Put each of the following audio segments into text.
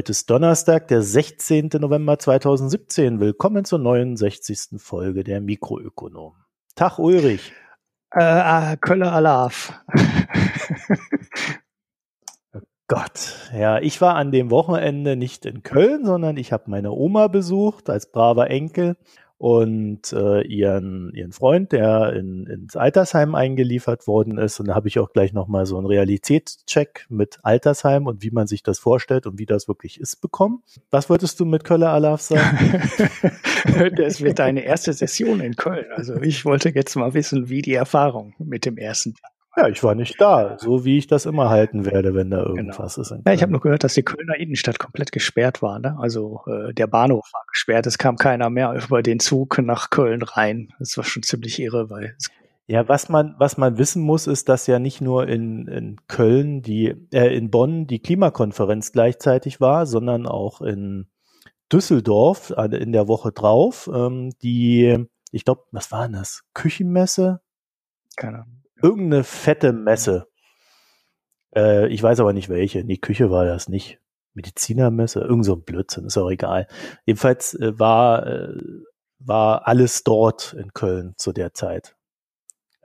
Heute ist Donnerstag, der 16. November 2017. Willkommen zur 69. Folge der Mikroökonom. Tag Ulrich. Äh, äh Kölle Alaf. oh Gott, ja, ich war an dem Wochenende nicht in Köln, sondern ich habe meine Oma besucht als braver Enkel und äh, ihren, ihren Freund, der in, ins Altersheim eingeliefert worden ist. Und da habe ich auch gleich nochmal so einen Realitätscheck mit Altersheim und wie man sich das vorstellt und wie das wirklich ist bekommen. Was wolltest du mit Kölle Alaf sagen? das wird deine erste Session in Köln. Also ich wollte jetzt mal wissen, wie die Erfahrung mit dem ersten ja, ich war nicht da, so wie ich das immer halten werde, wenn da genau. irgendwas genau. ist. Ja, ich habe nur gehört, dass die Kölner Innenstadt komplett gesperrt war. Ne? Also äh, der Bahnhof war gesperrt, es kam keiner mehr über den Zug nach Köln rein. Das war schon ziemlich irre, weil ja, was man, was man wissen muss, ist, dass ja nicht nur in, in Köln die, äh, in Bonn die Klimakonferenz gleichzeitig war, sondern auch in Düsseldorf in der Woche drauf, ähm, die, ich glaube, was war denn das? Küchenmesse? Keine Ahnung irgendeine fette Messe. Äh, ich weiß aber nicht welche. Die Küche war das nicht. Medizinermesse, irgend so ein Blödsinn, ist auch egal. Jedenfalls äh, war, äh, war alles dort in Köln zu der Zeit.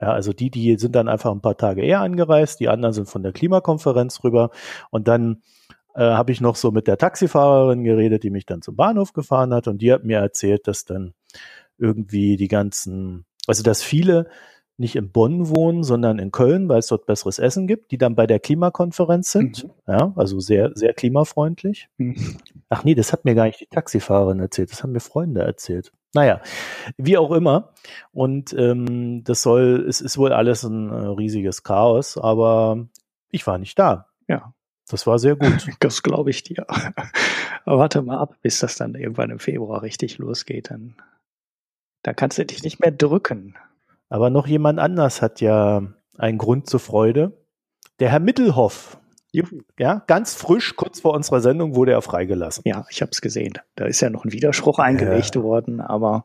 Ja, also die, die sind dann einfach ein paar Tage eher angereist, die anderen sind von der Klimakonferenz rüber und dann äh, habe ich noch so mit der Taxifahrerin geredet, die mich dann zum Bahnhof gefahren hat und die hat mir erzählt, dass dann irgendwie die ganzen, also dass viele nicht in Bonn wohnen, sondern in Köln, weil es dort besseres Essen gibt, die dann bei der Klimakonferenz sind. Mhm. Ja, also sehr, sehr klimafreundlich. Mhm. Ach nee, das hat mir gar nicht die Taxifahrerin erzählt, das haben mir Freunde erzählt. Naja, wie auch immer. Und ähm, das soll, es ist wohl alles ein äh, riesiges Chaos, aber ich war nicht da. Ja. Das war sehr gut. Das glaube ich dir. Aber warte mal ab, bis das dann irgendwann im Februar richtig losgeht. Dann, dann kannst du dich nicht mehr drücken. Aber noch jemand anders hat ja einen Grund zur Freude. Der Herr Mittelhoff. Ja, ganz frisch, kurz vor unserer Sendung wurde er freigelassen. Ja, ich habe es gesehen. Da ist ja noch ein Widerspruch eingelegt ja. worden, aber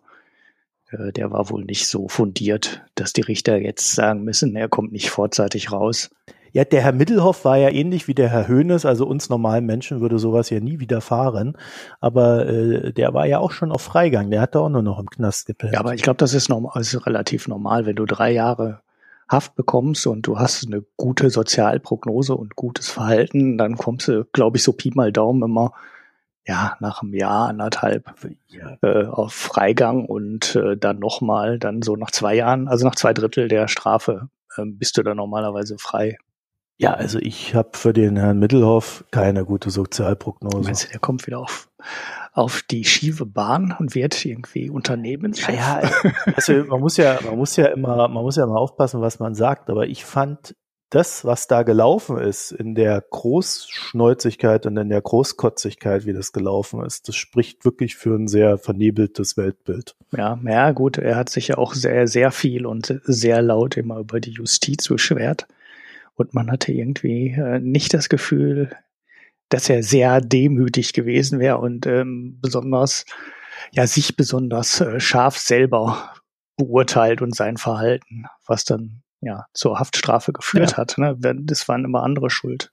äh, der war wohl nicht so fundiert, dass die Richter jetzt sagen müssen, er kommt nicht vorzeitig raus. Ja, der Herr Mittelhoff war ja ähnlich wie der Herr Höhnes, also uns normalen Menschen würde sowas ja nie widerfahren. Aber äh, der war ja auch schon auf Freigang, der hat da auch nur noch im Knast gepennt. Ja, aber ich glaube, das ist, normal, ist relativ normal, wenn du drei Jahre Haft bekommst und du hast eine gute Sozialprognose und gutes Verhalten, dann kommst du, glaube ich, so Pi mal Daumen immer ja, nach einem Jahr, anderthalb ja. äh, auf Freigang und äh, dann nochmal, dann so nach zwei Jahren, also nach zwei Drittel der Strafe äh, bist du dann normalerweise frei. Ja, also ich habe für den Herrn Mittelhoff keine gute Sozialprognose. Meinst du, der kommt wieder auf, auf die schiefe Bahn und wird irgendwie Unternehmenschef? Ja, ja, also man muss ja, man muss ja immer, man muss ja immer aufpassen, was man sagt. Aber ich fand das, was da gelaufen ist, in der Großschnäuzigkeit und in der Großkotzigkeit, wie das gelaufen ist, das spricht wirklich für ein sehr vernebeltes Weltbild. Ja, ja, gut, er hat sich ja auch sehr, sehr viel und sehr laut immer über die Justiz beschwert. Und man hatte irgendwie äh, nicht das Gefühl, dass er sehr demütig gewesen wäre und ähm, besonders, ja, sich besonders äh, scharf selber beurteilt und sein Verhalten, was dann ja zur Haftstrafe geführt ja. hat. Ne? Das waren immer andere schuld.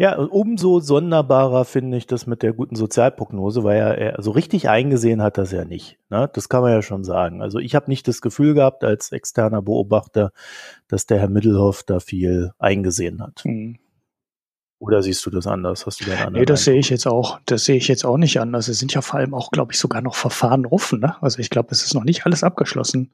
Ja, umso sonderbarer finde ich das mit der guten Sozialprognose, weil er, er so richtig eingesehen hat das ja nicht. Ne? Das kann man ja schon sagen. Also ich habe nicht das Gefühl gehabt als externer Beobachter, dass der Herr Mittelhoff da viel eingesehen hat. Mhm. Oder siehst du das anders? Hast du da Nee, das sehe ich jetzt auch. Das sehe ich jetzt auch nicht anders. Es sind ja vor allem auch, glaube ich, sogar noch Verfahren offen. Ne? Also ich glaube, es ist noch nicht alles abgeschlossen.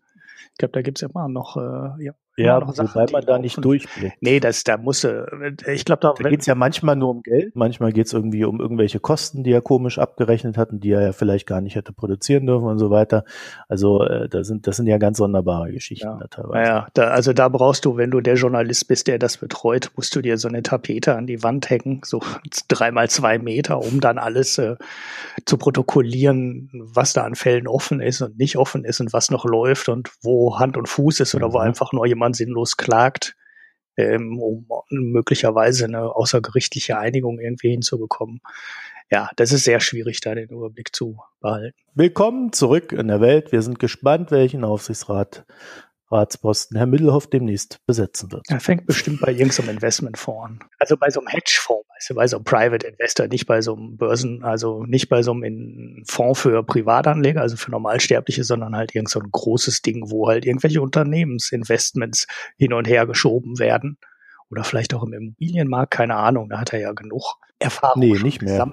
Ich glaube, da gibt es ja immer noch, äh, ja, ja noch Sachen, wobei man da nicht durchblickt. Nee, das, da muss, äh, ich glaube, da, da geht es ja manchmal nur um Geld, manchmal geht es irgendwie um irgendwelche Kosten, die er komisch abgerechnet hatten, die er ja vielleicht gar nicht hätte produzieren dürfen und so weiter. Also äh, da sind, das sind ja ganz sonderbare Geschichten ja. da teilweise. Ja, da, also da brauchst du, wenn du der Journalist bist, der das betreut, musst du dir so eine Tapete an die Wand hängen, so dreimal zwei Meter, um dann alles äh, zu protokollieren, was da an Fällen offen ist und nicht offen ist und was noch läuft und wo Hand und Fuß ist oder mhm. wo einfach nur jemand sinnlos klagt, ähm, um möglicherweise eine außergerichtliche Einigung irgendwie hinzubekommen. Ja, das ist sehr schwierig, da den Überblick zu behalten. Willkommen zurück in der Welt. Wir sind gespannt, welchen Aufsichtsrat Ratsposten Herr Middelhoff demnächst besetzen wird. Er fängt bestimmt bei irgendeinem Investmentfonds an. Also bei so einem Hedgefonds, weißt du, bei so einem Private Investor, nicht bei so einem Börsen, also nicht bei so einem Fonds für Privatanleger, also für Normalsterbliche, sondern halt irgend so ein großes Ding, wo halt irgendwelche Unternehmensinvestments hin und her geschoben werden. Oder vielleicht auch im Immobilienmarkt, keine Ahnung, da hat er ja genug Erfahrung. Nee, nicht mehr.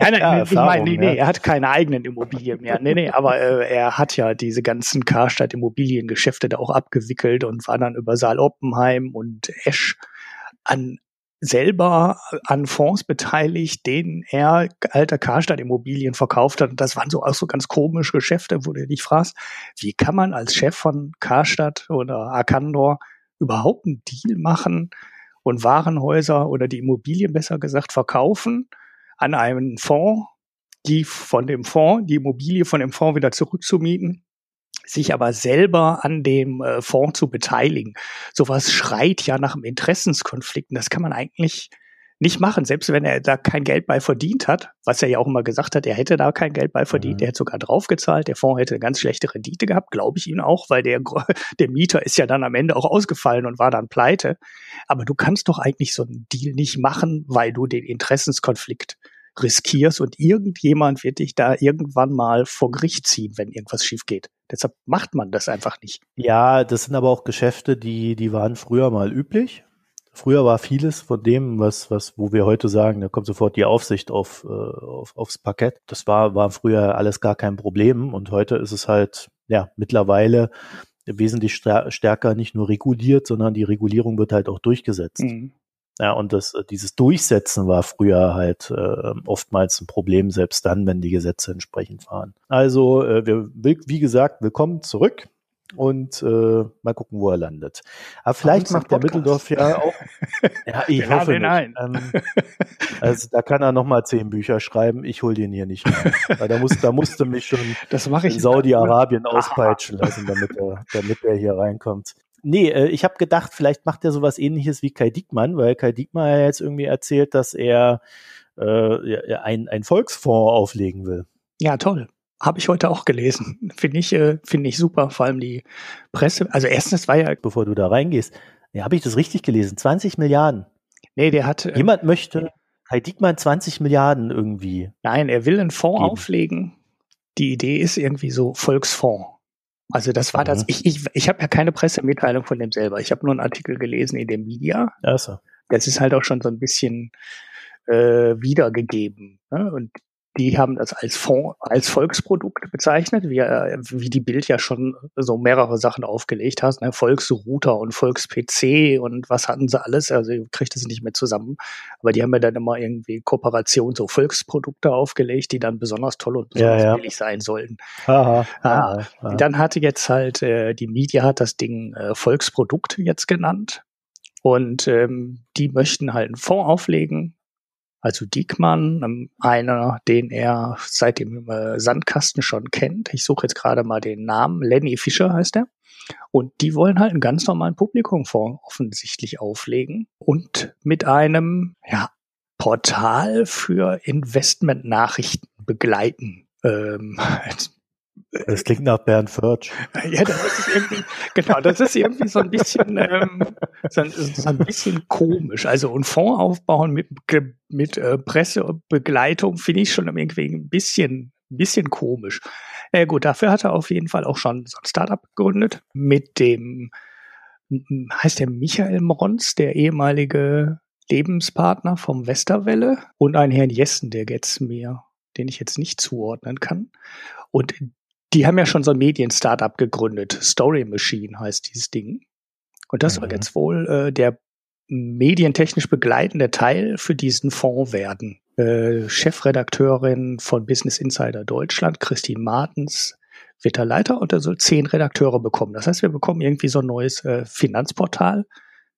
Nein, nein, ja, ich meine, nee, nee, er hat keine eigenen Immobilien mehr. Nee, nee, aber äh, er hat ja diese ganzen Karstadt Immobiliengeschäfte da auch abgewickelt und war dann über Saal Oppenheim und Esch an selber an Fonds beteiligt, denen er alter Karstadt Immobilien verkauft hat. Und das waren so auch so ganz komische Geschäfte, wo du dich fragst, wie kann man als Chef von Karstadt oder Arcandor überhaupt einen Deal machen und Warenhäuser oder die Immobilien besser gesagt verkaufen an einen Fonds, die von dem Fonds, die Immobilie von dem Fonds wieder zurückzumieten, sich aber selber an dem äh, Fonds zu beteiligen. Sowas schreit ja nach einem Interessenskonflikt und das kann man eigentlich nicht machen, selbst wenn er da kein Geld bei verdient hat, was er ja auch immer gesagt hat, er hätte da kein Geld bei verdient, mhm. er hätte sogar draufgezahlt, der Fonds hätte eine ganz schlechte Rendite gehabt, glaube ich ihm auch, weil der, der Mieter ist ja dann am Ende auch ausgefallen und war dann pleite. Aber du kannst doch eigentlich so einen Deal nicht machen, weil du den Interessenskonflikt riskierst und irgendjemand wird dich da irgendwann mal vor Gericht ziehen, wenn irgendwas schief geht. Deshalb macht man das einfach nicht. Ja, das sind aber auch Geschäfte, die, die waren früher mal üblich. Früher war vieles von dem, was, was, wo wir heute sagen, da kommt sofort die Aufsicht auf, äh, auf, aufs Parkett. Das war, war früher alles gar kein Problem und heute ist es halt, ja, mittlerweile wesentlich stärker nicht nur reguliert, sondern die Regulierung wird halt auch durchgesetzt. Mhm. Ja, und das, äh, dieses Durchsetzen war früher halt äh, oftmals ein Problem, selbst dann, wenn die Gesetze entsprechend waren. Also, äh, wir, wie gesagt, willkommen zurück und äh, mal gucken, wo er landet. Aber vielleicht macht der Mitteldorf ja auch. ja, ich ja, hoffe nicht. Ähm, also da kann er noch mal zehn Bücher schreiben. Ich hol den hier nicht rein. Weil da, muss, da musste mich schon das mache ich in Saudi-Arabien auspeitschen lassen, damit er, damit er hier reinkommt. Nee, äh, ich habe gedacht, vielleicht macht er sowas ähnliches wie Kai Diekmann, weil Kai Diekmann ja jetzt irgendwie erzählt, dass er äh, ein, ein Volksfonds auflegen will. Ja, toll. Habe ich heute auch gelesen. Finde ich, äh, finde ich super. Vor allem die Presse. Also erstens war ja. Bevor du da reingehst, ja, habe ich das richtig gelesen? 20 Milliarden. Nee, der hat. Äh, Jemand möchte Kai Diekmann 20 Milliarden irgendwie. Nein, er will einen Fonds geben. auflegen. Die Idee ist irgendwie so Volksfonds. Also das war mhm. das. Ich, ich, ich habe ja keine Pressemitteilung von dem selber. Ich habe nur einen Artikel gelesen in dem Media. Also. Das ist halt auch schon so ein bisschen äh, wiedergegeben. Ne? Und die haben das als Fonds, als Volksprodukt bezeichnet, wie, äh, wie die Bild ja schon so mehrere Sachen aufgelegt hat, ne? Volksrouter und Volks-PC und was hatten sie alles, also ich kriege das nicht mehr zusammen, aber die haben ja dann immer irgendwie Kooperation, so Volksprodukte aufgelegt, die dann besonders toll und besonders ja, ja. billig sein sollten. Aha, aha, aha. Dann hatte jetzt halt, äh, die Media hat das Ding äh, Volksprodukt jetzt genannt und ähm, die möchten halt einen Fonds auflegen, also Diekmann, ähm, einer, den er seit dem äh, Sandkasten schon kennt. Ich suche jetzt gerade mal den Namen. Lenny Fischer heißt er. Und die wollen halt einen ganz normalen Publikumfonds offensichtlich auflegen und mit einem ja, Portal für Investmentnachrichten begleiten. Ähm, das klingt nach Bernd Förtsch. Ja, das ist irgendwie, genau, das ist irgendwie so ein bisschen, ähm, so, ein, so ein bisschen komisch. Also ein Fonds aufbauen mit, mit äh, Pressebegleitung finde ich schon irgendwie ein bisschen, bisschen komisch. Äh, gut, dafür hat er auf jeden Fall auch schon so ein Startup gegründet mit dem, heißt der Michael Mronz, der ehemalige Lebenspartner vom Westerwelle und ein Herrn Jessen, der jetzt mir, den ich jetzt nicht zuordnen kann. Und die haben ja schon so ein Medien-Startup gegründet. Story Machine heißt dieses Ding. Und das mhm. soll jetzt wohl äh, der medientechnisch begleitende Teil für diesen Fonds werden. Äh, Chefredakteurin von Business Insider Deutschland, Christine Martens, wird der Leiter und er soll zehn Redakteure bekommen. Das heißt, wir bekommen irgendwie so ein neues äh, Finanzportal,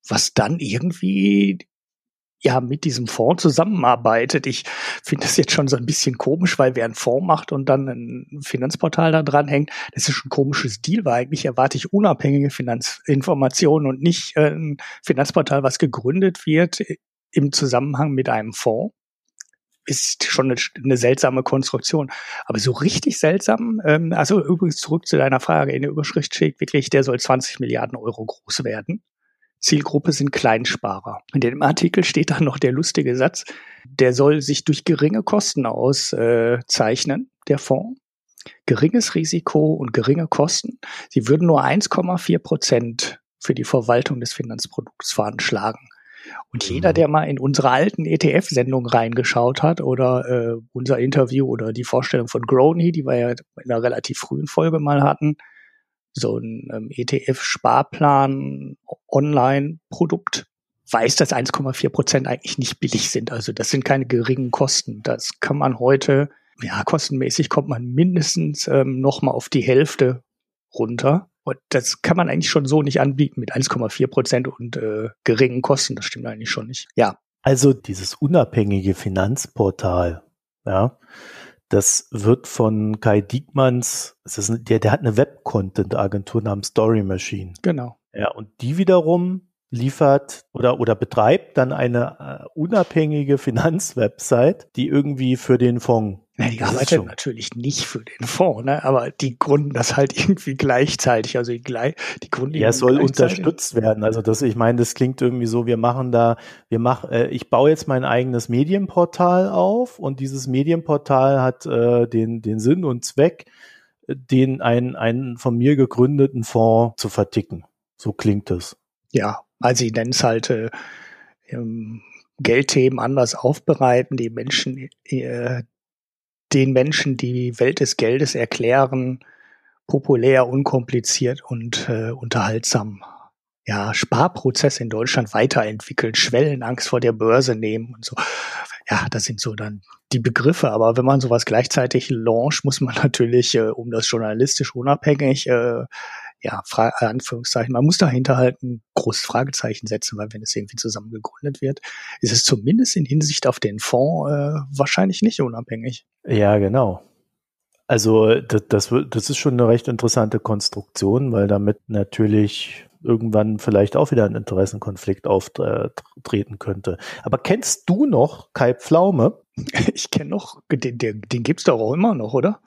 was dann irgendwie ja mit diesem Fonds zusammenarbeitet. Ich finde das jetzt schon so ein bisschen komisch, weil wer einen Fonds macht und dann ein Finanzportal da dran hängt, das ist schon ein komisches Deal, weil eigentlich erwarte ich unabhängige Finanzinformationen und nicht äh, ein Finanzportal, was gegründet wird im Zusammenhang mit einem Fonds. ist schon eine, eine, seltsame Konstruktion. Aber so richtig seltsam, ähm, also übrigens zurück zu deiner Frage, in der Überschrift steht wirklich, der soll 20 Milliarden Euro groß werden. Zielgruppe sind Kleinsparer. In dem Artikel steht dann noch der lustige Satz, der soll sich durch geringe Kosten auszeichnen, der Fonds. Geringes Risiko und geringe Kosten. Sie würden nur 1,4 Prozent für die Verwaltung des Finanzprodukts veranschlagen. Und jeder, mhm. der mal in unsere alten ETF-Sendung reingeschaut hat oder äh, unser Interview oder die Vorstellung von Grony, die wir ja in einer relativ frühen Folge mal hatten, so ein ähm, ETF-Sparplan Online-Produkt, weiß, dass 1,4 Prozent eigentlich nicht billig sind. Also das sind keine geringen Kosten. Das kann man heute, ja, kostenmäßig kommt man mindestens ähm, noch mal auf die Hälfte runter. Und das kann man eigentlich schon so nicht anbieten mit 1,4 Prozent und äh, geringen Kosten. Das stimmt eigentlich schon nicht. Ja. Also dieses unabhängige Finanzportal, ja, das wird von Kai Diekmanns, der, der hat eine Web-Content-Agentur namens Story Machine. Genau. Ja, und die wiederum liefert oder, oder betreibt dann eine uh, unabhängige Finanzwebsite, die irgendwie für den Fonds ja, die arbeitet natürlich nicht für den Fonds, ne? aber die gründen das halt irgendwie gleichzeitig. Also die, die gründen Ja, es soll unterstützt werden. Also das, ich meine, das klingt irgendwie so, wir machen da, wir machen, äh, ich baue jetzt mein eigenes Medienportal auf und dieses Medienportal hat äh, den, den Sinn und Zweck, den einen, einen von mir gegründeten Fonds zu verticken. So klingt es. Ja, also sie nennen es halt äh, Geldthemen anders aufbereiten, die Menschen äh, den Menschen die Welt des Geldes erklären, populär, unkompliziert und äh, unterhaltsam. Ja, Sparprozess in Deutschland weiterentwickeln, Schwellenangst vor der Börse nehmen und so. Ja, das sind so dann die Begriffe. Aber wenn man sowas gleichzeitig launcht, muss man natürlich, äh, um das journalistisch unabhängig äh, ja, Fra äh, Anführungszeichen, man muss dahinter halt ein großes Fragezeichen setzen, weil wenn es irgendwie zusammen gegründet wird, ist es zumindest in Hinsicht auf den Fonds äh, wahrscheinlich nicht unabhängig. Ja, genau. Also das, das, das ist schon eine recht interessante Konstruktion, weil damit natürlich irgendwann vielleicht auch wieder ein Interessenkonflikt auftreten könnte. Aber kennst du noch Kai Pflaume? Ich kenne noch, den, den, den gibt's doch auch immer noch, oder?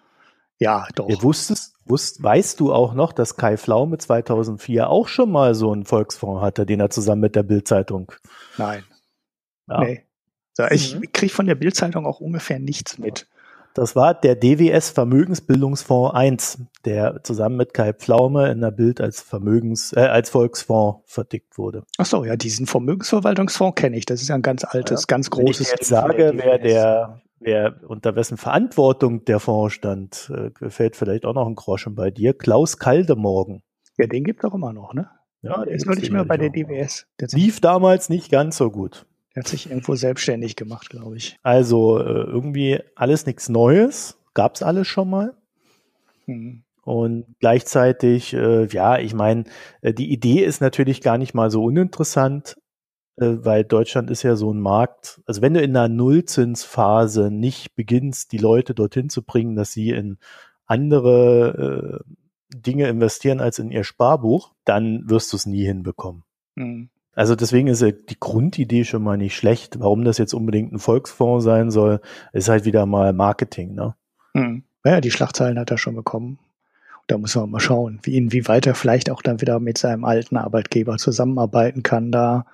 Ja, doch. Ihr wusstest, wusst, weißt du auch noch, dass Kai Flaume 2004 auch schon mal so einen Volksfonds hatte, den er zusammen mit der Bildzeitung? Nein. Ja. Nee. So, ich mhm. kriege von der Bildzeitung auch ungefähr nichts mit. Das war der DWS Vermögensbildungsfonds 1, der zusammen mit Kai Pflaume in der Bild als Vermögens, äh, als Volksfonds verdickt wurde. Ach so, ja, diesen Vermögensverwaltungsfonds kenne ich. Das ist ja ein ganz altes, ja. ganz großes. Wenn ich jetzt sage, wer der, wer unter wessen Verantwortung der Fonds stand, äh, fällt vielleicht auch noch ein Groschen bei dir. Klaus Kaldemorgen. Ja, den gibt es auch immer noch, ne? Ja, der ist noch nicht mehr bei der DWS. Der lief damals nicht ganz so gut. Der hat sich irgendwo selbstständig gemacht, glaube ich. Also äh, irgendwie alles nichts Neues. Gab es alles schon mal. Hm. Und gleichzeitig, äh, ja, ich meine, äh, die Idee ist natürlich gar nicht mal so uninteressant. Äh, weil Deutschland ist ja so ein Markt, also wenn du in einer Nullzinsphase nicht beginnst, die Leute dorthin zu bringen, dass sie in andere äh, Dinge investieren als in ihr Sparbuch, dann wirst du es nie hinbekommen. Mhm. Also deswegen ist ja die Grundidee schon mal nicht schlecht. Warum das jetzt unbedingt ein Volksfonds sein soll, ist halt wieder mal Marketing, ne? Mhm. Ja, die Schlagzeilen hat er schon bekommen. Da muss man mal schauen, wie, inwieweit er vielleicht auch dann wieder mit seinem alten Arbeitgeber zusammenarbeiten kann, da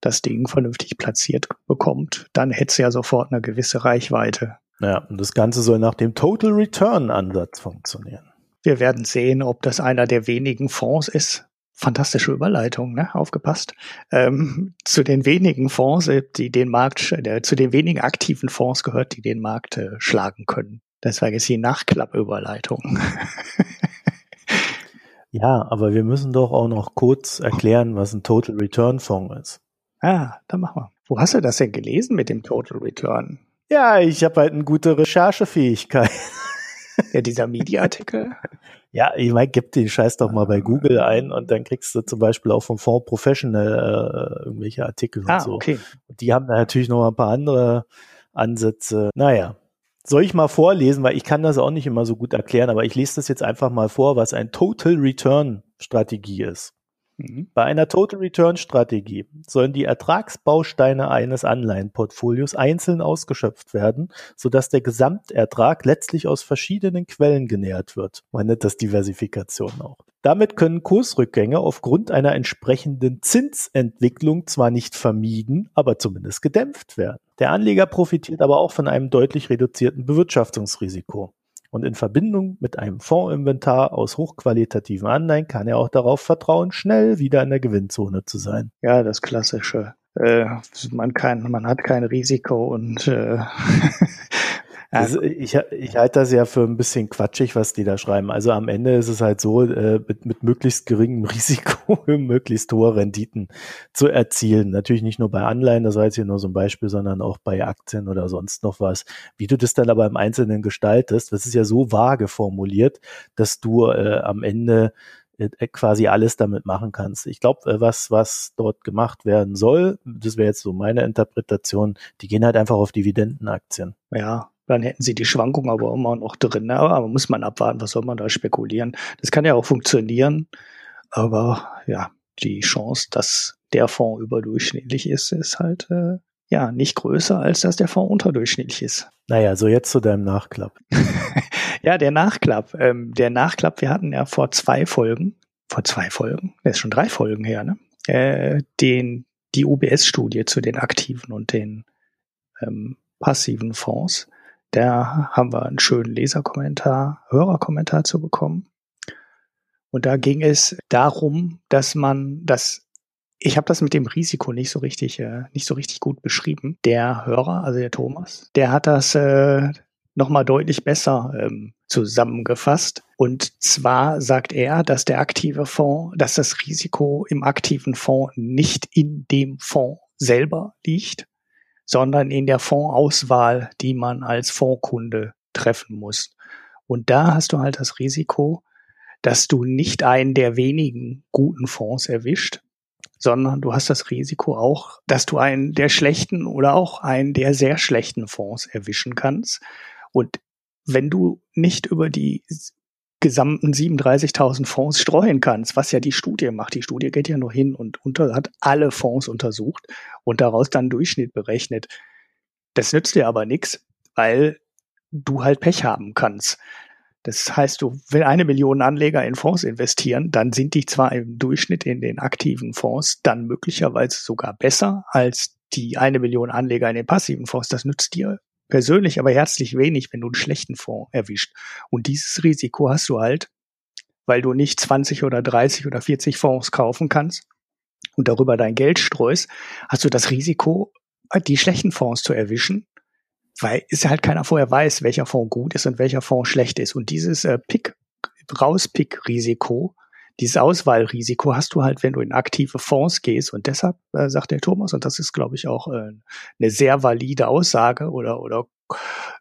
das Ding vernünftig platziert bekommt, dann hätte es ja sofort eine gewisse Reichweite. Ja, und das Ganze soll nach dem Total Return Ansatz funktionieren. Wir werden sehen, ob das einer der wenigen Fonds ist. Fantastische Überleitung, ne? Aufgepasst. Ähm, zu den wenigen Fonds, äh, die den Markt, äh, zu den wenigen aktiven Fonds gehört, die den Markt äh, schlagen können. Das war jetzt die Nachklappüberleitung. ja, aber wir müssen doch auch noch kurz erklären, was ein Total Return Fonds ist. Ah, dann machen wir. Wo hast du das denn gelesen mit dem Total Return? Ja, ich habe halt eine gute Recherchefähigkeit. Ja, dieser Media-Artikel? ja, ich meine, gib den Scheiß doch mal bei Google ein und dann kriegst du zum Beispiel auch vom Fonds Professional äh, irgendwelche Artikel ah, und so. Okay. Und die haben da natürlich noch ein paar andere Ansätze. Naja, soll ich mal vorlesen, weil ich kann das auch nicht immer so gut erklären, aber ich lese das jetzt einfach mal vor, was ein Total Return Strategie ist. Mhm. Bei einer Total Return Strategie sollen die Ertragsbausteine eines Anleihenportfolios einzeln ausgeschöpft werden, sodass der Gesamtertrag letztlich aus verschiedenen Quellen genährt wird. Man nennt das Diversifikation auch. Damit können Kursrückgänge aufgrund einer entsprechenden Zinsentwicklung zwar nicht vermieden, aber zumindest gedämpft werden. Der Anleger profitiert aber auch von einem deutlich reduzierten Bewirtschaftungsrisiko. Und in Verbindung mit einem Fondsinventar aus hochqualitativen Anleihen kann er auch darauf vertrauen, schnell wieder in der Gewinnzone zu sein. Ja, das Klassische. Äh, man, kann, man hat kein Risiko und äh, Also ich, ich halte das ja für ein bisschen quatschig, was die da schreiben. Also am Ende ist es halt so, äh, mit, mit möglichst geringem Risiko möglichst hohe Renditen zu erzielen. Natürlich nicht nur bei Anleihen, das war jetzt hier nur so ein Beispiel, sondern auch bei Aktien oder sonst noch was. Wie du das dann aber im Einzelnen gestaltest, das ist ja so vage formuliert, dass du äh, am Ende äh, quasi alles damit machen kannst. Ich glaube, äh, was, was dort gemacht werden soll, das wäre jetzt so meine Interpretation, die gehen halt einfach auf Dividendenaktien. Ja, dann hätten sie die Schwankung aber immer noch drin. Ne? Aber muss man abwarten, was soll man da spekulieren? Das kann ja auch funktionieren, aber ja, die Chance, dass der Fonds überdurchschnittlich ist, ist halt äh, ja nicht größer, als dass der Fonds unterdurchschnittlich ist. Naja, so jetzt zu deinem Nachklapp. ja, der Nachklapp. Ähm, der Nachklapp, wir hatten ja vor zwei Folgen, vor zwei Folgen, das ist schon drei Folgen her, ne? Äh, den, die UBS-Studie zu den aktiven und den ähm, passiven Fonds. Da haben wir einen schönen Leserkommentar, Hörerkommentar zu bekommen. Und da ging es darum, dass man das ich habe das mit dem Risiko nicht so richtig äh, nicht so richtig gut beschrieben. Der Hörer, also der Thomas, der hat das äh, noch mal deutlich besser ähm, zusammengefasst. Und zwar sagt er, dass der aktive Fonds, dass das Risiko im aktiven Fonds nicht in dem Fonds selber liegt, sondern in der Fondsauswahl, die man als Fondskunde treffen muss. Und da hast du halt das Risiko, dass du nicht einen der wenigen guten Fonds erwischt, sondern du hast das Risiko auch, dass du einen der schlechten oder auch einen der sehr schlechten Fonds erwischen kannst. Und wenn du nicht über die gesamten 37.000 Fonds streuen kannst, was ja die Studie macht. Die Studie geht ja nur hin und unter, hat alle Fonds untersucht und daraus dann Durchschnitt berechnet. Das nützt dir aber nichts, weil du halt Pech haben kannst. Das heißt, du, wenn eine Million Anleger in Fonds investieren, dann sind die zwar im Durchschnitt in den aktiven Fonds dann möglicherweise sogar besser als die eine Million Anleger in den passiven Fonds. Das nützt dir persönlich aber herzlich wenig, wenn du einen schlechten Fonds erwischt. Und dieses Risiko hast du halt, weil du nicht 20 oder 30 oder 40 Fonds kaufen kannst und darüber dein Geld streust, hast du das Risiko, die schlechten Fonds zu erwischen, weil es halt keiner vorher weiß, welcher Fonds gut ist und welcher Fonds schlecht ist. Und dieses äh, Pick, Rauspick-Risiko dieses Auswahlrisiko hast du halt, wenn du in aktive Fonds gehst. Und deshalb äh, sagt der Thomas, und das ist, glaube ich, auch äh, eine sehr valide Aussage oder, oder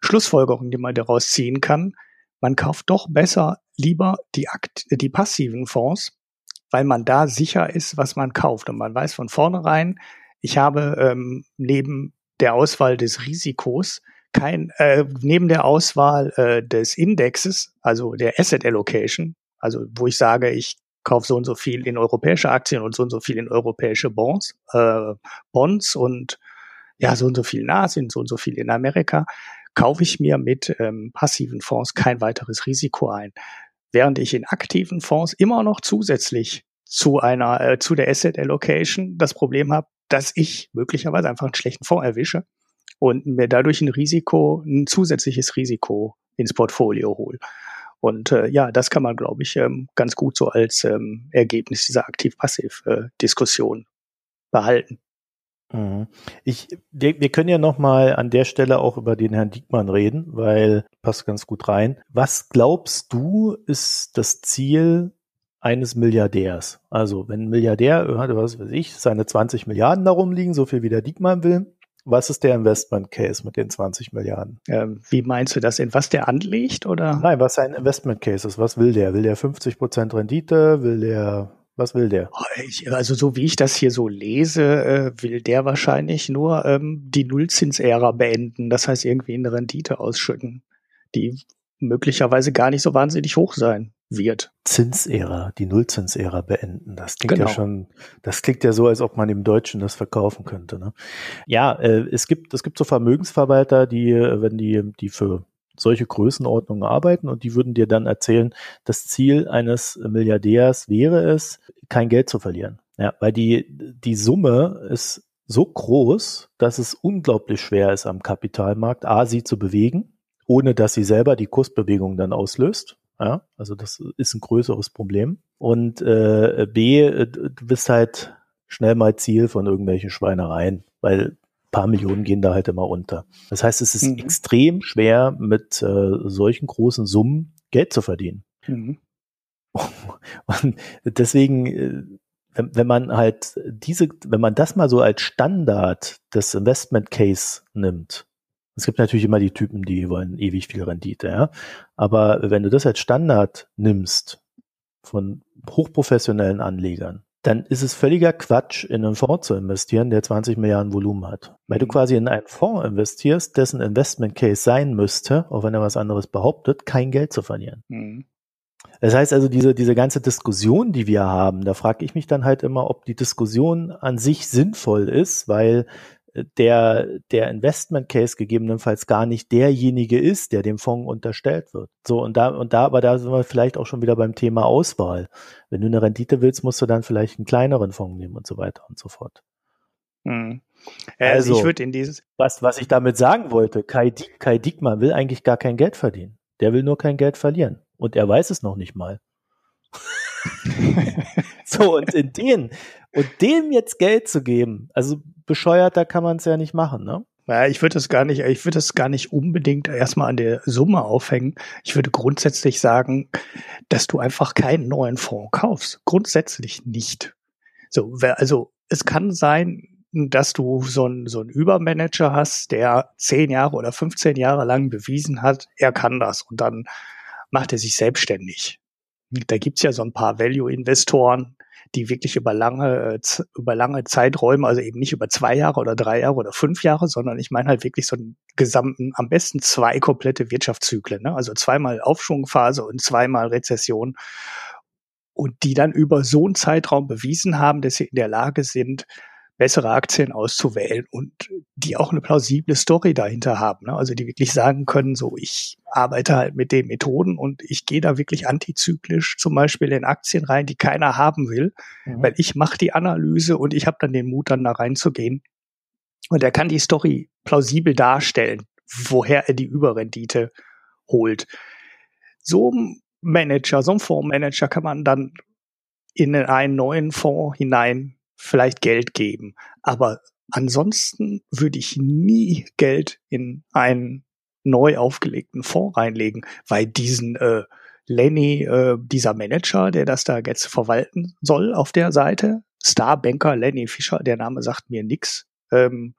Schlussfolgerung, die man daraus ziehen kann. Man kauft doch besser lieber die, Akt die passiven Fonds, weil man da sicher ist, was man kauft. Und man weiß von vornherein, ich habe ähm, neben der Auswahl des Risikos kein, äh, neben der Auswahl äh, des Indexes, also der Asset Allocation, also wo ich sage, ich kaufe so und so viel in europäische Aktien und so und so viel in europäische Bonds, äh, Bonds und ja, so und so viel in Asien, so und so viel in Amerika, kaufe ich mir mit ähm, passiven Fonds kein weiteres Risiko ein. Während ich in aktiven Fonds immer noch zusätzlich zu einer, äh, zu der Asset Allocation das Problem habe, dass ich möglicherweise einfach einen schlechten Fonds erwische und mir dadurch ein Risiko, ein zusätzliches Risiko ins Portfolio hole. Und äh, ja, das kann man, glaube ich, ähm, ganz gut so als ähm, Ergebnis dieser Aktiv-Passiv-Diskussion behalten. Mhm. Ich, wir, wir können ja noch mal an der Stelle auch über den Herrn Diekmann reden, weil passt ganz gut rein. Was glaubst du, ist das Ziel eines Milliardärs? Also wenn ein Milliardär, was weiß ich, seine 20 Milliarden darum liegen, so viel wie der Diekmann will, was ist der Investment Case mit den 20 Milliarden? Ähm, wie meinst du das? In was der anlegt oder? Nein, was sein Investment Case ist. Was will der? Will der 50 Prozent Rendite? Will der was will der? Oh, also so wie ich das hier so lese, äh, will der wahrscheinlich nur ähm, die Nullzinsära beenden. Das heißt irgendwie eine Rendite ausschütten, die möglicherweise gar nicht so wahnsinnig hoch sein wird. Zinsära, die Nullzinsära beenden. Das klingt genau. ja schon, das klingt ja so, als ob man im Deutschen das verkaufen könnte. Ne? Ja, äh, es gibt, es gibt so Vermögensverwalter, die, äh, wenn die, die für solche Größenordnungen arbeiten und die würden dir dann erzählen, das Ziel eines Milliardärs wäre es, kein Geld zu verlieren. Ja, weil die, die Summe ist so groß, dass es unglaublich schwer ist am Kapitalmarkt, A, sie zu bewegen, ohne dass sie selber die Kursbewegung dann auslöst. Ja, also das ist ein größeres Problem. Und äh, B, äh, du bist halt schnell mal Ziel von irgendwelchen Schweinereien, weil paar Millionen gehen da halt immer unter. Das heißt, es ist mhm. extrem schwer, mit äh, solchen großen Summen Geld zu verdienen. Mhm. Und deswegen, äh, wenn, wenn man halt diese, wenn man das mal so als Standard des Investment Case nimmt, es gibt natürlich immer die Typen, die wollen ewig viel Rendite, ja. Aber wenn du das als Standard nimmst von hochprofessionellen Anlegern, dann ist es völliger Quatsch, in einen Fonds zu investieren, der 20 Milliarden Volumen hat. Weil du mhm. quasi in einen Fonds investierst, dessen Investment Case sein müsste, auch wenn er was anderes behauptet, kein Geld zu verlieren. Mhm. Das heißt also, diese, diese ganze Diskussion, die wir haben, da frage ich mich dann halt immer, ob die Diskussion an sich sinnvoll ist, weil der, der Investment Case gegebenenfalls gar nicht derjenige ist, der dem Fonds unterstellt wird. So, und da, und da, aber da sind wir vielleicht auch schon wieder beim Thema Auswahl. Wenn du eine Rendite willst, musst du dann vielleicht einen kleineren Fonds nehmen und so weiter und so fort. Hm. Also, also, ich würde in dieses. Was, was ich damit sagen wollte, Kai, Kai Diekmann will eigentlich gar kein Geld verdienen. Der will nur kein Geld verlieren. Und er weiß es noch nicht mal. so, und in den, und dem jetzt Geld zu geben, also bescheuerter kann man es ja nicht machen, ne? Ja, ich würde das gar nicht, ich würde das gar nicht unbedingt erstmal an der Summe aufhängen. Ich würde grundsätzlich sagen, dass du einfach keinen neuen Fonds kaufst. Grundsätzlich nicht. So, also es kann sein, dass du so einen so einen Übermanager hast, der zehn Jahre oder 15 Jahre lang bewiesen hat, er kann das und dann macht er sich selbstständig. Da gibt's ja so ein paar Value-Investoren, die wirklich über lange, äh, über lange Zeiträume, also eben nicht über zwei Jahre oder drei Jahre oder fünf Jahre, sondern ich meine halt wirklich so einen gesamten, am besten zwei komplette Wirtschaftszyklen, ne? also zweimal Aufschwungphase und zweimal Rezession und die dann über so einen Zeitraum bewiesen haben, dass sie in der Lage sind, bessere Aktien auszuwählen und die auch eine plausible Story dahinter haben. Ne? Also die wirklich sagen können, so ich arbeite halt mit den Methoden und ich gehe da wirklich antizyklisch zum Beispiel in Aktien rein, die keiner haben will, mhm. weil ich mache die Analyse und ich habe dann den Mut, dann da reinzugehen. Und er kann die Story plausibel darstellen, woher er die Überrendite holt. So ein Manager, so ein Fondsmanager kann man dann in einen neuen Fonds hinein vielleicht Geld geben. Aber ansonsten würde ich nie Geld in einen neu aufgelegten Fonds reinlegen, weil diesen äh, Lenny, äh, dieser Manager, der das da jetzt verwalten soll auf der Seite, Starbanker Lenny Fischer, der Name sagt mir nix. Ähm,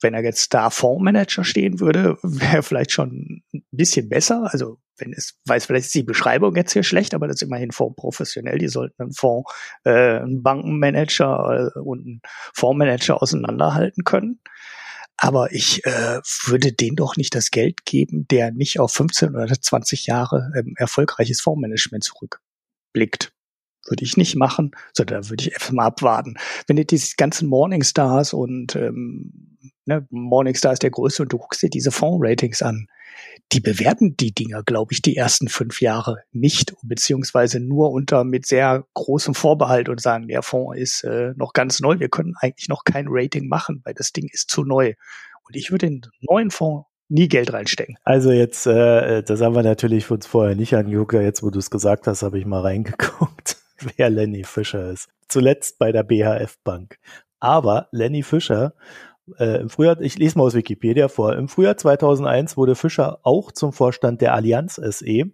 wenn er jetzt da Fondsmanager stehen würde, wäre vielleicht schon ein bisschen besser. Also wenn es, weiß vielleicht ist die Beschreibung jetzt hier schlecht, aber das ist immerhin Fonds Die sollten einen Fonds, äh, einen Bankenmanager äh, und einen Fondsmanager auseinanderhalten können. Aber ich äh, würde denen doch nicht das Geld geben, der nicht auf 15 oder 20 Jahre ähm, erfolgreiches Fondsmanagement zurückblickt würde ich nicht machen, sondern da würde ich einfach mal abwarten. Wenn du diese ganzen Morningstars und ähm, ne, Morningstar ist der größte und du guckst dir diese Fonds-Ratings an, die bewerten die Dinger, glaube ich, die ersten fünf Jahre nicht, beziehungsweise nur unter mit sehr großem Vorbehalt und sagen, der Fonds ist äh, noch ganz neu, wir können eigentlich noch kein Rating machen, weil das Ding ist zu neu. Und ich würde in den neuen Fonds nie Geld reinstecken. Also jetzt, äh, das haben wir natürlich uns vorher nicht angeguckt, jetzt wo du es gesagt hast, habe ich mal reingeguckt, wer Lenny Fischer ist. Zuletzt bei der BHF Bank. Aber Lenny Fischer äh, im Frühjahr, ich lese mal aus Wikipedia vor, im Frühjahr 2001 wurde Fischer auch zum Vorstand der Allianz SE,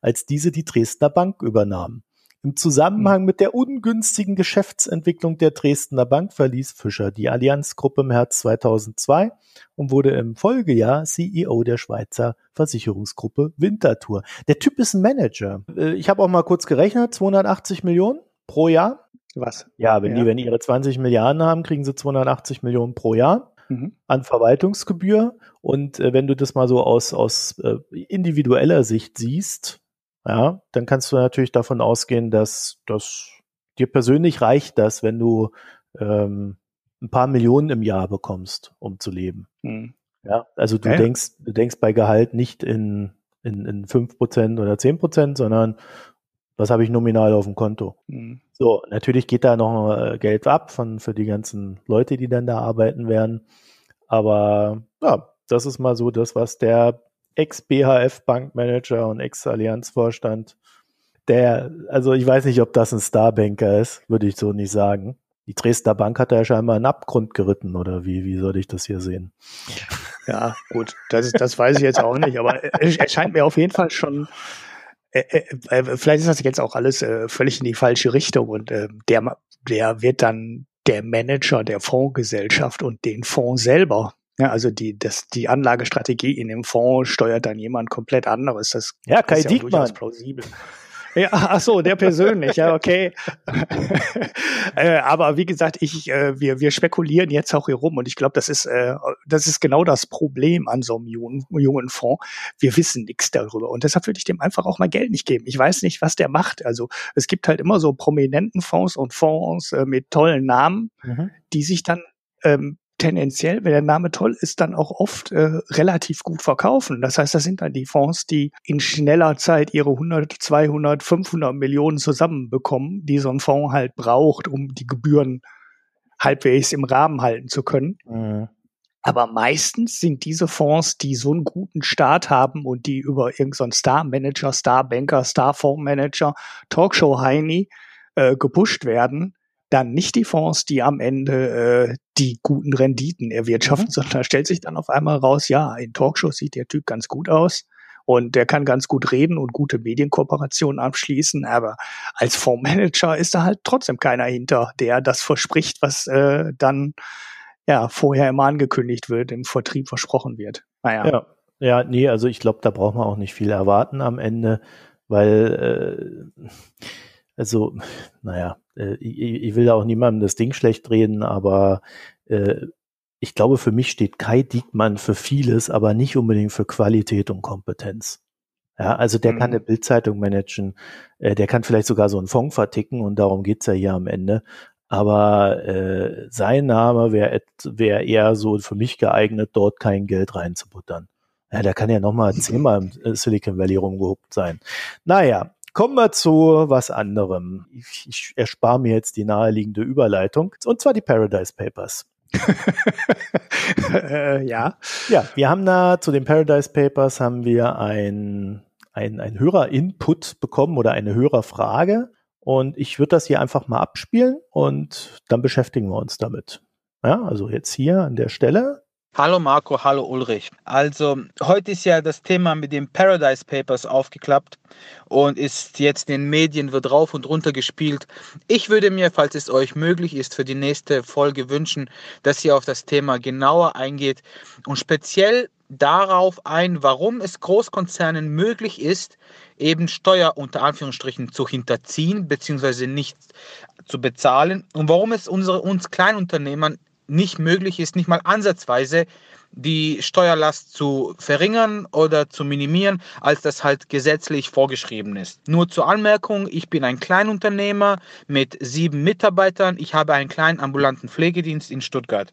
als diese die Dresdner Bank übernahm. Im Zusammenhang mit der ungünstigen Geschäftsentwicklung der Dresdner Bank verließ Fischer die Allianzgruppe im März 2002 und wurde im Folgejahr CEO der Schweizer Versicherungsgruppe Winterthur. Der Typ ist ein Manager. Äh, ich habe auch mal kurz gerechnet, 280 Millionen pro Jahr. Was? Ja, wenn ja. die, wenn die ihre 20 Milliarden haben, kriegen sie 280 Millionen pro Jahr mhm. an Verwaltungsgebühr. Und äh, wenn du das mal so aus, aus äh, individueller Sicht siehst, ja, dann kannst du natürlich davon ausgehen, dass das dir persönlich reicht das, wenn du ähm, ein paar Millionen im Jahr bekommst, um zu leben. Mhm. Ja, also du ja. denkst, du denkst bei Gehalt nicht in, in, in 5% oder 10%, sondern was habe ich nominal auf dem Konto? Mhm. So, natürlich geht da noch äh, Geld ab von, für die ganzen Leute, die dann da arbeiten werden. Aber ja, das ist mal so das, was der Ex-BHF-Bankmanager und Ex-Allianz-Vorstand, der, also ich weiß nicht, ob das ein Starbanker ist, würde ich so nicht sagen. Die Dresdner Bank hat da ja scheinbar einen Abgrund geritten, oder wie, wie soll ich das hier sehen? Ja, gut, das, das weiß ich jetzt auch nicht, aber es scheint mir auf jeden Fall schon, äh, äh, äh, vielleicht ist das jetzt auch alles äh, völlig in die falsche Richtung und äh, der, der wird dann der Manager der Fondsgesellschaft und den Fonds selber ja, also die, das, die Anlagestrategie in dem Fonds steuert dann jemand komplett anderes. Das ja, Kai ist ja Diekmann. plausibel. Ja, ach so, der persönlich, ja, okay. äh, aber wie gesagt, ich, äh, wir, wir spekulieren jetzt auch hier rum und ich glaube, das ist, äh, das ist genau das Problem an so einem jungen, jungen Fonds. Wir wissen nichts darüber und deshalb würde ich dem einfach auch mal Geld nicht geben. Ich weiß nicht, was der macht. Also es gibt halt immer so prominenten Fonds und Fonds äh, mit tollen Namen, mhm. die sich dann ähm, tendenziell, wenn der Name toll ist, dann auch oft äh, relativ gut verkaufen. Das heißt, das sind dann die Fonds, die in schneller Zeit ihre 100, 200, 500 Millionen zusammenbekommen, die so ein Fonds halt braucht, um die Gebühren halbwegs im Rahmen halten zu können. Mhm. Aber meistens sind diese Fonds, die so einen guten Start haben und die über irgendeinen so Star-Manager, Star-Banker, Star-Fondsmanager, Talkshow-Heini äh, gepusht werden, dann nicht die Fonds, die am Ende äh, die guten Renditen erwirtschaften, mhm. sondern da stellt sich dann auf einmal raus, ja, in Talkshows sieht der Typ ganz gut aus und der kann ganz gut reden und gute Medienkooperationen abschließen, aber als Fondsmanager ist da halt trotzdem keiner hinter, der das verspricht, was äh, dann ja vorher immer angekündigt wird, im Vertrieb versprochen wird. Naja. Ja, ja nee, also ich glaube, da braucht man auch nicht viel erwarten am Ende, weil äh, also, naja, äh, ich, ich, will da auch niemandem das Ding schlecht reden, aber äh, ich glaube, für mich steht Kai Diekmann für vieles, aber nicht unbedingt für Qualität und Kompetenz. Ja, also der mhm. kann eine Bildzeitung managen, äh, der kann vielleicht sogar so einen Fonds verticken und darum geht's ja hier am Ende. Aber äh, sein Name wäre wär eher so für mich geeignet, dort kein Geld reinzubuttern. Ja, der kann ja nochmal zehnmal im Silicon Valley rumgehuckt sein. Naja, Kommen wir zu was anderem. Ich, ich erspare mir jetzt die naheliegende Überleitung, und zwar die Paradise Papers. äh, ja. Ja, wir haben da zu den Paradise Papers haben wir ein, ein, ein Hörer-Input bekommen oder eine Hörerfrage. Und ich würde das hier einfach mal abspielen und dann beschäftigen wir uns damit. Ja, also jetzt hier an der Stelle Hallo Marco, hallo Ulrich. Also heute ist ja das Thema mit den Paradise Papers aufgeklappt und ist jetzt in den Medien wird rauf und runter gespielt. Ich würde mir, falls es euch möglich ist, für die nächste Folge wünschen, dass ihr auf das Thema genauer eingeht und speziell darauf ein, warum es Großkonzernen möglich ist, eben Steuer unter Anführungsstrichen zu hinterziehen bzw. nicht zu bezahlen und warum es unsere, uns Kleinunternehmern nicht möglich ist, nicht mal ansatzweise die Steuerlast zu verringern oder zu minimieren, als das halt gesetzlich vorgeschrieben ist. Nur zur Anmerkung, ich bin ein Kleinunternehmer mit sieben Mitarbeitern. Ich habe einen kleinen ambulanten Pflegedienst in Stuttgart.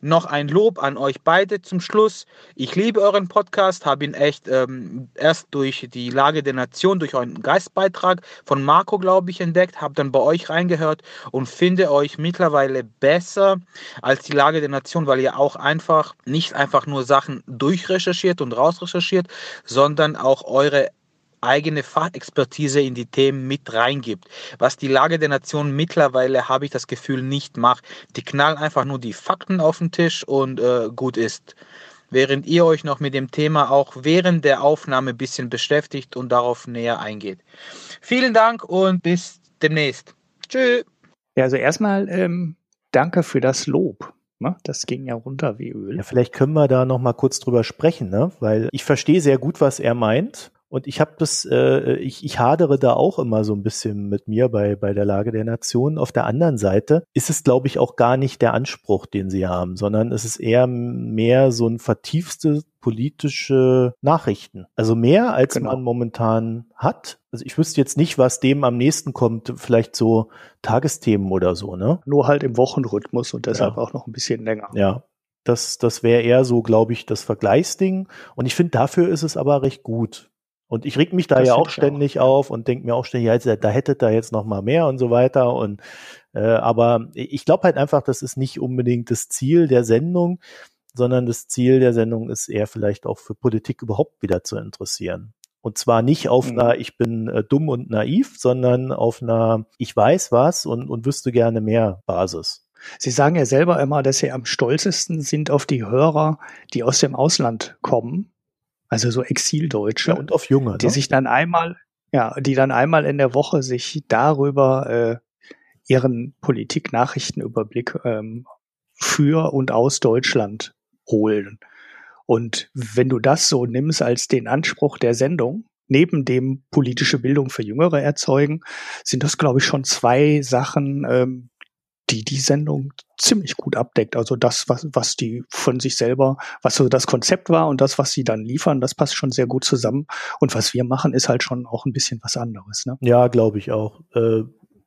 Noch ein Lob an euch beide zum Schluss. Ich liebe euren Podcast, habe ihn echt ähm, erst durch die Lage der Nation, durch euren Geistbeitrag von Marco, glaube ich, entdeckt, habe dann bei euch reingehört und finde euch mittlerweile besser als die Lage der Nation, weil ihr auch einfach nicht nicht einfach nur Sachen durchrecherchiert und rausrecherchiert, sondern auch eure eigene Fachexpertise in die Themen mit reingibt. Was die Lage der Nation mittlerweile, habe ich das Gefühl, nicht macht. Die knallen einfach nur die Fakten auf den Tisch und äh, gut ist. Während ihr euch noch mit dem Thema auch während der Aufnahme ein bisschen beschäftigt und darauf näher eingeht. Vielen Dank und bis demnächst. Tschüss. Ja, also erstmal ähm, danke für das Lob. Ne? Das ging ja runter wie Öl. Ja, vielleicht können wir da noch mal kurz drüber sprechen, ne? weil ich verstehe sehr gut, was er meint. Und ich habe das, äh, ich, ich hadere da auch immer so ein bisschen mit mir bei, bei der Lage der Nation. Auf der anderen Seite ist es, glaube ich, auch gar nicht der Anspruch, den sie haben, sondern es ist eher mehr so ein vertieftes, politische Nachrichten. Also mehr als Genau. man momentan hat. Also ich wüsste jetzt nicht, was dem am nächsten kommt. Vielleicht so Tagesthemen oder so, ne? Nur halt im Wochenrhythmus und deshalb Ja. auch noch ein bisschen länger. Ja. Das, das wäre eher so, glaube ich, das Vergleichsding. Und ich finde, dafür ist es aber recht gut. Und ich reg mich da Das ja auch ständig auf und denke mir auch ständig, ja, da hättet da jetzt noch mal mehr und so weiter. Und äh, aber ich glaube halt einfach, das ist nicht unbedingt das Ziel der Sendung, sondern das Ziel der Sendung ist eher vielleicht auch für Politik überhaupt wieder zu interessieren. Und zwar nicht auf Mhm. einer, ich bin äh, dumm und naiv, sondern auf einer, ich weiß was und, und wüsste gerne mehr Basis. Sie sagen ja selber immer, dass Sie am stolzesten sind auf die Hörer, die aus dem Ausland kommen, also so Exildeutsche, Ja, und auf Junge. die ne? sich dann einmal, ja, die dann einmal in der Woche sich darüber äh, ihren Politik-Nachrichtenüberblick ähm, für und aus Deutschland holen. Und wenn du das so nimmst als den Anspruch der Sendung, neben dem politische Bildung für Jüngere erzeugen, sind das, glaube ich, schon zwei Sachen, ähm, die die Sendung ziemlich gut abdeckt. Also das, was, was die von sich selber, was so das Konzept war und das, was sie dann liefern, das passt schon sehr gut zusammen. Und was wir machen, ist halt schon auch ein bisschen was anderes. Ne? Ja, glaube ich auch. Äh,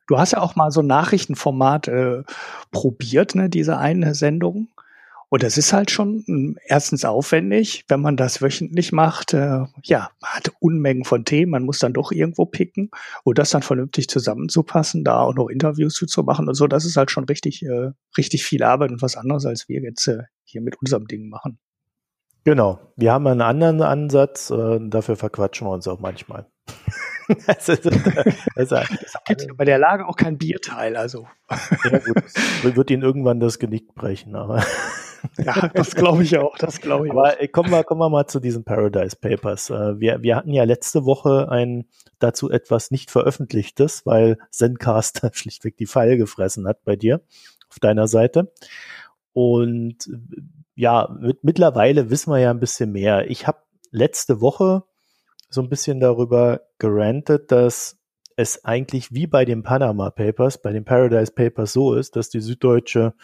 Du hast ja auch mal so ein Nachrichtenformat äh, probiert, ne, diese eine Sendung. Und das ist halt schon mh, erstens aufwendig, wenn man das wöchentlich macht. Äh, ja, man hat Unmengen von Themen, man muss dann doch irgendwo picken und das dann vernünftig zusammenzupassen, da auch noch Interviews zu, machen und so. Das ist halt schon richtig, äh, richtig viel Arbeit und was anderes, als wir jetzt äh, hier mit unserem Ding machen. Genau. Wir haben einen anderen Ansatz, äh, dafür verquatschen wir uns auch manchmal. das ist, das ist, Gibt bei der Lage auch kein Bierteil, also ja, gut, wird ihnen irgendwann das Genick brechen, aber, ja, das glaube ich auch, das glaube ich auch. aber äh, kommen wir, kommen wir mal zu diesen Paradise Papers. Äh, Wir, wir hatten ja letzte Woche ein dazu etwas nicht veröffentlichtes, weil Zencaster schlichtweg die Pfeil gefressen hat bei dir auf deiner Seite. Und äh, ja, mit, mittlerweile wissen wir ja ein bisschen mehr. Ich habe letzte Woche so ein bisschen darüber gerantet, dass es eigentlich wie bei den Panama Papers, bei den Paradise Papers so ist, dass die Süddeutsche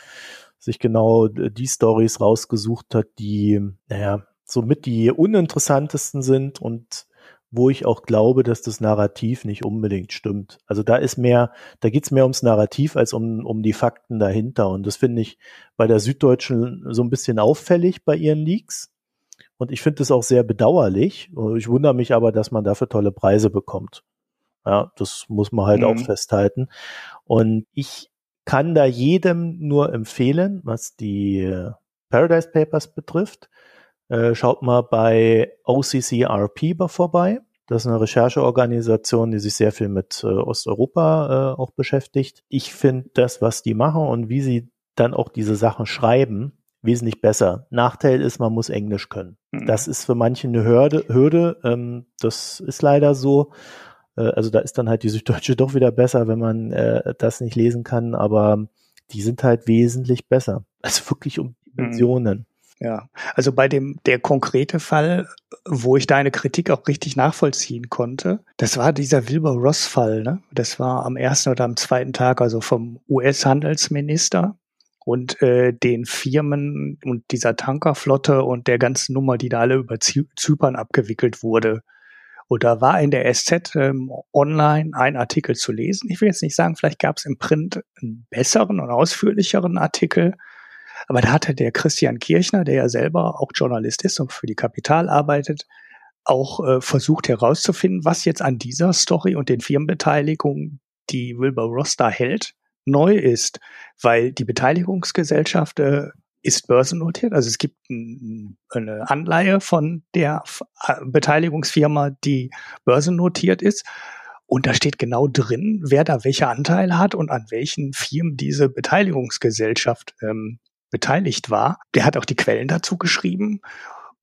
sich genau die Stories rausgesucht hat, die, naja, somit die uninteressantesten sind und wo ich auch glaube, dass das Narrativ nicht unbedingt stimmt. Also da ist mehr, da geht's mehr ums Narrativ als um, um die Fakten dahinter. Und das finde ich bei der Süddeutschen so ein bisschen auffällig bei ihren Leaks. Und ich finde es auch sehr bedauerlich. Ich wundere mich aber, dass man dafür tolle Preise bekommt. Ja, das muss man halt Mhm. auch festhalten. Und ich kann da jedem nur empfehlen, was die äh, Paradise Papers betrifft. Äh, schaut mal bei OCCRP bei- vorbei. Das ist eine Rechercheorganisation, die sich sehr viel mit äh, Osteuropa äh, auch beschäftigt. Ich finde das, was die machen und wie sie dann auch diese Sachen schreiben, wesentlich besser. Nachteil ist, man muss Englisch können. Mhm. Das ist für manche eine Hürde. Hürde. Ähm, das ist leider so. Äh, also da ist dann halt die Süddeutsche doch wieder besser, wenn man äh, das nicht lesen kann. Aber die sind halt wesentlich besser. Also wirklich um Dimensionen. Ja, also bei dem der konkrete Fall, wo ich deine Kritik auch richtig nachvollziehen konnte, das war dieser Wilbur Ross Fall, ne? Das war am ersten oder am zweiten Tag, also vom US-Handelsminister und äh, den Firmen und dieser Tankerflotte und der ganzen Nummer, die da alle über Zy Zypern abgewickelt wurde. Und da war in der SZ ähm, online ein Artikel zu lesen. Ich will jetzt nicht sagen, vielleicht gab es im Print einen besseren und ausführlicheren Artikel. Aber da hatte der Christian Kirchner, der ja selber auch Journalist ist und für die Kapital arbeitet, auch äh, versucht herauszufinden, was jetzt an dieser Story und den Firmenbeteiligungen, die Wilbur Ross da hält, neu ist. Weil die Beteiligungsgesellschaft äh, ist börsennotiert. Also es gibt ein, eine Anleihe von der Beteiligungsfirma, die börsennotiert ist. Und da steht genau drin, wer da welche Anteile hat und an welchen Firmen diese Beteiligungsgesellschaft ähm, beteiligt war. Der hat auch die Quellen dazu geschrieben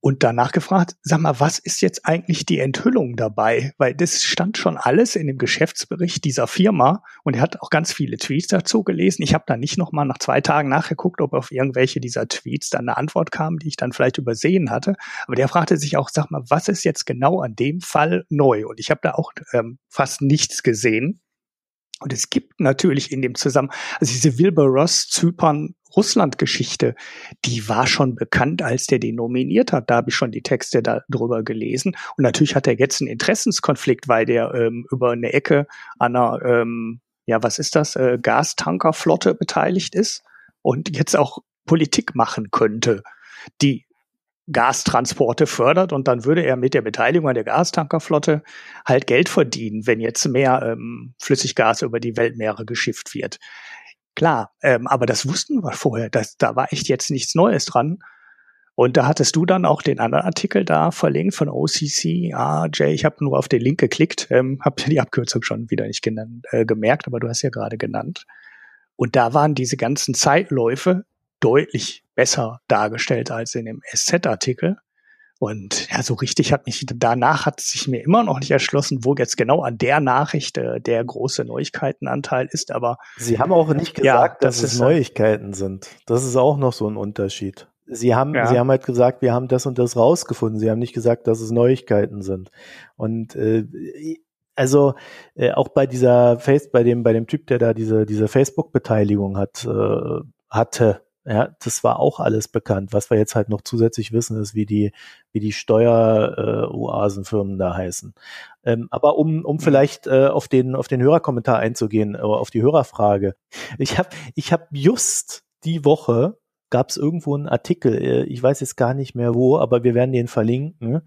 und danach gefragt, sag mal, was ist jetzt eigentlich die Enthüllung dabei? Weil das stand schon alles in dem Geschäftsbericht dieser Firma und er hat auch ganz viele Tweets dazu gelesen. Ich habe da nicht noch mal nach zwei Tagen nachgeguckt, ob auf irgendwelche dieser Tweets dann eine Antwort kam, die ich dann vielleicht übersehen hatte. Aber der fragte sich auch, sag mal, was ist jetzt genau an dem Fall neu? Und ich habe da auch ähm, fast nichts gesehen. Und es gibt natürlich in dem Zusammenhang, also diese Wilbur Ross Zypern Russland-Geschichte, die war schon bekannt, als der den nominiert hat. Da habe ich schon die Texte darüber gelesen. Und natürlich hat er jetzt einen Interessenskonflikt, weil der ähm, über eine Ecke einer, ähm, ja, was ist das, äh, Gastankerflotte beteiligt ist und jetzt auch Politik machen könnte, die Gastransporte fördert und dann würde er mit der Beteiligung an der Gastankerflotte halt Geld verdienen, wenn jetzt mehr ähm, Flüssiggas über die Weltmeere geschifft wird. Klar, ähm, aber das wussten wir vorher. Das, da war echt jetzt nichts Neues dran. Und da hattest du dann auch den anderen Artikel da verlinkt von OCC. Ah, Jay, ich habe nur auf den Link geklickt, ähm, habe die Abkürzung schon wieder nicht genannt, äh, gemerkt, aber du hast ja gerade genannt. Und da waren diese ganzen Zeitläufe deutlich besser dargestellt als in dem SZ-Artikel. Und ja, so richtig hat mich danach hat sich mir immer noch nicht erschlossen, wo jetzt genau an der Nachricht äh, der große Neuigkeitenanteil ist. Aber Sie haben auch nicht gesagt, ja, das dass es äh, Neuigkeiten sind. Das ist auch noch so ein Unterschied. Sie haben, ja. Sie haben halt gesagt, wir haben das und das rausgefunden. Sie haben nicht gesagt, dass es Neuigkeiten sind. Und äh, also äh, auch bei dieser Face, bei dem, bei dem Typ, der da diese, diese Facebook-Beteiligung hat, äh, hatte, ja, das war auch alles bekannt. Was wir jetzt halt noch zusätzlich wissen, ist, wie die, wie die Steueroasenfirmen äh, da heißen. Ähm, aber um, um mhm. vielleicht äh, auf den, auf den Hörerkommentar einzugehen, äh, auf die Hörerfrage. Ich habe, ich habe just die Woche gab es irgendwo einen Artikel, äh, ich weiß jetzt gar nicht mehr wo, aber wir werden den verlinken.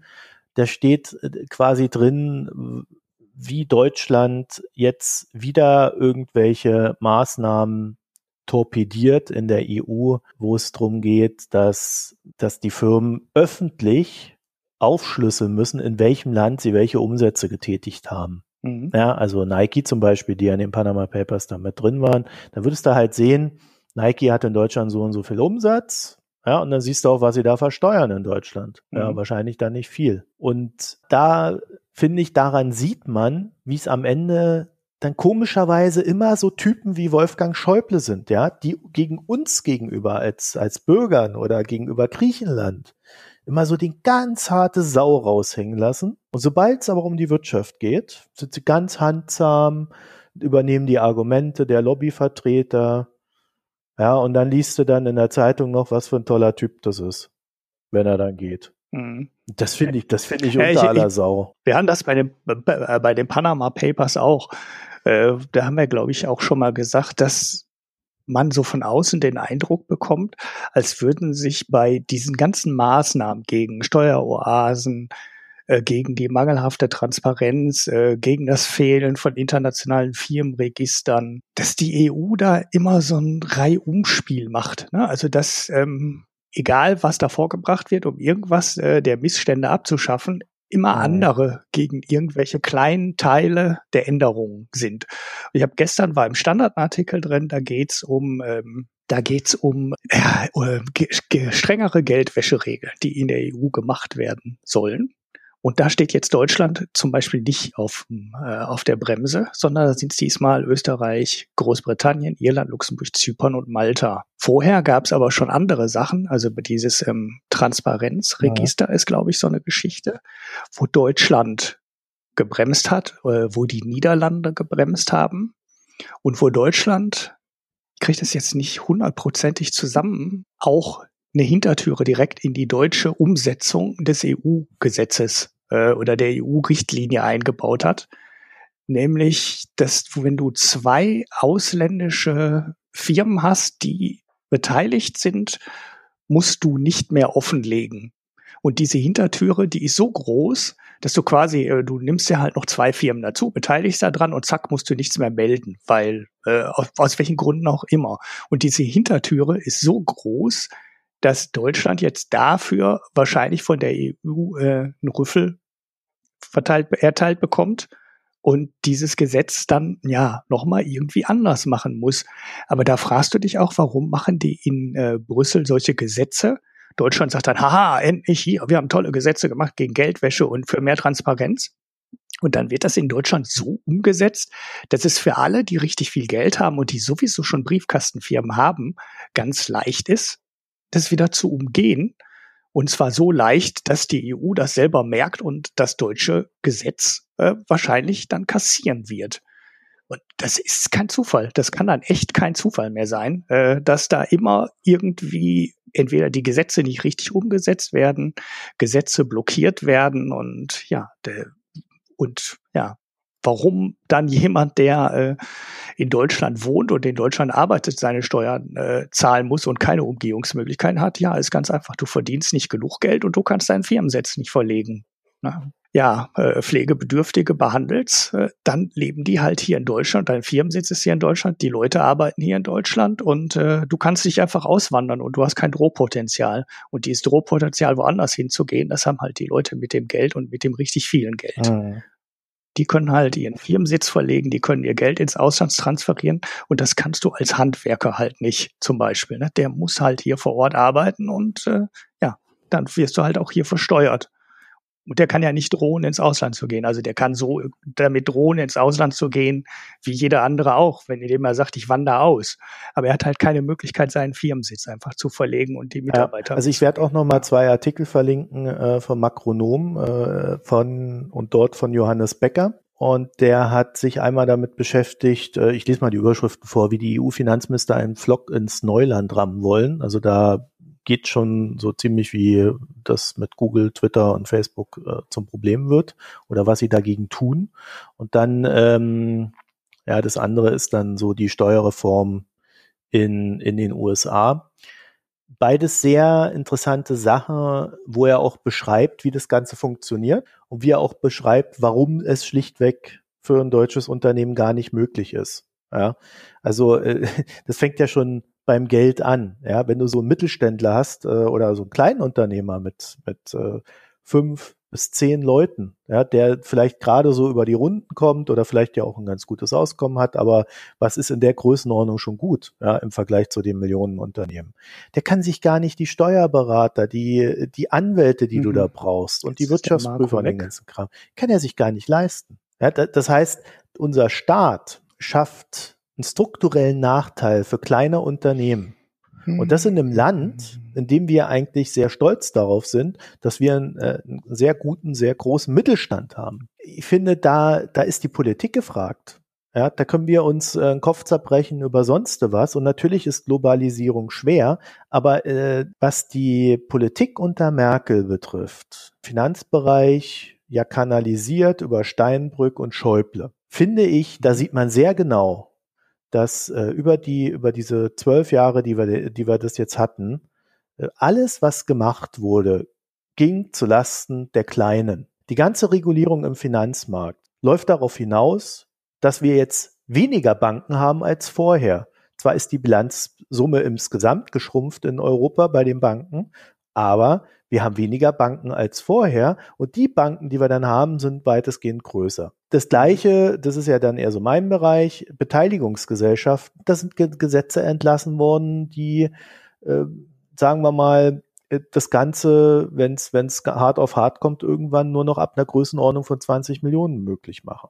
Da steht äh, quasi drin, wie Deutschland jetzt wieder irgendwelche Maßnahmen torpediert in der EU, wo es darum geht, dass, dass die Firmen öffentlich aufschlüsseln müssen, in welchem Land sie welche Umsätze getätigt haben. Mhm. Ja, also Nike zum Beispiel, die an den Panama Papers da mit drin waren, da würdest du halt sehen, Nike hat in Deutschland so und so viel Umsatz, ja, und dann siehst du auch, was sie da versteuern in Deutschland. Mhm. Ja, wahrscheinlich dann nicht viel. Und da finde ich, daran sieht man, wie es am Ende dann komischerweise immer so Typen wie Wolfgang Schäuble sind, ja, die gegen uns gegenüber als, als Bürgern oder gegenüber Griechenland immer so den ganz harte Sau raushängen lassen. Und sobald es aber um die Wirtschaft geht, sind sie ganz handsam, übernehmen die Argumente der Lobbyvertreter. Ja, und dann liest du dann in der Zeitung noch, was für ein toller Typ das ist, wenn er dann geht. Mhm. Das finde ich, das finde ich unter ich, aller Sau. Wir haben das bei den, bei den Panama Papers auch. Äh, da haben wir, glaube ich, auch schon mal gesagt, dass man so von außen den Eindruck bekommt, als würden sich bei diesen ganzen Maßnahmen gegen Steueroasen, äh, gegen die mangelhafte Transparenz, äh, gegen das Fehlen von internationalen Firmenregistern, dass die EU da immer so ein Reihumspiel macht. Ne? Also dass ähm, egal was da vorgebracht wird, um irgendwas der Missstände abzuschaffen, immer andere gegen irgendwelche kleinen Teile der Änderungen sind. Ich habe gestern war im Standardartikel drin, da geht's um ähm, da geht's um äh, strengere Geldwäscheregeln, die in der EU gemacht werden sollen. Und da steht jetzt Deutschland zum Beispiel nicht auf, äh, auf der Bremse, sondern da sind es diesmal Österreich, Großbritannien, Irland, Luxemburg, Zypern und Malta. Vorher gab es aber schon andere Sachen, also dieses ähm, Transparenzregister ja. ist, glaube ich, so eine Geschichte, wo Deutschland gebremst hat, äh, wo die Niederlande gebremst haben und wo Deutschland, ich kriege das jetzt nicht hundertprozentig zusammen, auch eine Hintertüre direkt in die deutsche Umsetzung des EU-Gesetzes äh, oder der EU-Richtlinie eingebaut hat. Nämlich, dass wenn du zwei ausländische Firmen hast, die beteiligt sind, musst du nicht mehr offenlegen. Und diese Hintertüre, die ist so groß, dass du quasi, äh, du nimmst ja halt noch zwei Firmen dazu, beteiligst da dran und zack, musst du nichts mehr melden, weil äh, aus, aus welchen Gründen auch immer. Und diese Hintertüre ist so groß, dass Deutschland jetzt dafür wahrscheinlich von der EU äh, einen Rüffel verteilt, erteilt bekommt und dieses Gesetz dann ja nochmal irgendwie anders machen muss. Aber da fragst du dich auch, warum machen die in äh, Brüssel solche Gesetze? Deutschland sagt dann, haha, endlich hier, wir haben tolle Gesetze gemacht gegen Geldwäsche und für mehr Transparenz. Und dann wird das in Deutschland so umgesetzt, dass es für alle, die richtig viel Geld haben und die sowieso schon Briefkastenfirmen haben, ganz leicht ist, das wieder zu umgehen. Und zwar so leicht, dass die EU das selber merkt und das deutsche Gesetz äh, wahrscheinlich dann kassieren wird. Und das ist kein Zufall. Das kann dann echt kein Zufall mehr sein, äh, dass da immer irgendwie entweder die Gesetze nicht richtig umgesetzt werden, Gesetze blockiert werden und ja, der, und ja, warum dann jemand, der äh, in Deutschland wohnt und in Deutschland arbeitet, seine Steuern äh, zahlen muss und keine Umgehungsmöglichkeiten hat, ja, ist ganz einfach. Du verdienst nicht genug Geld und du kannst deinen Firmensitz nicht verlegen. Ne? ja, äh, Pflegebedürftige behandelst, äh, dann leben die halt hier in Deutschland, dein Firmensitz ist hier in Deutschland, die Leute arbeiten hier in Deutschland und äh, du kannst dich einfach auswandern und du hast kein Drohpotenzial. Und dieses Drohpotenzial woanders hinzugehen, das haben halt die Leute mit dem Geld und mit dem richtig vielen Geld. Mhm. Die können halt ihren Firmensitz verlegen, die können ihr Geld ins Ausland transferieren und das kannst du als Handwerker halt nicht zum Beispiel. Ne? Der muss halt hier vor Ort arbeiten und äh, ja, dann wirst du halt auch hier versteuert. Und der kann ja nicht drohen, ins Ausland zu gehen. Also der kann so damit drohen, ins Ausland zu gehen, wie jeder andere auch, wenn er dem sagt, ich wandere aus. Aber er hat halt keine Möglichkeit, seinen Firmensitz einfach zu verlegen und die Mitarbeiter. Ja, also ich werde auch noch mal zwei Artikel verlinken äh, vom Makronom äh, von und dort von Johannes Becker. Und der hat sich einmal damit beschäftigt, äh, ich lese mal die Überschriften vor, wie die EU-Finanzminister einen Flock ins Neuland rammen wollen. Also da geht schon so ziemlich wie das mit Google, Twitter und Facebook äh, zum Problem wird oder was sie dagegen tun. Und dann, ähm, ja, das andere ist dann so die Steuerreform in, in den USA. Beides sehr interessante Sachen, wo er auch beschreibt, wie das Ganze funktioniert und wie er auch beschreibt, warum es schlichtweg für ein deutsches Unternehmen gar nicht möglich ist. Ja, also äh, das fängt ja schon beim Geld an. Ja, wenn du so einen Mittelständler hast äh, oder so einen kleinen Unternehmer mit mit äh, fünf bis zehn Leuten, ja, der vielleicht gerade so über die Runden kommt oder vielleicht ja auch ein ganz gutes Auskommen hat, aber was ist in der Größenordnung schon gut, ja, im Vergleich zu den Millionenunternehmen? Der kann sich gar nicht die Steuerberater, die die Anwälte, die mhm. du da brauchst und die Wirtschaftsprüfer und den ganzen Kram, kann er sich gar nicht leisten. Ja, das heißt, unser Staat schafft einen strukturellen Nachteil für kleine Unternehmen. Und das in einem Land, in dem wir eigentlich sehr stolz darauf sind, dass wir einen, äh, einen sehr guten, sehr großen Mittelstand haben. Ich finde, da, da ist die Politik gefragt. Ja, da können wir uns äh, einen Kopf zerbrechen über sonst was. Und natürlich ist Globalisierung schwer, aber äh, was die Politik unter Merkel betrifft, Finanzbereich ja kanalisiert über Steinbrück und Schäuble, finde ich, da sieht man sehr genau, dass äh, über die, über diese zwölf Jahre, die wir, die wir das jetzt hatten, äh, alles, was gemacht wurde, ging zu Lasten der Kleinen. Die ganze Regulierung im Finanzmarkt läuft darauf hinaus, dass wir jetzt weniger Banken haben als vorher. Zwar ist die Bilanzsumme insgesamt geschrumpft in Europa bei den Banken, aber wir haben weniger Banken als vorher und die Banken, die wir dann haben, sind weitestgehend größer. Das gleiche, das ist ja dann eher so mein Bereich, Beteiligungsgesellschaften, da sind Gesetze entlassen worden, die, äh, sagen wir mal, äh, das Ganze, wenn es hart auf hart kommt, irgendwann nur noch ab einer Größenordnung von 20 Millionen möglich machen.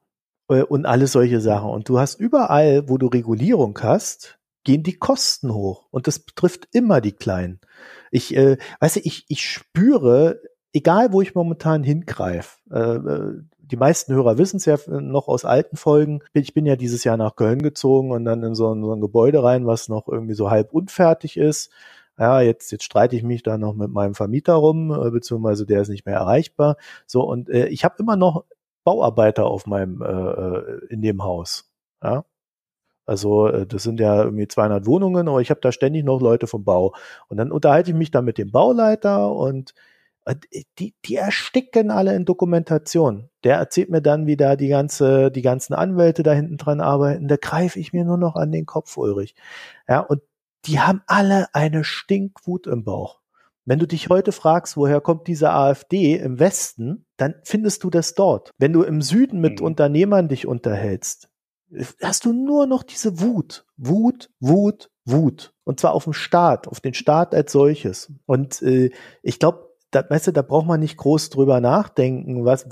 Äh, und alles solche Sachen. Und du hast überall, wo du Regulierung hast, gehen die Kosten hoch. Und das betrifft immer die Kleinen. Ich, äh, weißt du, ich, ich spüre, egal wo ich momentan hingreife, äh, äh die meisten Hörer wissen es ja noch aus alten Folgen. Ich bin ja dieses Jahr nach Köln gezogen und dann in so ein, so ein Gebäude rein, was noch irgendwie so halb unfertig ist. Ja, jetzt, jetzt streite ich mich da noch mit meinem Vermieter rum, äh, beziehungsweise der ist nicht mehr erreichbar. So, und äh, ich habe immer noch Bauarbeiter auf meinem, äh, äh in dem Haus. Ja, also äh, das sind ja irgendwie 200 Wohnungen, aber ich habe da ständig noch Leute vom Bau. Und dann unterhalte ich mich da mit dem Bauleiter und äh, die, die ersticken alle in Dokumentation. Der erzählt mir dann, wie da die ganze, die ganzen Anwälte da hinten dran arbeiten. Da greife ich mir nur noch an den Kopf, Ulrich. Ja, und die haben alle eine Stinkwut im Bauch. Wenn du dich heute fragst, woher kommt diese AfD im Westen, dann findest du das dort. Wenn du im Süden mit mhm. Unternehmern dich unterhältst, hast du nur noch diese Wut. Wut, Wut, Wut. Und zwar auf dem Staat, auf den Staat als solches. Und äh, ich glaube, da, weißt du, da braucht man nicht groß drüber nachdenken, was,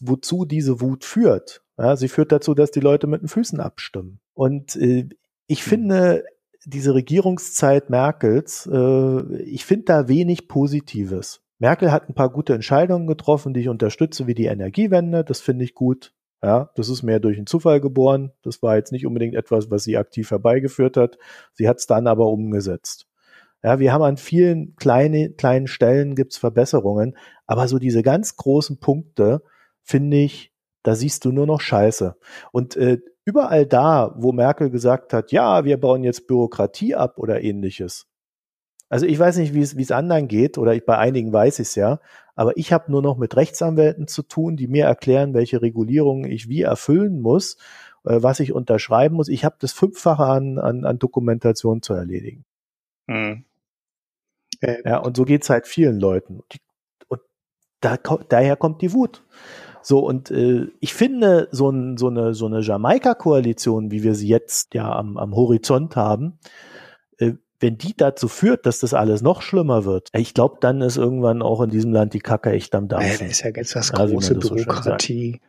wozu diese Wut führt. Ja, sie führt dazu, dass die Leute mit den Füßen abstimmen. Und äh, ich hm. finde, diese Regierungszeit Merkels, äh, ich finde da wenig Positives. Merkel hat ein paar gute Entscheidungen getroffen, die ich unterstütze, wie die Energiewende, das finde ich gut. Ja, das ist mehr durch einen Zufall geboren. Das war jetzt nicht unbedingt etwas, was sie aktiv herbeigeführt hat. Sie hat es dann aber umgesetzt. Ja, wir haben an vielen kleine, kleinen Stellen gibt's Verbesserungen, aber so diese ganz großen Punkte, finde ich, da siehst du nur noch Scheiße. Und äh, überall da, wo Merkel gesagt hat, ja, wir bauen jetzt Bürokratie ab oder ähnliches. Also ich weiß nicht, wie es wie es anderen geht, oder ich, bei einigen weiß ich es ja, aber ich habe nur noch mit Rechtsanwälten zu tun, die mir erklären, welche Regulierungen ich wie erfüllen muss, äh, was ich unterschreiben muss. Ich habe das Fünffache an, an, an Dokumentation zu erledigen. Hm. Äh, ja, und so geht's halt vielen Leuten. Und, und da, daher kommt die Wut. So, und äh, ich finde, so, ein, so eine, so eine Jamaika-Koalition, wie wir sie jetzt ja am, am Horizont haben, äh, wenn die dazu führt, dass das alles noch schlimmer wird, ich glaube, dann ist irgendwann auch in diesem Land die Kacke echt am Dampfen. Ja, da ist ja jetzt das große also, Bürokratie. So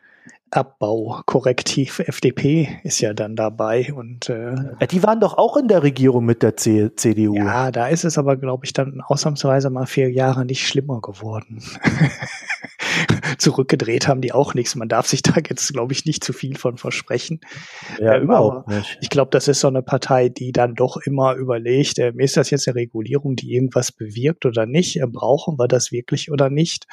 Abbaukorrektiv FDP ist ja dann dabei und äh, die waren doch auch in der Regierung mit der C CDU. Ja, da ist es aber, glaube ich, dann ausnahmsweise mal vier Jahre nicht schlimmer geworden. Zurückgedreht haben die auch nichts. Man darf sich da jetzt, glaube ich, nicht zu viel von versprechen. Ja, ähm, überhaupt nicht. Ich glaube, das ist so eine Partei, die dann doch immer überlegt, äh, ist das jetzt eine Regulierung, die irgendwas bewirkt oder nicht? Äh, brauchen wir das wirklich oder nicht?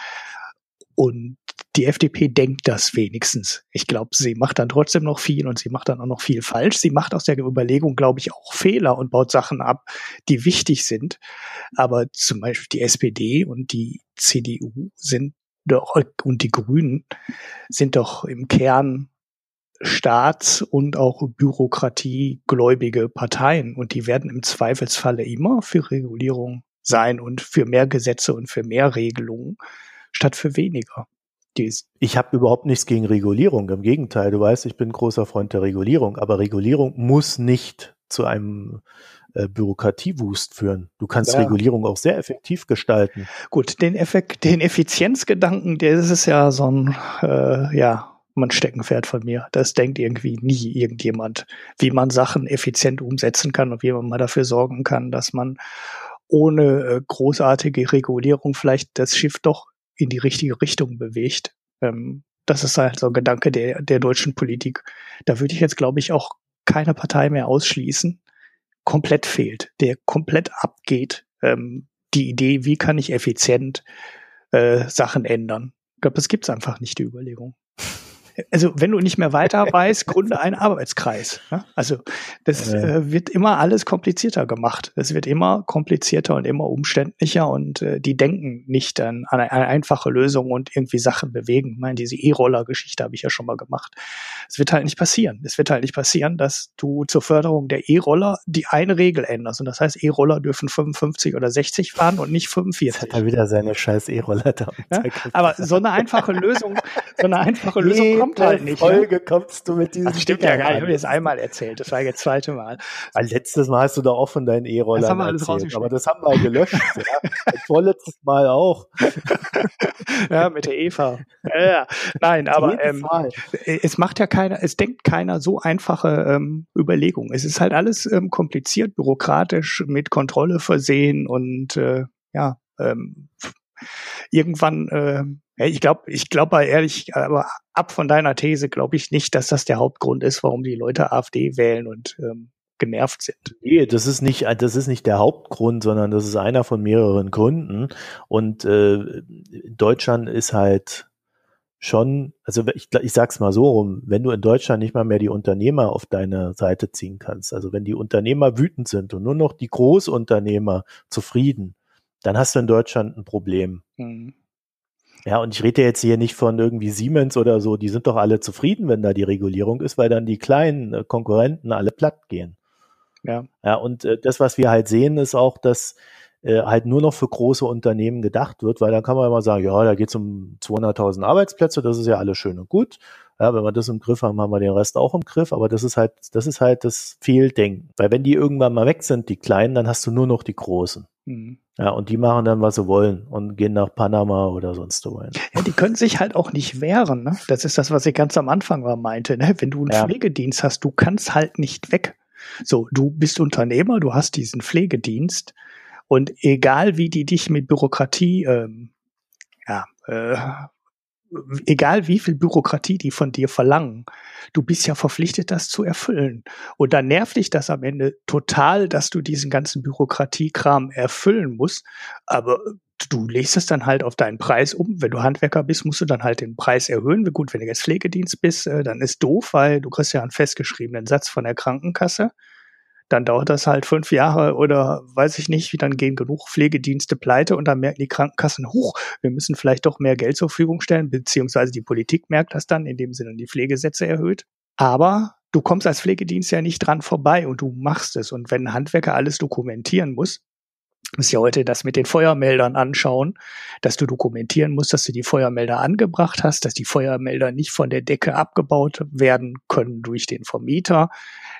Und die FDP denkt das wenigstens. Ich glaube, sie macht dann trotzdem noch viel und sie macht dann auch noch viel falsch. Sie macht aus der Überlegung, glaube ich, auch Fehler und baut Sachen ab, die wichtig sind. Aber zum Beispiel die SPD und die CDU sind doch, und die Grünen sind doch im Kern Staats- und auch Bürokratiegläubige Parteien und die werden im Zweifelsfalle immer für Regulierung sein und für mehr Gesetze und für mehr Regelungen statt für weniger. Dies. Ich habe überhaupt nichts gegen Regulierung. Im Gegenteil, du weißt, ich bin großer Freund der Regulierung, aber Regulierung muss nicht zu einem äh, Bürokratiewust führen. Du kannst ja. Regulierung auch sehr effektiv gestalten. Gut, den Effekt, den Effizienzgedanken, der ist ja so ein, äh, ja, man Steckenpferd von mir. Das denkt irgendwie nie irgendjemand, wie man Sachen effizient umsetzen kann und wie man mal dafür sorgen kann, dass man ohne äh, großartige Regulierung vielleicht das Schiff doch in die richtige Richtung bewegt. Ähm, das ist halt so ein Gedanke der, der deutschen Politik. Da würde ich jetzt, glaube ich, auch keine Partei mehr ausschließen. Komplett fehlt, der komplett abgeht. Ähm, die Idee, wie kann ich effizient äh, Sachen ändern. Ich glaube, das gibt's einfach nicht, die Überlegung also wenn du nicht mehr weiter weißt, gründe einen Arbeitskreis. Ja? Also das äh, wird immer alles komplizierter gemacht. Es wird immer komplizierter und immer umständlicher und äh, die denken nicht an, an eine einfache Lösung und irgendwie Sachen bewegen. Ich meine, diese E-Roller-Geschichte habe ich ja schon mal gemacht. Es wird halt nicht passieren. Es wird halt nicht passieren, dass du zur Förderung der E-Roller die eine Regel änderst. Und das heißt, E-Roller dürfen 55 oder 60 fahren und nicht 45. Jetzt hat er wieder seine scheiß E-Roller da. Ja? Aber so eine einfache Lösung, so eine einfache Lösung kommt halt nicht. Ne? Folge ne? kommst du mit diesem. Das stimmt ja gar nicht. Ich habe das einmal erzählt. Das war ja das zweite Mal. Weil letztes Mal hast du da auch von deinen E-Rollern Das haben wir alles erzählt, aber das haben wir gelöscht. ja. Vorletztes Mal auch. ja, mit der Eva. Ja, nein, aber ähm, es macht ja keiner, es denkt keiner so einfache ähm, Überlegungen. Es ist halt alles ähm, kompliziert, bürokratisch, mit Kontrolle versehen und äh, ja, ähm, irgendwann äh, ich glaube, ich glaube ehrlich, aber ab von deiner These glaube ich nicht, dass das der Hauptgrund ist, warum die Leute AfD wählen und ähm, genervt sind. Nee, das ist nicht, das ist nicht der Hauptgrund, sondern das ist einer von mehreren Gründen. Und äh, Deutschland ist halt schon, also ich, ich sag's mal so rum, wenn du in Deutschland nicht mal mehr die Unternehmer auf deine Seite ziehen kannst, also wenn die Unternehmer wütend sind und nur noch die Großunternehmer zufrieden, dann hast du in Deutschland ein Problem. Mhm. Ja, und ich rede jetzt hier nicht von irgendwie Siemens oder so, die sind doch alle zufrieden, wenn da die Regulierung ist, weil dann die kleinen äh, Konkurrenten alle platt gehen. Ja. Ja, und äh, das, was wir halt sehen, ist auch, dass äh, halt nur noch für große Unternehmen gedacht wird, weil dann kann man immer sagen, ja, da geht es um 200.000 Arbeitsplätze, das ist ja alles schön und gut. Ja, wenn wir das im Griff haben, haben wir den Rest auch im Griff, aber das ist halt, das ist halt das Fehldenken. Weil wenn die irgendwann mal weg sind, die Kleinen, dann hast du nur noch die Großen. Mhm. Ja, und die machen dann, was sie wollen und gehen nach Panama oder sonst wohin. Ja, die können sich halt auch nicht wehren. Ne? Das ist das, was ich ganz am Anfang mal meinte. Ne? Wenn du einen ja. Pflegedienst hast, du kannst halt nicht weg. So, du bist Unternehmer, du hast diesen Pflegedienst und egal wie die dich mit Bürokratie ähm, ja, äh, egal wie viel Bürokratie die von dir verlangen, du bist ja verpflichtet, das zu erfüllen. Und dann nervt dich das am Ende total, dass du diesen ganzen Bürokratiekram erfüllen musst. Aber du legst es dann halt auf deinen Preis um. Wenn du Handwerker bist, musst du dann halt den Preis erhöhen. Gut, wenn du jetzt Pflegedienst bist, äh, dann ist doof, weil du kriegst ja einen festgeschriebenen Satz von der Krankenkasse dann dauert das halt fünf Jahre oder weiß ich nicht, wie dann gehen genug Pflegedienste pleite und dann merken die Krankenkassen, huch, wir müssen vielleicht doch mehr Geld zur Verfügung stellen, beziehungsweise die Politik merkt das dann, indem sie dann die Pflegesätze erhöht. Aber du kommst als Pflegedienst ja nicht dran vorbei und du machst es. Und wenn ein Handwerker alles dokumentieren muss, muss ja heute das mit den Feuermeldern anschauen, dass du dokumentieren musst, dass du die Feuermelder angebracht hast, dass die Feuermelder nicht von der Decke abgebaut werden können durch den Vermieter,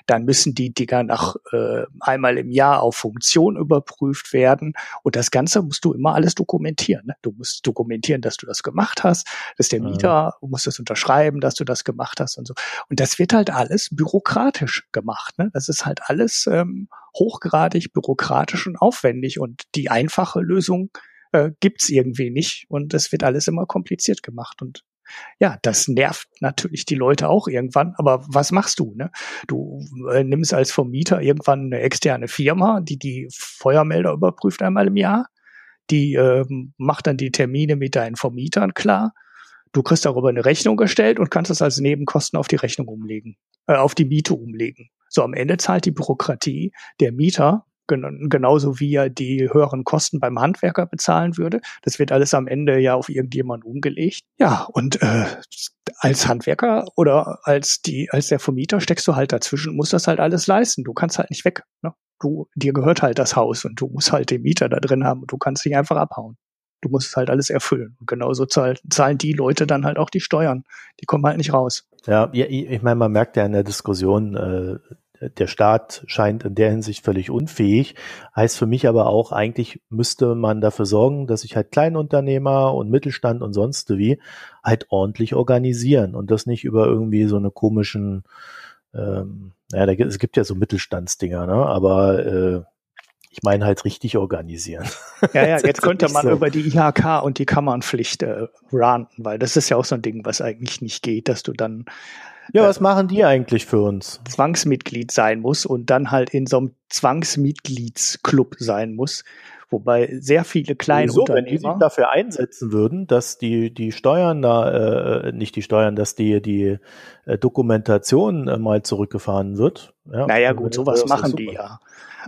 dann müssen die Dinger nach äh, einmal im Jahr auf Funktion überprüft werden. Und das Ganze musst du immer alles dokumentieren. Ne? Du musst dokumentieren, dass du das gemacht hast, dass der Mieter mhm. muss das unterschreiben, dass du das gemacht hast und so. Und das wird halt alles bürokratisch gemacht. Ne? Das ist halt alles ähm, hochgradig bürokratisch und aufwendig. Und die einfache Lösung äh, gibt's irgendwie nicht. Und es wird alles immer kompliziert gemacht. Und ja, das nervt natürlich die Leute auch irgendwann. Aber was machst du? Ne? Du äh, nimmst als Vermieter irgendwann eine externe Firma, die die Feuermelder überprüft einmal im Jahr. Die äh, macht dann die Termine mit deinen Vermietern klar. Du kriegst darüber eine Rechnung gestellt und kannst das als Nebenkosten auf die Rechnung umlegen, äh, auf die Miete umlegen. So am Ende zahlt die Bürokratie der Mieter genauso wie er die höheren Kosten beim Handwerker bezahlen würde. Das wird alles am Ende ja auf irgendjemanden umgelegt. Ja, und äh, als Handwerker oder als die, als der Vermieter steckst du halt dazwischen, musst das halt alles leisten. Du kannst halt nicht weg. Ne? Du, dir gehört halt das Haus und du musst halt den Mieter da drin haben und du kannst dich einfach abhauen. Du musst es halt alles erfüllen. Und genauso zahlen, zahlen die Leute dann halt auch die Steuern. Die kommen halt nicht raus. Ja, ich meine, man merkt ja in der Diskussion, äh, der Staat scheint in der Hinsicht völlig unfähig. Heißt für mich aber auch, eigentlich müsste man dafür sorgen, dass sich halt Kleinunternehmer und Mittelstand und sonst wie halt ordentlich organisieren und das nicht über irgendwie so eine komischen, ähm, naja, da, es gibt ja so Mittelstandsdinger, ne? aber äh, ich meine halt richtig organisieren. Ja, ja, jetzt könnte man so. über die IHK und die Kammernpflicht äh, ranten, weil das ist ja auch so ein Ding, was eigentlich nicht geht, dass du dann ja, was machen die eigentlich für uns? Zwangsmitglied sein muss und dann halt in so einem Zwangsmitgliedsclub sein muss. Wobei sehr viele kleine so, Unternehmer. Wenn die sich dafür einsetzen würden, dass die, die Steuern da, äh, nicht die Steuern, dass die, die äh, Dokumentation äh, mal zurückgefahren wird. Ja, naja, gut, sowas machen die ja.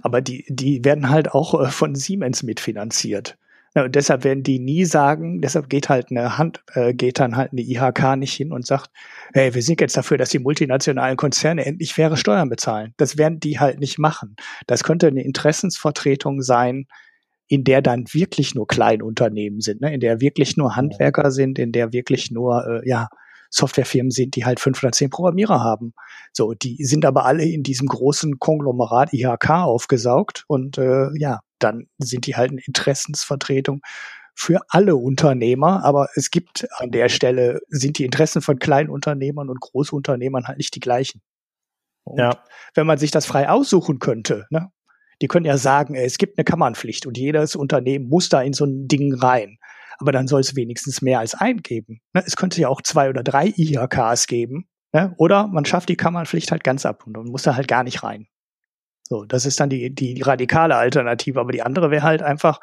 Aber die, die werden halt auch äh, von Siemens mitfinanziert. Ja, und deshalb werden die nie sagen, deshalb geht halt eine Hand, äh, geht dann halt eine IHK nicht hin und sagt, hey, wir sind jetzt dafür, dass die multinationalen Konzerne endlich faire Steuern bezahlen. Das werden die halt nicht machen. Das könnte eine Interessensvertretung sein, in der dann wirklich nur Kleinunternehmen sind, ne? in der wirklich nur Handwerker sind, in der wirklich nur, äh, ja, Softwarefirmen sind, die halt fünf oder zehn Programmierer haben. So, die sind aber alle in diesem großen Konglomerat IHK aufgesaugt und äh, ja, dann sind die halt eine Interessensvertretung für alle Unternehmer, aber es gibt an der Stelle, sind die Interessen von kleinen Unternehmern und Großunternehmern halt nicht die gleichen. Und ja. wenn man sich das frei aussuchen könnte, ne, die können ja sagen, es gibt eine Kammernpflicht und jedes Unternehmen muss da in so ein Ding rein. Aber dann soll es wenigstens mehr als ein geben. Ne? Es könnte ja auch zwei oder drei IHKs geben. Ne? Oder man schafft die Kammernpflicht halt ganz ab und muss da halt gar nicht rein. So, das ist dann die, die, die radikale Alternative. Aber die andere wäre halt einfach,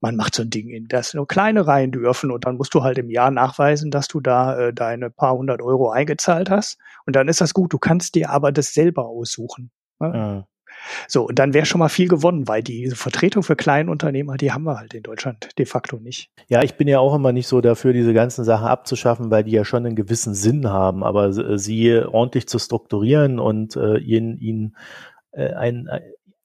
man macht so ein Ding in, das nur kleine rein dürfen und dann musst du halt im Jahr nachweisen, dass du da äh, deine paar hundert Euro eingezahlt hast. Und dann ist das gut. Du kannst dir aber das selber aussuchen. Ne? Ja. So, und dann wäre schon mal viel gewonnen, weil die Vertretung für Kleinunternehmer, die haben wir halt in Deutschland de facto nicht. Ja, ich bin ja auch immer nicht so dafür, diese ganzen Sachen abzuschaffen, weil die ja schon einen gewissen Sinn haben, aber äh, sie ordentlich zu strukturieren und äh, ihnen, ihnen äh, einen,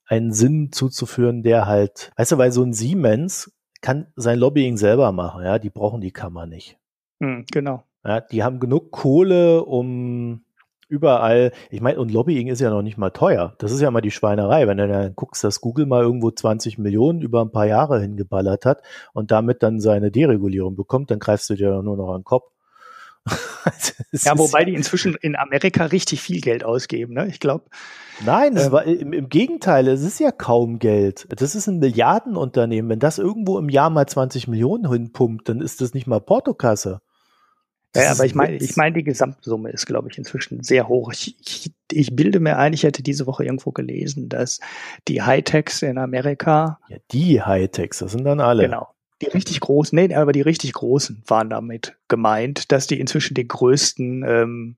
einen Sinn zuzuführen, der halt, weißt du, weil so ein Siemens kann sein Lobbying selber machen, ja, die brauchen die Kammer nicht. Mhm, genau. Ja, die haben genug Kohle, um überall, ich meine, und Lobbying ist ja noch nicht mal teuer. Das ist ja mal die Schweinerei. Wenn du dann guckst, dass Google mal irgendwo 20 Millionen über ein paar Jahre hingeballert hat und damit dann seine Deregulierung bekommt, dann greifst du dir nur noch an den Kopf. ja, wobei die inzwischen in Amerika richtig viel Geld ausgeben, ne? Ich glaube. Nein, ähm, war, im, im, Gegenteil, es ist ja kaum Geld. Das ist ein Milliardenunternehmen. Wenn das irgendwo im Jahr mal 20 Millionen hinpumpt, dann ist das nicht mal Portokasse. Ja, aber ich meine, ich meine, die Gesamtsumme ist, glaube ich, inzwischen sehr hoch. Ich, ich, ich bilde mir ein, ich hätte diese Woche irgendwo gelesen, dass die Hightechs in Amerika. Ja, die Hightechs, das sind dann alle. Genau. Die richtig großen, nee, aber die richtig großen waren damit gemeint, dass die inzwischen die größten ähm,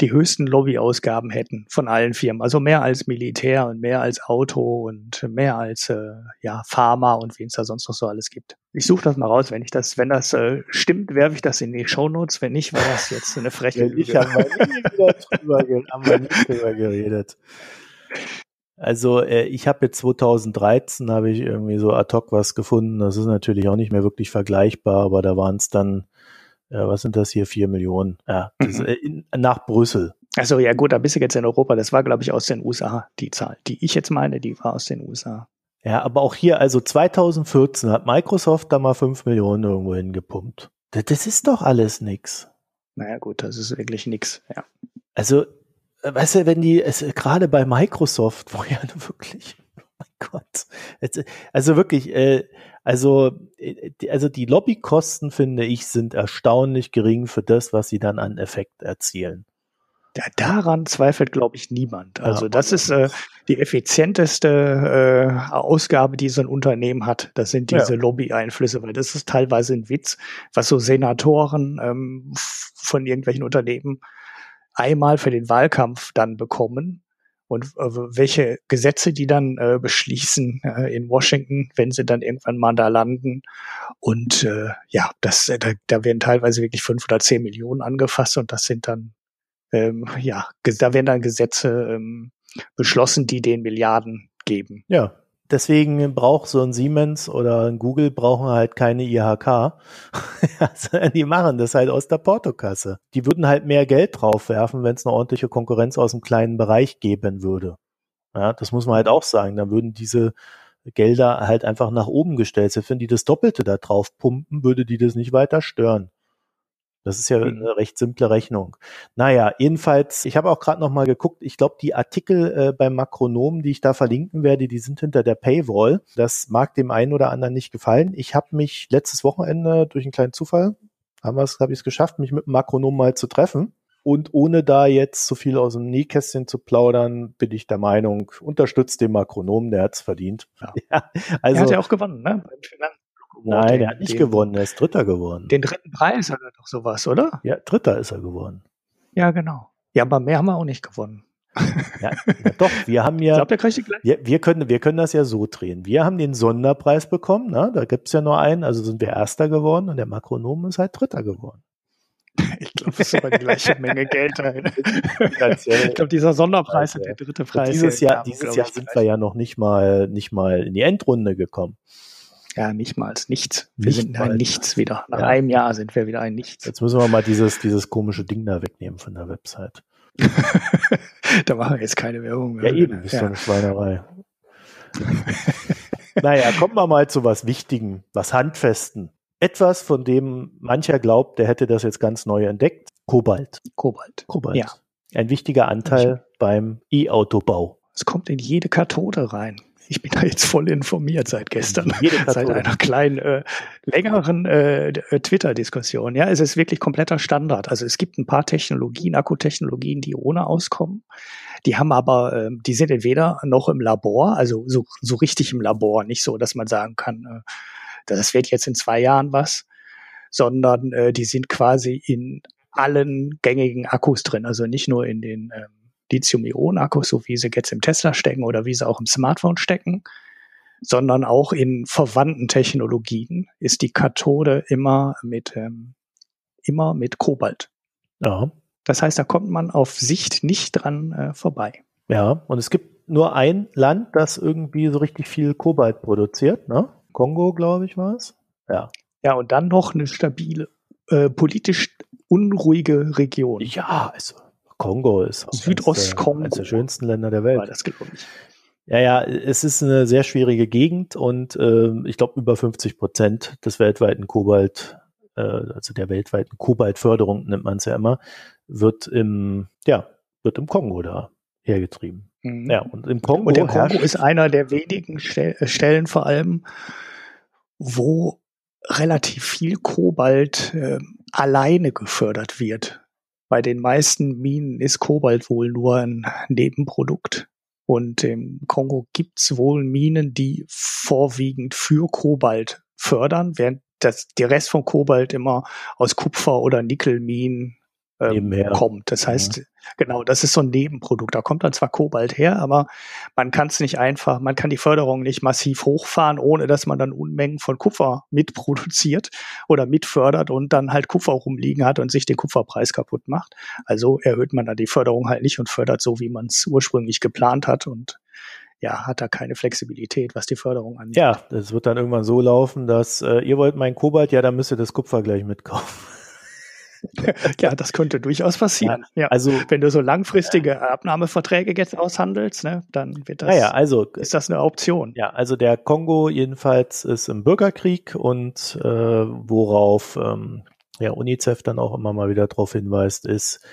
die höchsten Lobbyausgaben hätten von allen Firmen. Also mehr als Militär und mehr als Auto und mehr als äh, ja, Pharma und wen es da sonst noch so alles gibt. Ich suche das mal raus, wenn ich das, wenn das äh, stimmt, werfe ich das in die Shownotes. Wenn nicht, war das jetzt eine freche Lüge. Ich habe nie wieder drüber, haben wir nicht drüber geredet. Also äh, ich habe jetzt 2013 habe ich irgendwie so ad hoc was gefunden. Das ist natürlich auch nicht mehr wirklich vergleichbar, aber da waren es dann ja, was sind das hier, vier Millionen? Ja, mhm. in, nach Brüssel. Also ja gut, da bist du jetzt in Europa. Das war, glaube ich, aus den USA, die Zahl. Die ich jetzt meine, die war aus den USA. Ja, aber auch hier, also 2014 hat Microsoft da mal fünf Millionen irgendwo hingepumpt. Das, das ist doch alles nix. Naja gut, das ist wirklich nix, ja. Also, äh, weißt du, wenn die, es gerade bei Microsoft, wo ja wirklich, oh mein Gott, also wirklich, äh, also, äh, also die Lobbykosten, finde ich, sind erstaunlich gering für das, was sie dann an Effekt erzielen. Ja, daran zweifelt, glaube ich, niemand. Also das ist äh, die effizienteste äh, Ausgabe, die so ein Unternehmen hat. Das sind diese ja. Lobby-Einflüsse, weil das ist teilweise ein Witz, was so Senatoren ähm, von irgendwelchen Unternehmen einmal für den Wahlkampf dann bekommen und äh, welche Gesetze die dann äh, beschließen äh, in Washington, wenn sie dann irgendwann mal da landen. Und äh, ja, das, äh, da, da werden teilweise wirklich fünf oder zehn Millionen angefasst und das sind dann ähm, ja, da werden dann Gesetze ähm, beschlossen, die den Milliarden geben. Ja, deswegen braucht so ein Siemens oder ein Google brauchen halt keine IHK. also die machen das halt aus der Portokasse. Die würden halt mehr Geld draufwerfen, wenn es eine ordentliche Konkurrenz aus dem kleinen Bereich geben würde. Ja, das muss man halt auch sagen. Dann würden diese Gelder halt einfach nach oben gestellt. Selbst wenn die das Doppelte da drauf pumpen, würde die das nicht weiter stören. Das ist ja mhm. eine recht simple Rechnung. Naja, jedenfalls, ich habe auch gerade noch mal geguckt, ich glaube, die Artikel äh, beim Makronom, die ich da verlinken werde, die sind hinter der Paywall. Das mag dem einen oder anderen nicht gefallen. Ich habe mich letztes Wochenende durch einen kleinen Zufall, habe hab ich es geschafft, mich mit dem Makronom mal zu treffen. Und ohne da jetzt zu viel aus dem Nähkästchen zu plaudern, bin ich der Meinung, unterstützt den Makronom, der hat's verdient. Ja. ja also, er hat ja auch gewonnen, ne? Finanz Nein, er hat nicht den, gewonnen, er ist Dritter geworden. Den dritten Preis hat er doch sowas, oder? Ja, Dritter ist er geworden. Ja, genau. Ja, aber mehr haben wir auch nicht gewonnen. Ja, ja doch, wir haben ja. Ich glaube, der. Wir, wir, können, wir können das ja so drehen. Wir haben den Sonderpreis bekommen, ne? da gibt's ja nur einen, also sind wir Erster geworden und der Makronom ist halt Dritter geworden. Ich glaube, das ist aber die gleiche Menge Geld. ich glaube, dieser Sonderpreis ist der dritte Preis. Und dieses Jahr, dieses Jahr sind wir ja noch nicht mal, nicht mal in die Endrunde gekommen. Ja, nicht mal nichts. Wir nicht sind ein Nichts wieder. Nach ja. einem Jahr sind wir wieder ein Nichts. Jetzt müssen wir mal dieses, dieses komische Ding da wegnehmen von der Website. da machen wir jetzt keine Werbung mehr. Ja, eben, ist ja. so eine Schweinerei. naja, kommen wir mal zu was Wichtigen, was Handfesten. Etwas, von dem mancher glaubt, der hätte das jetzt ganz neu entdeckt. Kobalt. Kobalt. Kobalt. Ja. Ein wichtiger Anteil beim E-Autobau. Es kommt in jede Kathode rein ich bin da jetzt voll informiert seit gestern, seit einer kleinen, äh, längeren äh, äh, Twitter-Diskussion. Ja, es ist wirklich kompletter Standard. Also es gibt ein paar Technologien, Akkutechnologien, die ohne auskommen. Die haben aber, äh, die sind entweder noch im Labor, also so, so richtig im Labor, nicht so, dass man sagen kann, äh, das wird jetzt in zwei Jahren was, sondern äh, die sind quasi in allen gängigen Akkus drin, also nicht nur in den ähm, Lithium-Ionen-Akkus, so wie sie jetzt im Tesla stecken oder wie sie auch im Smartphone stecken, sondern auch in verwandten Technologien ist die Kathode immer mit, ähm, immer mit Kobalt. Ja. Das heißt, da kommt man auf Sicht nicht dran äh, vorbei. Ja, und es gibt nur ein Land, das irgendwie so richtig viel Kobalt produziert, ne? Kongo, glaube ich, war es. Ja. Ja, und dann noch eine stabile, äh, politisch unruhige Region. Ja, also Kongo ist Südostkongo. Eines der schönsten Länder der Welt. War das glaube ich. Ja, ja, es ist eine sehr schwierige Gegend und äh, ich glaube über 50 Prozent des weltweiten Kobalt, äh, also der weltweiten Kobaltförderung nennt man es ja immer, wird im, ja, wird im Kongo da hergetrieben. Mhm. Ja, und im Kongo. Und der Kongo ist einer der wenigen Stellen vor allem, wo relativ viel Kobalt äh, alleine gefördert wird. Bei den meisten Minen ist Kobalt wohl nur ein Nebenprodukt. Und im Kongo gibt's wohl Minen, die vorwiegend für Kobalt fördern, während das, der Rest von Kobalt immer aus Kupfer- oder Nickelminen ähm, kommt. Das heißt, ja. genau, das ist so ein Nebenprodukt. Da kommt dann zwar Kobalt her, aber man kann es nicht einfach, man kann die Förderung nicht massiv hochfahren, ohne dass man dann Unmengen von Kupfer mitproduziert oder mitfördert und dann halt Kupfer rumliegen hat und sich den Kupferpreis kaputt macht. Also erhöht man dann die Förderung halt nicht und fördert so, wie man es ursprünglich geplant hat und ja, hat da keine Flexibilität, was die Förderung angeht. Ja, das wird dann irgendwann so laufen, dass äh, ihr wollt mein Kobalt, ja, dann müsst ihr das Kupfer gleich mitkaufen. ja, das könnte durchaus passieren. Ja, also wenn du so langfristige Abnahmeverträge jetzt aushandelst, ne, dann wird das. Naja, also ist das eine Option. Ja, also der Kongo jedenfalls ist im Bürgerkrieg und äh, worauf ähm, ja UNICEF dann auch immer mal wieder darauf hinweist, ist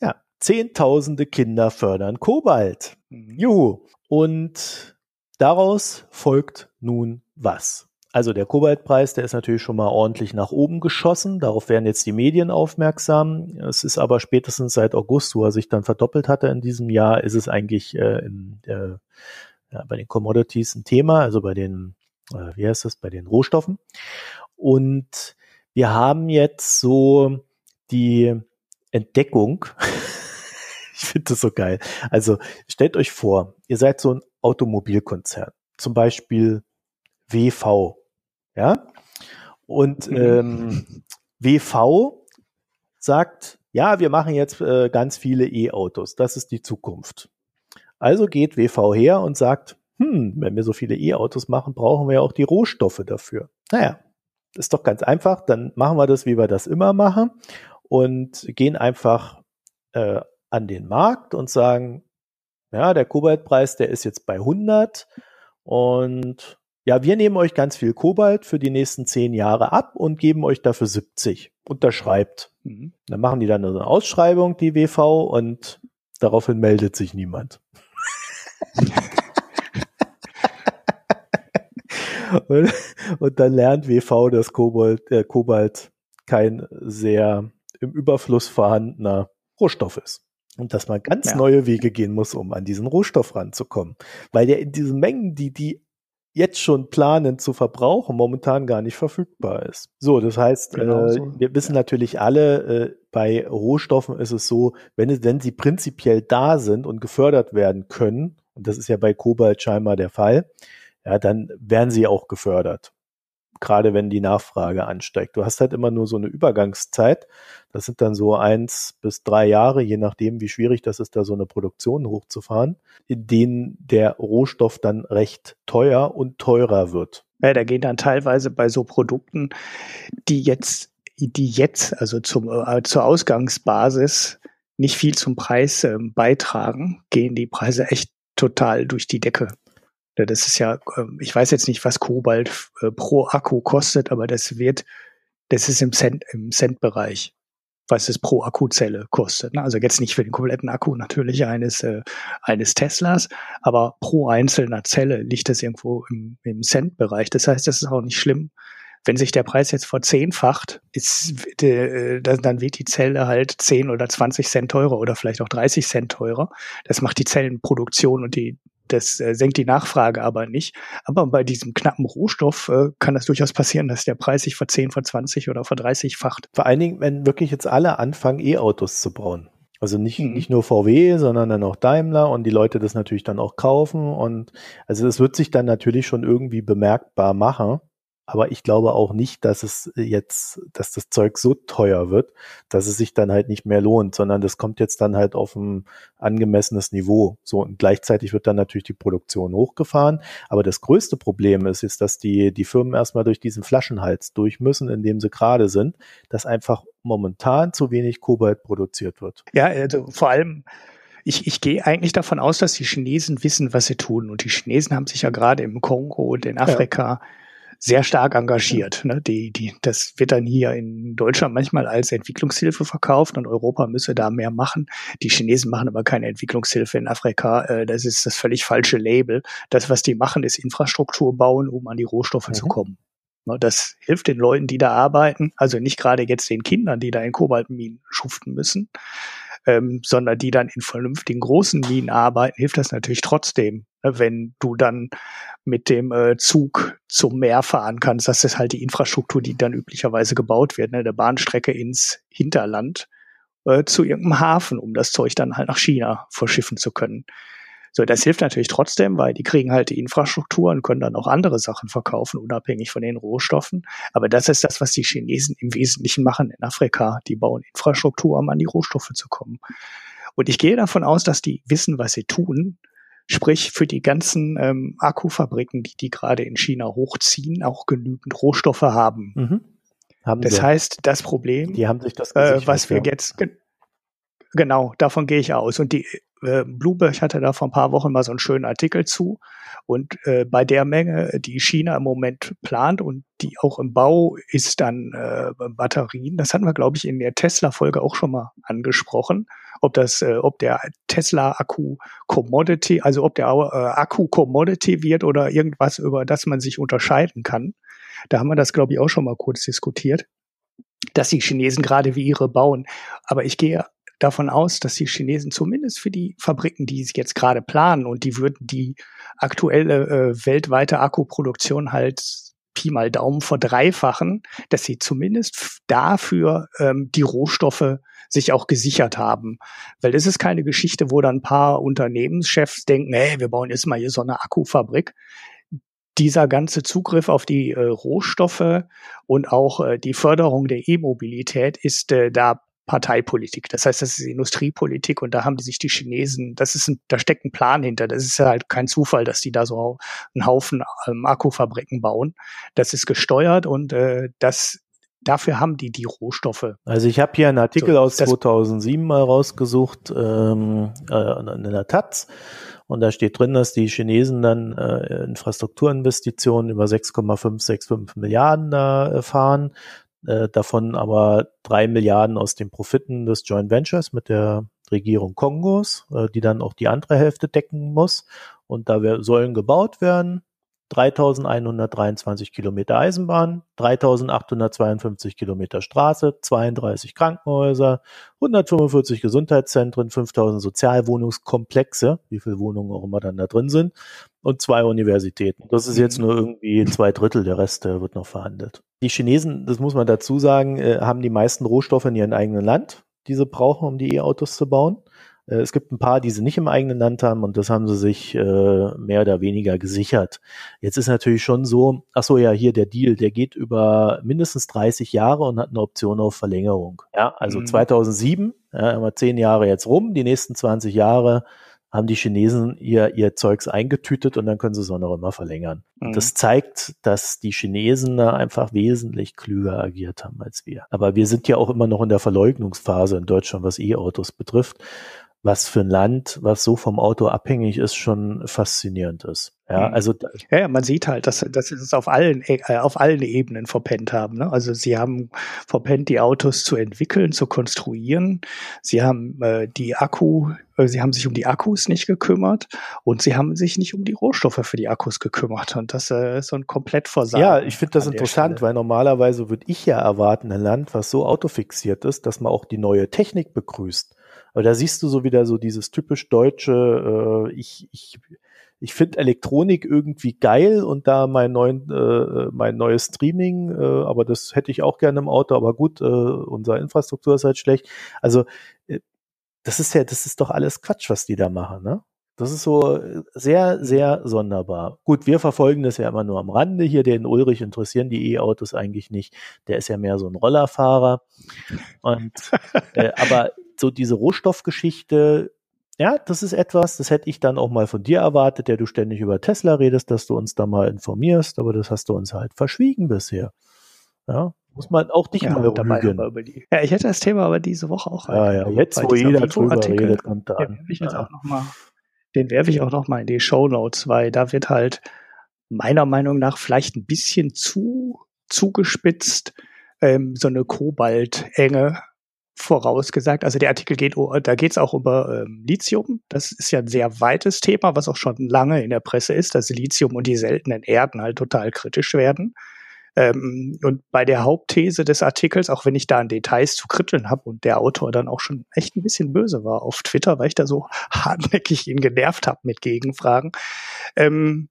ja Zehntausende Kinder fördern Kobalt. Mhm. Juhu. Und daraus folgt nun was? Also der Kobaltpreis, der ist natürlich schon mal ordentlich nach oben geschossen. Darauf werden jetzt die Medien aufmerksam. Es ist aber spätestens seit August, wo er sich dann verdoppelt hatte in diesem Jahr, ist es eigentlich äh, in, äh, ja, bei den Commodities ein Thema, also bei den, äh, wie heißt das, bei den Rohstoffen. Und wir haben jetzt so die Entdeckung. ich finde das so geil. Also stellt euch vor, ihr seid so ein Automobilkonzern, zum Beispiel WV ja. Und mhm. ähm, WV sagt, ja, wir machen jetzt äh, ganz viele E-Autos. Das ist die Zukunft. Also geht WV her und sagt, hm, wenn wir so viele E-Autos machen, brauchen wir ja auch die Rohstoffe dafür. Naja, ist doch ganz einfach. Dann machen wir das, wie wir das immer machen und gehen einfach äh, an den Markt und sagen, ja, der Kobaltpreis, der ist jetzt bei 100 und ja, wir nehmen euch ganz viel Kobalt für die nächsten zehn Jahre ab und geben euch dafür 70. Unterschreibt. Mhm. Dann machen die dann eine Ausschreibung, die WV, und daraufhin meldet sich niemand. und, und, dann lernt WV, dass Kobalt, äh, Kobalt kein sehr im Überfluss vorhandener Rohstoff ist. Und dass man ganz ja. neue Wege gehen muss, um an diesen Rohstoff ranzukommen. Weil der in diesen Mengen, die die jetzt schon planen zu verbrauchen, momentan gar nicht verfügbar ist. So, das heißt, genau äh, so. wir wissen natürlich alle, äh, bei Rohstoffen ist es so, wenn, es, wenn sie prinzipiell da sind und gefördert werden können, und das ist ja bei Kobalt scheinbar der Fall, ja, dann werden sie auch gefördert gerade wenn die Nachfrage ansteigt. Du hast halt immer nur so eine Übergangszeit. Das sind dann so eins bis drei Jahre, je nachdem, wie schwierig das ist, da so eine Produktion hochzufahren, in denen der Rohstoff dann recht teuer und teurer wird. Ja, da gehen dann teilweise bei so Produkten, die jetzt, die jetzt, also zum, äh, zur Ausgangsbasis nicht viel zum Preis äh, beitragen, gehen die Preise echt total durch die Decke. Das ist ja, ähm, ich weiß jetzt nicht, was Kobalt äh, pro Akku kostet, aber das wird, das ist im Cent, im Cent-Bereich, was es pro Akkuzelle kostet. Ne? Also jetzt nicht für den kompletten Akku natürlich eines, äh, eines Teslas, aber pro einzelner Zelle liegt das irgendwo im, im Cent-Bereich. Das heißt, das ist auch nicht schlimm. Wenn sich der Preis jetzt verzehnfacht, äh, dann wird die Zelle halt 10 oder 20 Cent teurer oder vielleicht auch 30 Cent teurer. Das macht die Zellenproduktion und die, das äh, senkt die Nachfrage aber nicht. Aber bei diesem knappen Rohstoff äh, kann das durchaus passieren, dass der Preis sich vor 10, vor 20 oder vor 30 facht. Vor allen Dingen, wenn wirklich jetzt alle anfangen, E-Autos zu bauen. Also nicht, mhm. nicht nur VW, sondern dann auch Daimler und die Leute das natürlich dann auch kaufen. Und also das wird sich dann natürlich schon irgendwie bemerkbar machen. Aber ich glaube auch nicht, dass es jetzt, dass das Zeug so teuer wird, dass es sich dann halt nicht mehr lohnt, sondern das kommt jetzt dann halt auf ein angemessenes Niveau. So und gleichzeitig wird dann natürlich die Produktion hochgefahren. Aber das größte Problem ist, ist, dass die, die Firmen erstmal durch diesen Flaschenhals durch müssen, in dem sie gerade sind, dass einfach momentan zu wenig Kobalt produziert wird. Ja, also vor allem, ich, ich gehe eigentlich davon aus, dass die Chinesen wissen, was sie tun. Und die Chinesen haben sich ja gerade im Kongo und in Afrika ja sehr stark engagiert. Ne? Die, die, das wird dann hier in Deutschland manchmal als Entwicklungshilfe verkauft und Europa müsse da mehr machen. Die Chinesen machen aber keine Entwicklungshilfe in Afrika. Äh, das ist das völlig falsche Label. Das, was die machen, ist Infrastruktur bauen, um an die Rohstoffe mhm. zu kommen. Ne, das hilft den Leuten, die da arbeiten, also nicht gerade jetzt den Kindern, die da in Kobaltminen schuften müssen, ähm, sondern die dann in vernünftigen großen Minen arbeiten, hilft das natürlich trotzdem, ne, wenn du dann mit dem äh, Zug zum Meer fahren kannst. Das ist halt die Infrastruktur, die dann üblicherweise gebaut wird, ne, eine Bahnstrecke ins Hinterland äh, zu irgendeinem Hafen, um das Zeug dann halt nach China verschiffen zu können. So, das hilft natürlich trotzdem, weil die kriegen halt die Infrastruktur und können dann auch andere Sachen verkaufen, unabhängig von den Rohstoffen. Aber das ist das, was die Chinesen im Wesentlichen machen in Afrika. Die bauen Infrastruktur, um an die Rohstoffe zu kommen. Und ich gehe davon aus, dass die wissen, was sie tun. Sprich, für die ganzen ähm, Akkufabriken, die die gerade in China hochziehen, auch genügend Rohstoffe haben. Mhm. haben das sie. heißt, das Problem, die haben sich das äh, was wir ja. jetzt Genau, davon gehe ich aus. Und die äh, Bloomberg hatte da vor ein paar Wochen mal so einen schönen Artikel zu. Und äh, bei der Menge, die China im Moment plant und die auch im Bau ist dann äh, Batterien, das hatten wir, glaube ich, in der Tesla-Folge auch schon mal angesprochen, ob das, äh, ob der Tesla-Akku Commodity, also ob der äh, Akku Commodity wird oder irgendwas, über das man sich unterscheiden kann. Da haben wir das, glaube ich, auch schon mal kurz diskutiert dass die Chinesen gerade wie ihre bauen. Aber ich gehe davon aus, dass die Chinesen zumindest für die Fabriken, die sie jetzt gerade planen und die würden die aktuelle äh, weltweite Akkuproduktion halt Pi mal Daumen verdreifachen, dass sie zumindest dafür ähm, die Rohstoffe sich auch gesichert haben. Weil es ist keine Geschichte, wo dann ein paar Unternehmenschefs denken, hey, wir bauen jetzt mal hier so eine Akkufabrik dieser ganze Zugriff auf die äh, Rohstoffe und auch äh, die Förderung der E-Mobilität ist äh, da Parteipolitik. Das heißt, das ist Industriepolitik und da haben die sich die Chinesen, das ist ein, da steckt ein Plan hinter. Das ist halt kein Zufall, dass die da so einen Haufen ähm, Akkufabriken bauen. Das ist gesteuert und äh, das dafür haben die die Rohstoffe. Also ich habe hier einen Artikel so, aus 2007 mal rausgesucht ähm, äh, in der Taz und da steht drin, dass die Chinesen dann äh, Infrastrukturinvestitionen über 6,565 Milliarden da äh, fahren äh, davon aber drei Milliarden aus den Profiten des Joint Ventures mit der Regierung Kongos, äh, die dann auch die andere Hälfte decken muss. Und da sollen gebaut werden 3123 Kilometer Eisenbahn, 3852 Kilometer Straße, 32 Krankenhäuser, 145 Gesundheitszentren, 5000 Sozialwohnungskomplexe, wie viele Wohnungen auch immer dann da drin sind, und zwei Universitäten. Das ist jetzt nur irgendwie zwei Drittel, der Rest wird noch verhandelt. Die Chinesen, das muss man dazu sagen, äh, haben die meisten Rohstoffe in ihrem eigenen Land, die sie brauchen, um die E-Autos zu bauen. Äh, es gibt ein paar, die sie nicht im eigenen Land haben und das haben sie sich äh, mehr oder weniger gesichert. Jetzt ist natürlich schon so, ach so, ja, hier der Deal, der geht über mindestens 30 Jahre und hat eine Option auf Verlängerung. Ja, also mhm. 2007, ja, haben wir zehn Jahre jetzt rum, die nächsten 20 Jahre haben die Chinesen ihr, ihr Zeugs eingetütet und dann können sie es auch noch immer verlängern. Mhm. Das zeigt, dass die Chinesen da einfach wesentlich klüger agiert haben als wir. Aber wir sind ja auch immer noch in der Verleugnungsphase in Deutschland, was E-Autos betrifft was für ein Land, was so vom Auto abhängig ist, schon faszinierend ist. Ja, mhm. also ja, man sieht halt, dass, dass sie es auf allen äh, auf allen Ebenen verpennt haben. Ne? Also sie haben verpennt, die Autos zu entwickeln, zu konstruieren. Sie haben äh, die Akku, äh, sie haben sich um die Akkus nicht gekümmert und sie haben sich nicht um die Rohstoffe für die Akkus gekümmert. Und das äh, ist so ein komplett Versagen. Ja, ich finde das interessant, weil normalerweise würde ich ja erwarten, ein Land, was so autofixiert ist, dass man auch die neue Technik begrüßt. Aber da siehst du so wieder so dieses typisch deutsche, äh, ich, ich, ich finde Elektronik irgendwie geil und da mein, neuen, äh, mein neues Streaming, äh, aber das hätte ich auch gerne im Auto, aber gut, äh, unsere Infrastruktur ist halt schlecht. Also äh, das ist ja, das ist doch alles Quatsch, was die da machen, ne? Das ist so äh, sehr, sehr sonderbar. Gut, wir verfolgen das ja immer nur am Rande hier. Den Ulrich interessieren die E-Autos eigentlich nicht. Der ist ja mehr so ein Rollerfahrer. Und äh, aber so diese Rohstoffgeschichte, ja, das ist etwas, das hätte ich dann auch mal von dir erwartet, der du ständig über Tesla redest, dass du uns da mal informierst, aber das hast du uns halt verschwiegen bisher. Ja, muss man auch dich ja, mal rügen. Ja, ich hätte das Thema aber diese Woche auch. Ja, ja, jetzt, wo jeder drüber redet, kommt da an. Ich ja. den werfe ich auch noch mal in die Show Notes, weil da wird halt meiner Meinung nach vielleicht ein bisschen zu zugespitzt ähm, so eine Kobalt-Enge vorausgesagt. Also der Artikel geht, da geht es auch über ähm, Lithium. Das ist ja ein sehr weites Thema, was auch schon lange in der Presse ist, dass Lithium und die seltenen Erden halt total kritisch werden. Ähm, und bei der Hauptthese des Artikels, auch wenn ich da an Details zu kritteln habe und der Autor dann auch schon echt ein bisschen böse war auf Twitter, weil ich da so hartnäckig ihn genervt habe mit Gegenfragen, ähm,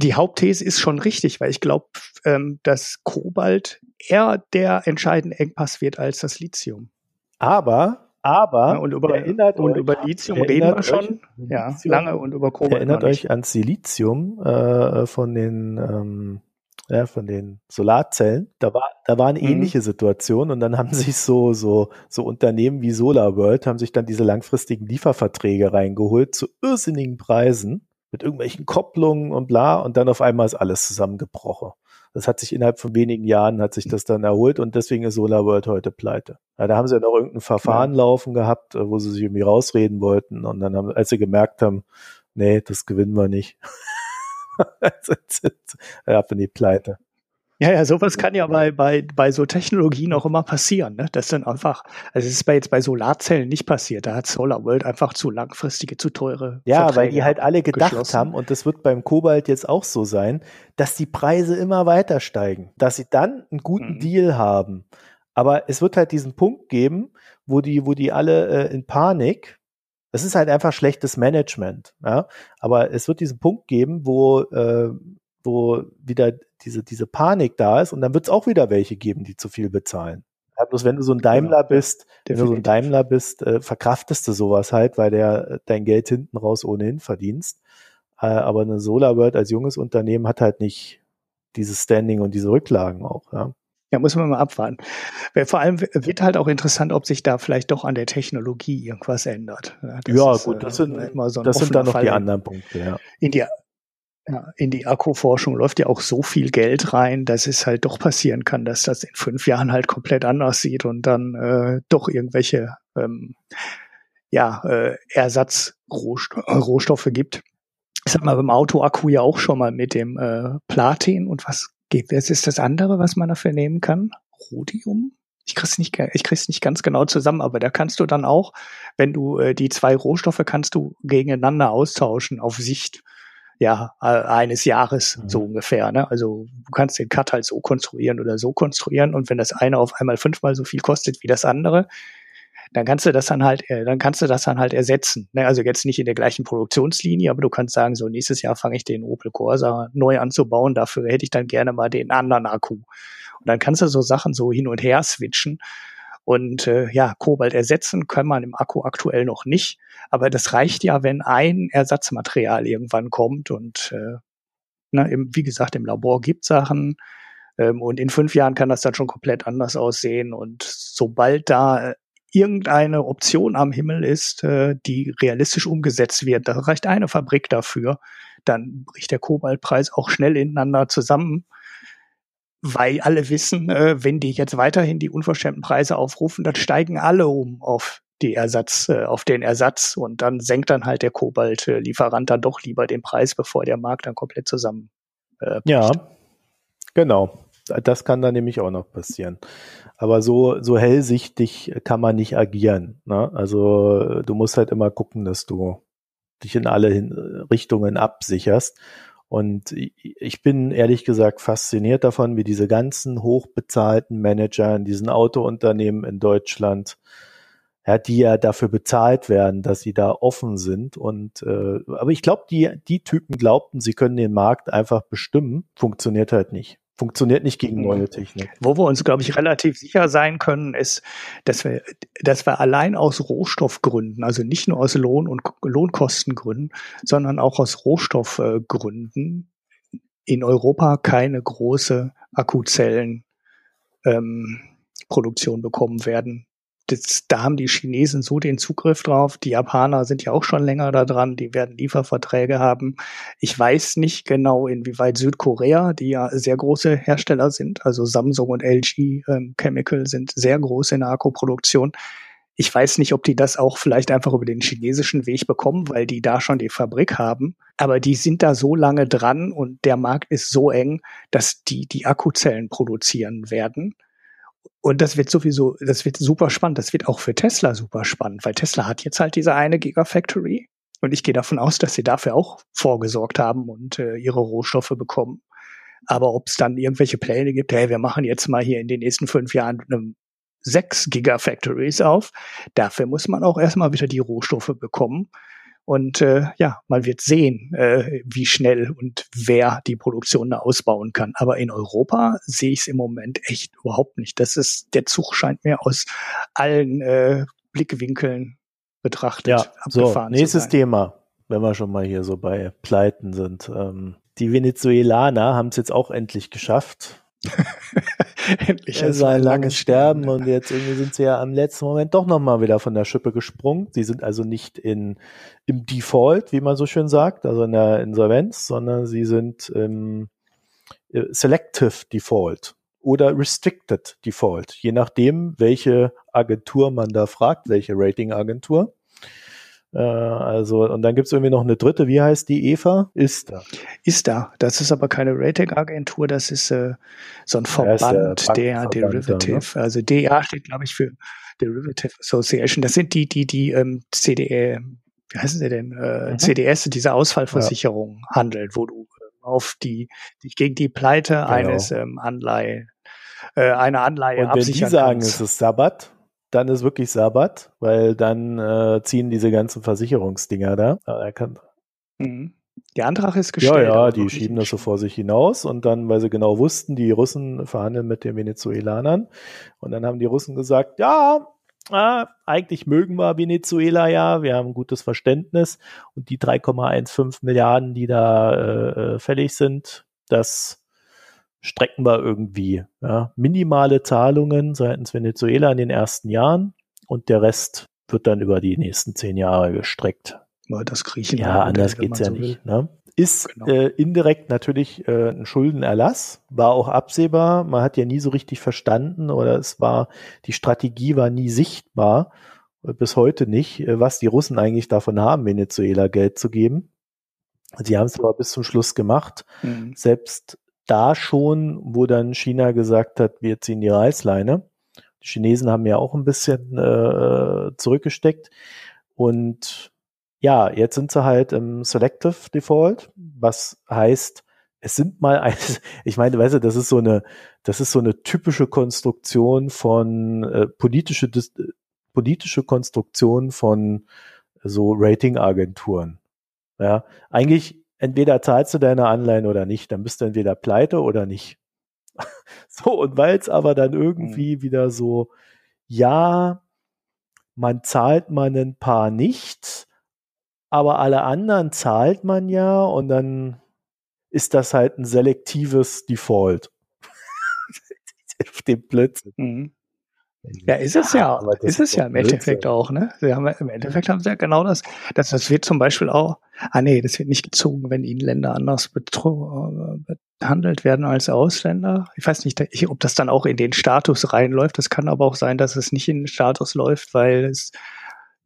die Hauptthese ist schon richtig, weil ich glaube, ähm, dass Kobalt eher der entscheidende Engpass wird als das Lithium. Aber, aber, ja, und über, und euch, über Lithium reden wir schon ja, lange und über Kobalt. Erinnert euch an Silizium äh, von den ähm, ja, von den Solarzellen. Da war, da war eine mhm. ähnliche Situation und dann haben sich so, so, so Unternehmen wie SolarWorld haben sich dann diese langfristigen Lieferverträge reingeholt zu irrsinnigen Preisen mit irgendwelchen Kopplungen und bla und dann auf einmal ist alles zusammengebrochen. Das hat sich innerhalb von wenigen Jahren hat sich das dann erholt und deswegen ist SolarWorld heute pleite. Ja, da haben sie ja noch irgendein Verfahren ja. laufen gehabt, äh, wo sie sich irgendwie rausreden wollten und dann haben, als sie gemerkt haben, nee, das gewinnen wir nicht. ja, bin die pleite. Ja, ja, sowas kann ja bei, bei, bei so Technologien auch immer passieren, ne? Das dann einfach, also es ist bei jetzt bei Solarzellen nicht passiert. Da hat SolarWorld einfach zu langfristige, zu teure. Ja, Verträge weil die halt alle gedacht haben, und das wird beim Kobalt jetzt auch so sein, dass die Preise immer weiter steigen, dass sie dann einen guten mhm. Deal haben. Aber es wird halt diesen Punkt geben, wo die, wo die alle äh, in Panik, es ist halt einfach schlechtes Management, ja. Aber es wird diesen Punkt geben, wo äh, wo wieder diese, diese Panik da ist und dann wird es auch wieder welche geben, die zu viel bezahlen. Ja, bloß wenn du so ein Daimler genau, bist, wenn du so ein Daimler bist, äh, verkraftest du sowas halt, weil der äh, dein Geld hinten raus ohnehin verdienst. Äh, aber eine SolarWorld als junges Unternehmen hat halt nicht dieses Standing und diese Rücklagen auch, ja. Ja, muss man mal abwarten. Vor allem wird halt auch interessant, ob sich da vielleicht doch an der Technologie irgendwas ändert. Das ja, ist, gut, das sind, so das sind dann noch Fall die anderen Punkte, ja. In die ja, in die Akkuforschung läuft ja auch so viel Geld rein, dass es halt doch passieren kann, dass das in fünf Jahren halt komplett anders sieht und dann äh, doch irgendwelche ähm, ja, äh, Ersatzrohstoffe gibt. Das hat man beim Autoakku ja auch schon mal mit dem äh, Platin und was geht, was ist das andere, was man dafür nehmen kann? Rhodium? Ich krieg's nicht, ich krieg's nicht ganz genau zusammen, aber da kannst du dann auch, wenn du äh, die zwei Rohstoffe kannst du gegeneinander austauschen auf Sicht ja, äh, eines Jahres mhm. so ungefähr. Ne? Also du kannst den Cut halt so konstruieren oder so konstruieren und wenn das eine auf einmal fünfmal so viel kostet wie das andere, dann kannst du das dann halt, äh, dann kannst du das dann halt ersetzen. Ne? Also jetzt nicht in der gleichen Produktionslinie, aber du kannst sagen, so nächstes Jahr fange ich den Opel Corsa neu anzubauen, dafür hätte ich dann gerne mal den anderen Akku. Und dann kannst du so Sachen so hin und her switchen. Und äh, ja, Kobalt ersetzen kann man im Akku aktuell noch nicht. Aber das reicht ja, wenn ein Ersatzmaterial irgendwann kommt. Und äh, ne, im, wie gesagt, im Labor gibt Sachen. Ähm, und in fünf Jahren kann das dann schon komplett anders aussehen. Und sobald da irgendeine Option am Himmel ist, äh, die realistisch umgesetzt wird, da reicht eine Fabrik dafür, dann bricht der Kobaltpreis auch schnell ineinander zusammen weil alle wissen, äh, wenn die jetzt weiterhin die unverschämten Preise aufrufen, dann steigen alle um auf die Ersatz, äh, auf den Ersatz und dann senkt dann halt der Kobalt-Lieferant dann doch lieber den Preis, bevor der Markt dann komplett zusammen. Äh, ja, genau. Das kann dann nämlich auch noch passieren. Aber so, so hellsichtig kann man nicht agieren. Ne? Also du musst halt immer gucken, dass du dich in alle Richtungen absicherst. Und ich bin ehrlich gesagt fasziniert davon, wie diese ganzen hochbezahlten Manager in diesen Autounternehmen in Deutschland, ja, die ja dafür bezahlt werden, dass sie da offen sind. Und äh, aber ich glaube, die, die Typen glaubten, sie können den Markt einfach bestimmen. Funktioniert halt nicht funktioniert nicht gegen neue mhm. Technik. Wo wir uns, glaube ich, relativ sicher sein können, ist, dass wir, dass wir allein aus Rohstoffgründen, also nicht nur aus Lohn- und Lohnkostengründen, sondern auch aus Rohstoffgründen in Europa keine große Akkuzellenproduktion ähm, bekommen werden das, da haben die Chinesen so den Zugriff drauf. Die Japaner sind ja auch schon länger da dran. Die werden Lieferverträge haben. Ich weiß nicht genau, inwieweit Südkorea, die ja sehr große Hersteller sind, also Samsung und LG ähm, Chemical sind sehr groß in der Akkuproduktion. Ich weiß nicht, ob die das auch vielleicht einfach über den chinesischen Weg bekommen, weil die da schon die Fabrik haben. Aber die sind da so lange dran und der Markt ist so eng, dass die die Akkuzellen produzieren werden. Und das wird sowieso, das wird super spannend. Das wird auch für Tesla super spannend, weil Tesla hat jetzt halt diese eine Gigafactory. Und ich gehe davon aus, dass sie dafür auch vorgesorgt haben und äh, ihre Rohstoffe bekommen. Aber ob es dann irgendwelche Pläne gibt, hey, wir machen jetzt mal hier in den nächsten fünf Jahren eine sechs Gigafactories auf, dafür muss man auch erstmal wieder die Rohstoffe bekommen. Und äh, ja, man wird sehen, äh, wie schnell und wer die Produktion ausbauen kann. Aber in Europa sehe ich es im Moment echt überhaupt nicht. Das ist, der Zug scheint mir aus allen äh, Blickwinkeln betrachtet. Ja, so, nächstes Thema, wenn wir schon mal hier so bei Pleiten sind. Ähm, die Venezuelaner haben es jetzt auch endlich geschafft. endlich. Es war ein langes Sterben und jetzt irgendwie sind sie ja am letzten Moment doch nochmal wieder von der Schippe gesprungen. Sie sind also nicht in, im Default, wie man so schön sagt, also in der Insolvenz, sondern sie sind im äh, Selective Default oder Restricted Default, je nachdem, welche Agentur man da fragt, welche Ratingagentur. Äh, also, und dann gibt es irgendwie noch eine dritte, wie heißt die, Eva? Ist da. Ist da. Das ist aber keine Ratingagentur, das ist äh, so ein Verband der, der Derivative. Ne? Also DA steht, glaube ich, für Derivative Association. Das sind die, die die ähm, CDE, wie heißen sie denn, äh, mhm. CDS, diese Ausfallversicherung ja. handeln, wo du äh, auf die, dich gegen die Pleite genau. eines ähm, Anleihe, äh, einer Anleihe Und wenn die sagen, kannst. es ist Sabbat, dann ist wirklich Sabbat, weil dann äh, ziehen diese ganzen Versicherungsdinger da. Er kann, mhm. Der Antrag ist gestellt. Ja, ja, die schieben das so vor sich hinaus und dann, weil sie genau wussten, die Russen verhandeln mit den Venezuelanern und dann haben die Russen gesagt, ja, äh, eigentlich mögen wir Venezuela ja, wir haben ein gutes Verständnis und die 3,15 Milliarden, die da äh, äh, fällig sind, das strecken wir irgendwie. Ja. Minimale Zahlungen seitens Venezuela in den ersten Jahren und der Rest wird dann über die nächsten zehn Jahre gestreckt. Das Griechen. Ja, anders geht's ja so nicht. Ne? Ist genau. äh, indirekt natürlich äh, ein Schuldenerlass, war auch absehbar. Man hat ja nie so richtig verstanden oder es war, die Strategie war nie sichtbar, äh, bis heute nicht, äh, was die Russen eigentlich davon haben, Venezuela Geld zu geben. Sie haben es aber bis zum Schluss gemacht. Mhm. Selbst da schon, wo dann China gesagt hat, wir ziehen die Reißleine. Die Chinesen haben ja auch ein bisschen äh, zurückgesteckt. Und ja, jetzt sind sie halt im Selective Default, was heißt, es sind mal ein, ich meine, weißt du, das ist so eine, das ist so eine typische Konstruktion von äh, politische, politische Konstruktion von so Ratingagenturen. Ja, eigentlich entweder zahlst du deine Anleihen oder nicht, dann bist du entweder pleite oder nicht. so, und weil es aber dann irgendwie mhm. wieder so, ja, man zahlt man ein paar nicht, aber alle anderen zahlt man ja und dann ist das halt ein selektives Default. Auf dem Blödsinn. Mhm. Ja, ist es ja, ja ist es ja im Endeffekt auch, ne? Sie haben, Im Endeffekt haben sie ja genau das. Das, das wird zum Beispiel auch, ah nee, das wird nicht gezogen, wenn ihnen Länder anders behandelt werden als Ausländer. Ich weiß nicht, ob das dann auch in den Status reinläuft. Das kann aber auch sein, dass es nicht in den Status läuft, weil es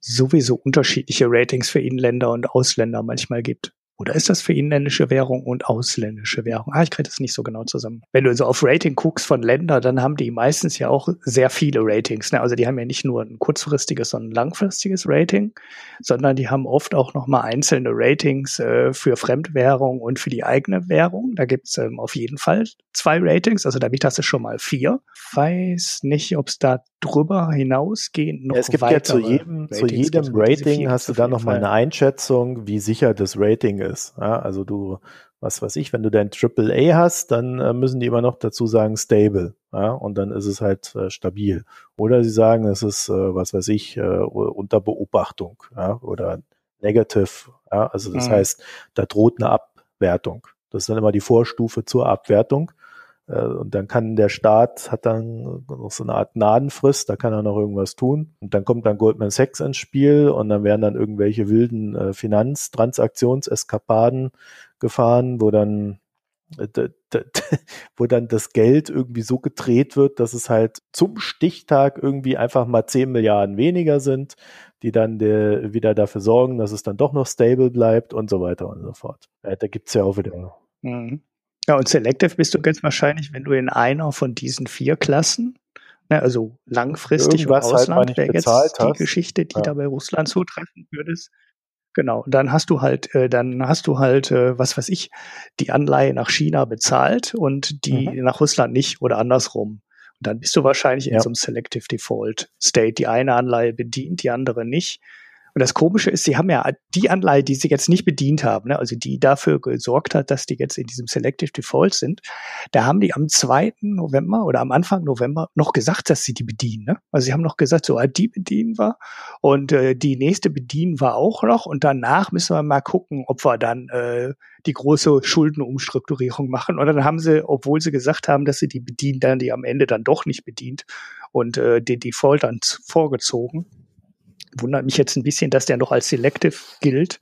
sowieso unterschiedliche Ratings für Inländer und Ausländer manchmal gibt. Oder ist das für inländische Währung und ausländische Währung? Ah, ich kriege das nicht so genau zusammen. Wenn du so auf Rating guckst von Ländern, dann haben die meistens ja auch sehr viele Ratings. Ne? Also die haben ja nicht nur ein kurzfristiges, sondern ein langfristiges Rating, sondern die haben oft auch nochmal einzelne Ratings äh, für Fremdwährung und für die eigene Währung. Da gibt's ähm, auf jeden Fall zwei Ratings, also damit hast du schon mal vier. Weiß nicht, ob es da drüber hinausgehend noch ja, Es gibt ja zu jedem, zu jedem Rating hast du dann nochmal eine Einschätzung, wie sicher das Rating ist. Ja, also du, was weiß ich, wenn du dein AAA hast, dann äh, müssen die immer noch dazu sagen stable. Ja, und dann ist es halt äh, stabil. Oder sie sagen, es ist, äh, was weiß ich, äh, unter Beobachtung ja, oder negative. Also das mhm. heißt, da droht eine Abwertung. Das ist dann immer die Vorstufe zur Abwertung. Äh, und dann kann der Staat, hat dann noch so eine Art Gnadenfrist, da kann er noch irgendwas tun. Und dann kommt dann Goldman Sachs ins Spiel und dann werden dann irgendwelche wilden äh, Finanztransaktionseskapaden gefahren, wo dann äh, wo dann das Geld irgendwie so gedreht wird, dass es halt zum Stichtag irgendwie einfach mal 10 Milliarden weniger sind, die dann der, wieder dafür sorgen, dass es dann doch noch stable bleibt und so weiter und so fort. da gibt's ja auch wieder mhm. Ja, und Selective bist du ganz wahrscheinlich, wenn du in einer von diesen vier Klassen, ne, also langfristig im halt Ausland, halt wäre jetzt die Geschichte, die ja. da bei Russland zutreffen würdest. Genau, dann hast du halt, äh, dann hast du halt, äh, was weiß ich, die Anleihe nach China bezahlt und die mhm. nach Russland nicht oder andersrum. Und dann bist du wahrscheinlich ja. in so einem Selective Default State. Die eine Anleihe bedient, die andere nicht. Und das Komische ist, sie haben ja die Anleihe, die sie jetzt nicht bedient haben, ne, also die dafür gesorgt hat, dass die jetzt in diesem Selective Default sind, da haben die am 2. November oder am Anfang November noch gesagt, dass sie die bedienen. Ne? Also sie haben noch gesagt, so, ah, die bedienen wir und äh, die nächste bedienen wir auch noch und danach müssen wir mal gucken, ob wir dann äh, die große Schuldenumstrukturierung machen. Und dann haben sie, obwohl sie gesagt haben, dass sie die bedienen, dann die am Ende dann doch nicht bedient und äh, den Default dann vorgezogen wundert mich jetzt ein bisschen, dass der noch als Selective gilt,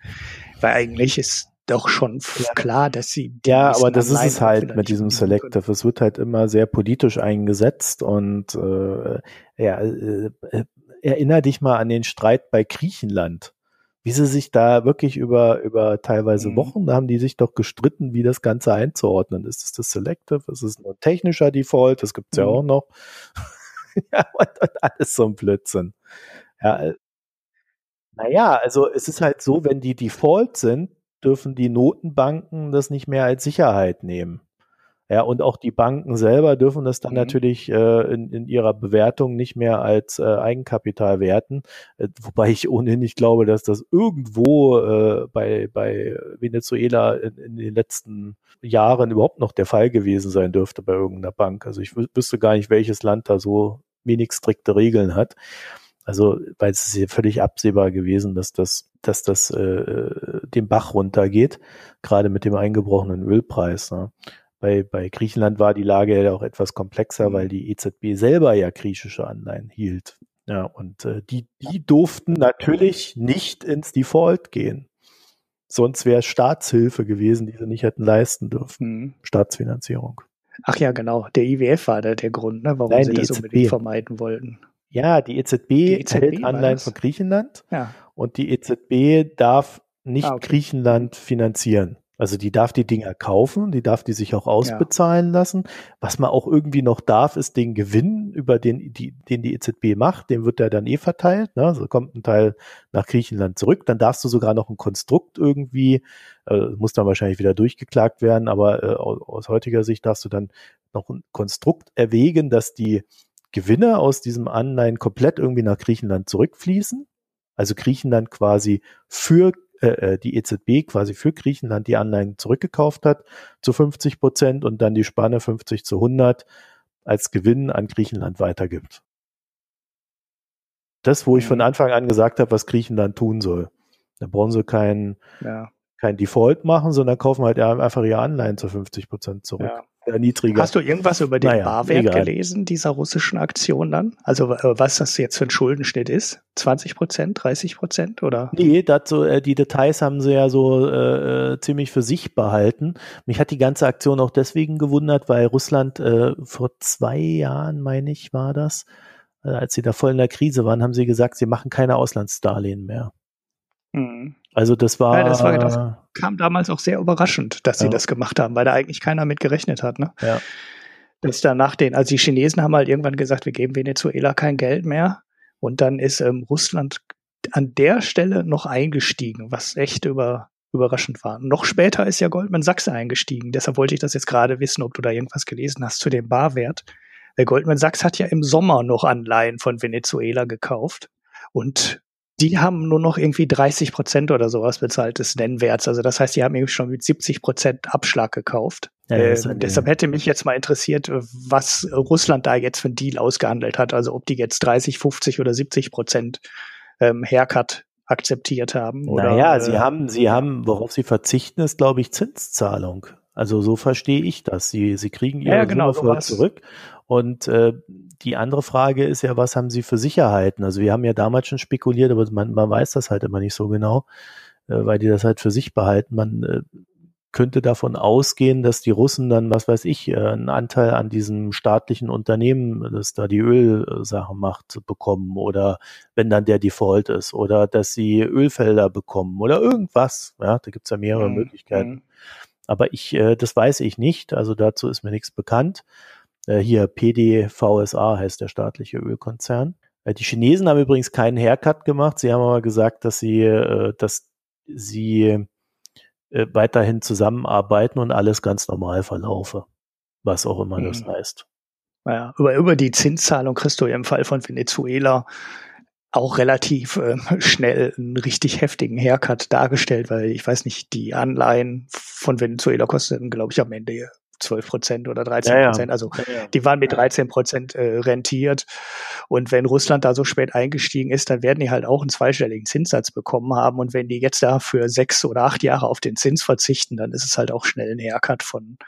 weil eigentlich ist doch schon klar, dass sie. Ja, aber das ist es halt mit diesem Selective. Es wird halt immer sehr politisch eingesetzt und äh, ja, äh, äh, erinner dich mal an den Streit bei Griechenland. Wie sie sich da wirklich über, über teilweise mhm. Wochen, da haben die sich doch gestritten, wie das Ganze einzuordnen. Ist es das Selective? Ist es nur ein technischer Default? Das gibt's mhm. ja auch noch. ja, und, und alles so ein Blödsinn. Ja, naja, also es ist halt so, wenn die Default sind, dürfen die Notenbanken das nicht mehr als Sicherheit nehmen. Ja, und auch die Banken selber dürfen das dann mhm. natürlich äh, in, in ihrer Bewertung nicht mehr als äh, Eigenkapital werten. Äh, wobei ich ohnehin nicht glaube, dass das irgendwo äh, bei, bei Venezuela in, in den letzten Jahren überhaupt noch der Fall gewesen sein dürfte bei irgendeiner Bank. Also ich wüsste gar nicht, welches Land da so wenig strikte Regeln hat. Also, weil es ist ja völlig absehbar gewesen, dass das, dass das äh, den Bach runtergeht, gerade mit dem eingebrochenen Ölpreis. Ne? Bei, bei Griechenland war die Lage ja auch etwas komplexer, mhm. weil die EZB selber ja griechische Anleihen hielt. Ja, und äh, die, die durften natürlich nicht ins Default gehen. Sonst wäre Staatshilfe gewesen, die sie nicht hätten leisten dürfen. Mhm. Staatsfinanzierung. Ach ja, genau. Der IWF war da der Grund, ne, warum Nein, sie das EZB. unbedingt vermeiden wollten. Ja, die EZB, die EZB hält Anleihen von Griechenland ja. und die EZB darf nicht ah, okay. Griechenland finanzieren. Also die darf die Dinger kaufen, die darf die sich auch ausbezahlen ja. lassen. Was man auch irgendwie noch darf, ist den Gewinn, über den die, den die EZB macht, den wird der dann eh verteilt. Ne? So kommt ein Teil nach Griechenland zurück. Dann darfst du sogar noch ein Konstrukt irgendwie, äh, muss dann wahrscheinlich wieder durchgeklagt werden, aber äh, aus, aus heutiger Sicht darfst du dann noch ein Konstrukt erwägen, dass die Gewinne aus diesem Anleihen komplett irgendwie nach Griechenland zurückfließen. Also Griechenland quasi für äh, äh die EZB quasi für Griechenland die Anleihen zurückgekauft hat zu 50 Prozent und dann die Spanne 50 zu 100 als Gewinn an Griechenland weitergibt. Das, wo ich von. Anfang an gesagt habe, was Griechenland tun soll. Da brauchen sie kein, ja. Kein Default machen, sondern kaufen halt einfach ihre Anleihen zu 50 Prozent zurück. Ja niedriger. Hast du irgendwas über den naja, Barwert egal. gelesen, dieser russischen Aktion dann? Also äh, was das jetzt für ein Schuldenschnitt ist? 20 Prozent, 30 Prozent oder? Nee, dazu, äh, die Details haben sie ja so äh, äh, ziemlich für sich behalten. Mich hat die ganze Aktion auch deswegen gewundert, weil Russland äh, vor zwei Jahren, meine ich, war das, als sie da voll in der Krise waren, haben sie gesagt, sie machen keine Auslandsdarlehen mehr. Mhm. Also das war, ja, das war, das kam damals auch sehr überraschend, dass sie ja. das gemacht haben, weil da eigentlich keiner mit gerechnet hat. Ne? Ja. Dass danach den, also die Chinesen haben halt irgendwann gesagt, wir geben Venezuela kein Geld mehr. Und dann ist ähm, Russland an der Stelle noch eingestiegen, was echt über, überraschend war. Noch später ist ja Goldman Sachs eingestiegen. Deshalb wollte ich das jetzt gerade wissen, ob du da irgendwas gelesen hast zu dem Barwert. Der Goldman Sachs hat ja im Sommer noch Anleihen von Venezuela gekauft. Und die haben nur noch irgendwie 30 Prozent oder sowas bezahlt des Nennwerts. Also das heißt, die haben irgendwie schon mit 70 Prozent Abschlag gekauft. Ja, äh, deshalb hätte mich jetzt mal interessiert, was Russland da jetzt für einen Deal ausgehandelt hat. Also ob die jetzt 30, 50 oder 70 Prozent ähm, Haircut akzeptiert haben. Oder, naja, äh, sie haben, sie haben, worauf sie verzichten, ist, glaube ich, Zinszahlung. Also so verstehe ich das. Sie, sie kriegen ihre ja, genau, Summe zurück und äh, die andere Frage ist ja, was haben sie für Sicherheiten? Also wir haben ja damals schon spekuliert, aber man, man weiß das halt immer nicht so genau, äh, weil die das halt für sich behalten. Man äh, könnte davon ausgehen, dass die Russen dann, was weiß ich, äh, einen Anteil an diesem staatlichen Unternehmen, das da die Ölsachen macht, bekommen oder wenn dann der Default ist oder dass sie Ölfelder bekommen oder irgendwas. Ja, da gibt's ja mehrere mhm. Möglichkeiten. Mhm. Aber ich, äh, das weiß ich nicht, also dazu ist mir nichts bekannt. Äh, hier PDVSA heißt der staatliche Ölkonzern. Äh, die Chinesen haben übrigens keinen Haircut gemacht. Sie haben aber gesagt, dass sie, äh, dass sie weiterhin zusammenarbeiten und alles ganz normal verlaufe. Was auch immer mhm. das heißt. Naja, über, über die Zinszahlung kriegst du im Fall von Venezuela auch relativ äh, schnell einen richtig heftigen Haircut dargestellt, weil ich weiß nicht, die Anleihen von Venezuela kosteten, glaube ich, am Ende 12 Prozent oder 13 Prozent. Ja, Also ja, ja. die waren mit 13 Prozent äh, rentiert. Und wenn Russland da so spät eingestiegen ist, dann werden die halt auch einen zweistelligen Zinssatz bekommen haben. Und wenn die jetzt da für sechs oder acht Jahre auf den Zins verzichten, dann ist es halt auch schnell ein Haircut von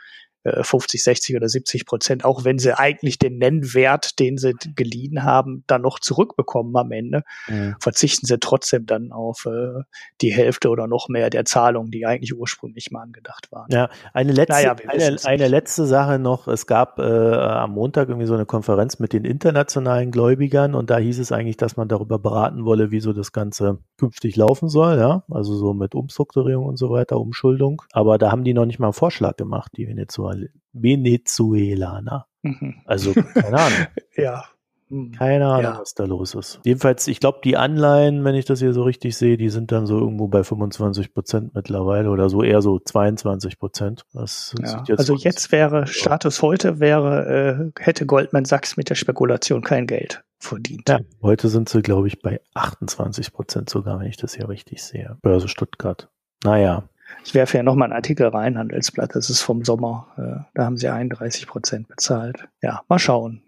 50, äh, 60 oder 70 Prozent, auch wenn sie eigentlich den Nennwert, den sie geliehen haben, dann noch zurückbekommen am Ende, mhm. verzichten sie trotzdem dann auf äh, die Hälfte oder noch mehr der Zahlungen, die eigentlich ursprünglich mal angedacht waren. Ja, eine letzte, naja, eine, eine letzte Sache noch. Es gab äh, am Montag irgendwie so eine Konferenz mit den internationalen Gläubigern und da hieß es eigentlich, dass man darüber beraten wolle, wie so das Ganze künftig laufen soll, ja, also so mit Umstrukturierung und so weiter, Umschuldung. Aber da haben die noch nicht mal einen Vorschlag gemacht, die Venezuela Venezuelaner. Mhm. Also, keine Ahnung. ja. Keine Ahnung, ja. was da los ist. Jedenfalls, ich glaube, die Anleihen, wenn ich das hier so richtig sehe, die sind dann so irgendwo bei 25 Prozent mittlerweile oder so eher so 22 Prozent. Ja. Jetzt also jetzt wäre Status heute wäre, äh, hätte Goldman Sachs mit der Spekulation kein Geld verdient. Ja, heute sind sie, glaube ich, bei 28 Prozent sogar, wenn ich das hier richtig sehe. Börse Stuttgart. Naja, ich werfe ja nochmal einen Artikel rein, Handelsblatt, das ist vom Sommer. Äh, da haben sie 31 Prozent bezahlt. Ja, mal schauen.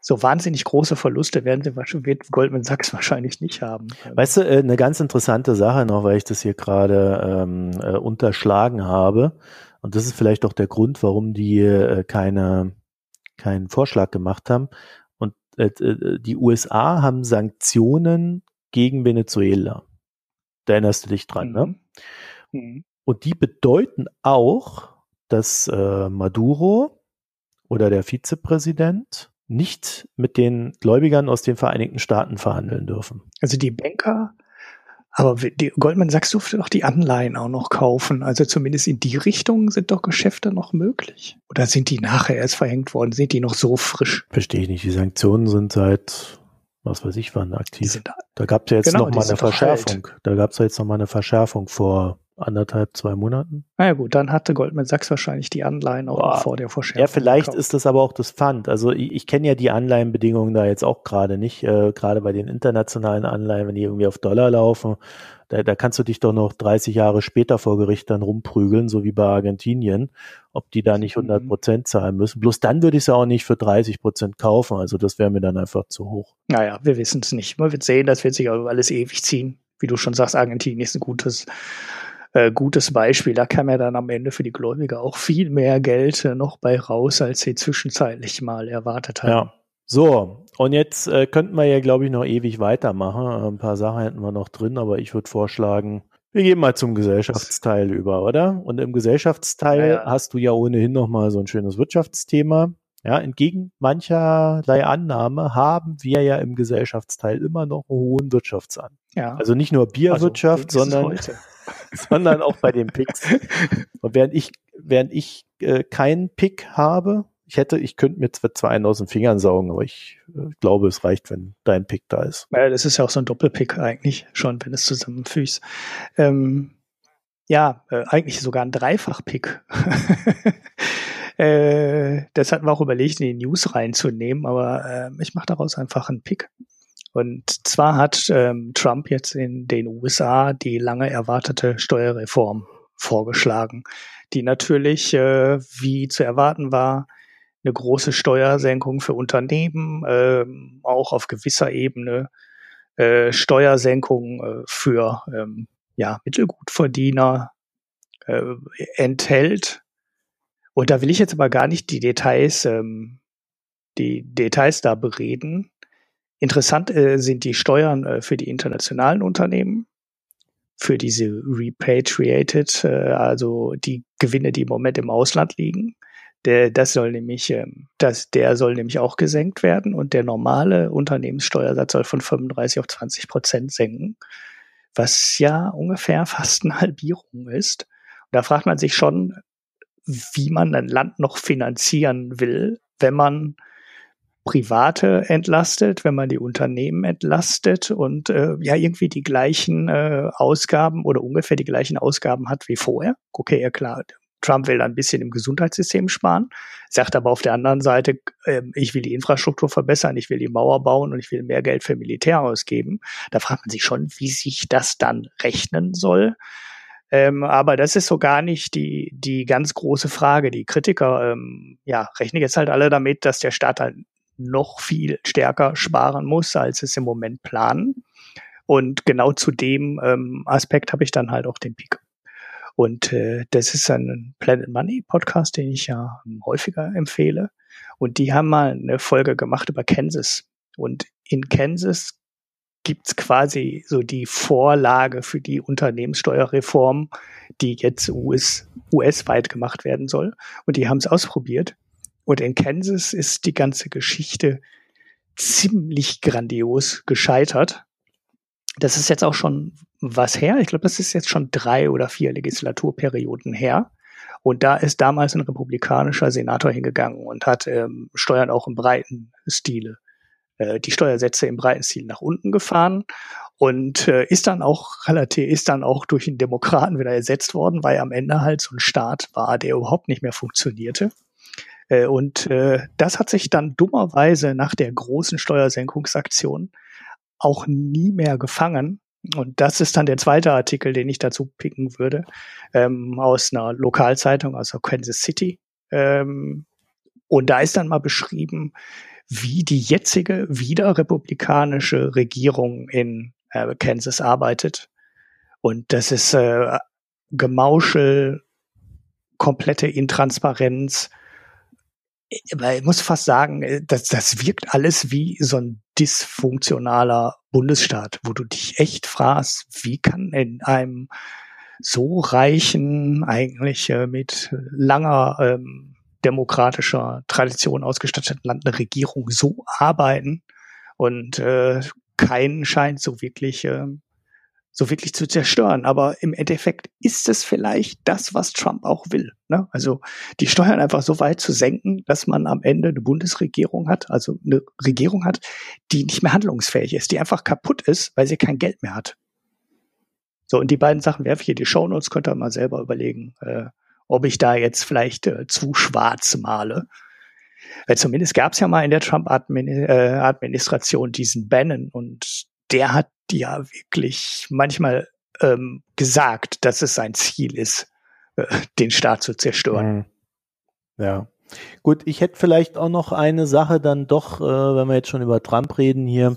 So wahnsinnig große Verluste werden sie wird Goldman Sachs wahrscheinlich nicht haben. Weißt du, äh, eine ganz interessante Sache noch, weil ich das hier gerade ähm, äh, unterschlagen habe. Und das ist vielleicht auch der Grund, warum die äh, keine, keinen Vorschlag gemacht haben. Und äh, die USA haben Sanktionen gegen Venezuela. Da erinnerst du dich dran, ne? mhm. ne? Mhm. Und die bedeuten auch, dass äh, Maduro oder der Vizepräsident nicht mit den Gläubigern aus den Vereinigten Staaten verhandeln dürfen. Also die Banker, aber die Goldman Sachs durfte doch die Anleihen auch noch kaufen. Also zumindest in die Richtung sind doch Geschäfte noch möglich. Oder sind die nachher erst verhängt worden? Sind die noch so frisch? Verstehe ich nicht. Die Sanktionen sind seit was weiß ich wann aktiv. Da, da gab es ja jetzt genau, noch mal eine Verschärfung. Halt. Da gab es ja jetzt noch mal eine Verschärfung vor anderthalb, zwei Monaten. Na ja gut, dann hatte Goldman Sachs wahrscheinlich die Anleihen auch Boah. vor der Verschärfung. Ja, vielleicht gekauft. ist das aber auch das Pfand. Also ich, ich kenne ja die Anleihenbedingungen da jetzt auch gerade nicht, äh, gerade bei den internationalen Anleihen, wenn die irgendwie auf Dollar laufen, da, da kannst du dich doch noch 30 Jahre später vor Gericht dann rumprügeln, so wie bei Argentinien, ob die da nicht 100 mhm. Prozent zahlen müssen. Bloß dann würde ich es ja auch nicht für 30 Prozent kaufen. Also das wäre mir dann einfach zu hoch. Naja, wir wissen es nicht. Man wird sehen, das wird sich alles ewig ziehen. Wie du schon sagst, Argentinien ist ein gutes äh, gutes Beispiel. Da kam ja dann am Ende für die Gläubiger auch viel mehr Geld äh, noch bei raus, als sie zwischenzeitlich mal erwartet haben. Ja. So, und jetzt äh, könnten wir ja, glaube ich, noch ewig weitermachen. Ein paar Sachen hätten wir noch drin, aber ich würde vorschlagen, wir gehen mal zum Gesellschaftsteil über, oder? Und im Gesellschaftsteil ja, hast du ja ohnehin noch mal so ein schönes Wirtschaftsthema. Ja, entgegen mancherlei Annahme haben wir ja im Gesellschaftsteil immer noch einen hohen Wirtschaftsan. Ja. Also nicht nur Bierwirtschaft, also, sondern sondern auch bei den Picks. Und während ich, während ich äh, keinen Pick habe, ich hätte, ich könnte mir zwar einen aus den Fingern saugen, aber ich äh, glaube, es reicht, wenn dein Pick da ist. Ja, das ist ja auch so ein Doppelpick eigentlich, schon, wenn es zusammenfügst. Ähm, ja, äh, eigentlich sogar ein Dreifach-Pick. äh, das hatten wir auch überlegt, in die News reinzunehmen, aber äh, ich mache daraus einfach einen Pick. Und zwar hat ähm, Trump jetzt in den USA die lange erwartete Steuerreform vorgeschlagen, die natürlich, äh, wie zu erwarten war, eine große Steuersenkung für Unternehmen, äh, auch auf gewisser Ebene äh, Steuersenkung äh, für ähm, ja, Mittelgutverdiener äh, enthält. Und da will ich jetzt aber gar nicht die Details, ähm, die Details da bereden. Interessant äh, sind die Steuern äh, für die internationalen Unternehmen, für diese repatriated, äh, also die Gewinne, die im Moment im Ausland liegen. Der, das soll nämlich, ähm, das, der soll nämlich auch gesenkt werden und der normale Unternehmenssteuersatz soll von 35 auf 20 Prozent senken, was ja ungefähr fast eine Halbierung ist. Und da fragt man sich schon, wie man ein Land noch finanzieren will, wenn man Private entlastet, wenn man die Unternehmen entlastet und äh, ja irgendwie die gleichen äh, Ausgaben oder ungefähr die gleichen Ausgaben hat wie vorher. Okay, ja klar, Trump will ein bisschen im Gesundheitssystem sparen, sagt aber auf der anderen Seite, äh, ich will die Infrastruktur verbessern, ich will die Mauer bauen und ich will mehr Geld für Militär ausgeben. Da fragt man sich schon, wie sich das dann rechnen soll. Ähm, aber das ist so gar nicht die, die ganz große Frage. Die Kritiker ähm, ja, rechnen jetzt halt alle damit, dass der Staat halt noch viel stärker sparen muss, als es im Moment planen. Und genau zu dem ähm, Aspekt habe ich dann halt auch den Peak. Und äh, das ist ein Planet Money Podcast, den ich ja häufiger empfehle. Und die haben mal eine Folge gemacht über Kansas. Und in Kansas gibt's quasi so die Vorlage für die Unternehmenssteuerreform, die jetzt US, US-weit gemacht werden soll. Und die haben es ausprobiert. Und in Kansas ist die ganze Geschichte ziemlich grandios gescheitert. Das ist jetzt auch schon was her. Ich glaube, das ist jetzt schon drei oder vier Legislaturperioden her. Und da ist damals ein republikanischer Senator hingegangen und hat ähm, Steuern auch im breiten Stile, äh, die Steuersätze im breiten Stil nach unten gefahren und äh, ist dann auch relativ, ist dann auch durch einen Demokraten wieder ersetzt worden, weil am Ende halt so ein Staat war, der überhaupt nicht mehr funktionierte. Äh, und äh, das hat sich dann dummerweise nach der großen Steuersenkungsaktion auch nie mehr gefangen. Und das ist dann der zweite Artikel, den ich dazu picken würde, ähm, aus einer Lokalzeitung, also Kansas City. Ähm, und da ist dann mal beschrieben, wie die jetzige wieder republikanische Regierung in äh, Kansas arbeitet. Und das ist äh, Gemauschel, komplette Intransparenz, ich muss fast sagen, äh, das, das wirkt alles wie so ein dysfunktionaler Bundesstaat, wo du dich echt fragst, wie kann in einem so reichen, eigentlich äh, mit langer ähm, demokratischer Tradition ausgestatteten Land eine Regierung so arbeiten und äh, keinen scheint so wirklich äh, so wirklich zu zerstören. Aber im Endeffekt ist es vielleicht das, was Trump auch will. Ne? Also die Steuern einfach so weit zu senken, dass man am Ende eine Bundesregierung hat, also eine Regierung hat, die nicht mehr handlungsfähig ist, die einfach kaputt ist, weil sie kein Geld mehr hat. So, und die beiden Sachen werfe ich hier die Shownotes, könnt ihr mal selber überlegen, äh, ob ich da jetzt vielleicht äh, zu schwarz male. Weil zumindest gab es ja mal in der Trump-Administration äh, diesen Bannon und der hat ja wirklich manchmal ähm, gesagt, dass es sein Ziel ist, äh, den Staat zu zerstören. Mhm. Ja. Gut, ich hätte vielleicht auch noch eine Sache dann doch, äh, wenn wir jetzt schon über Trump reden hier.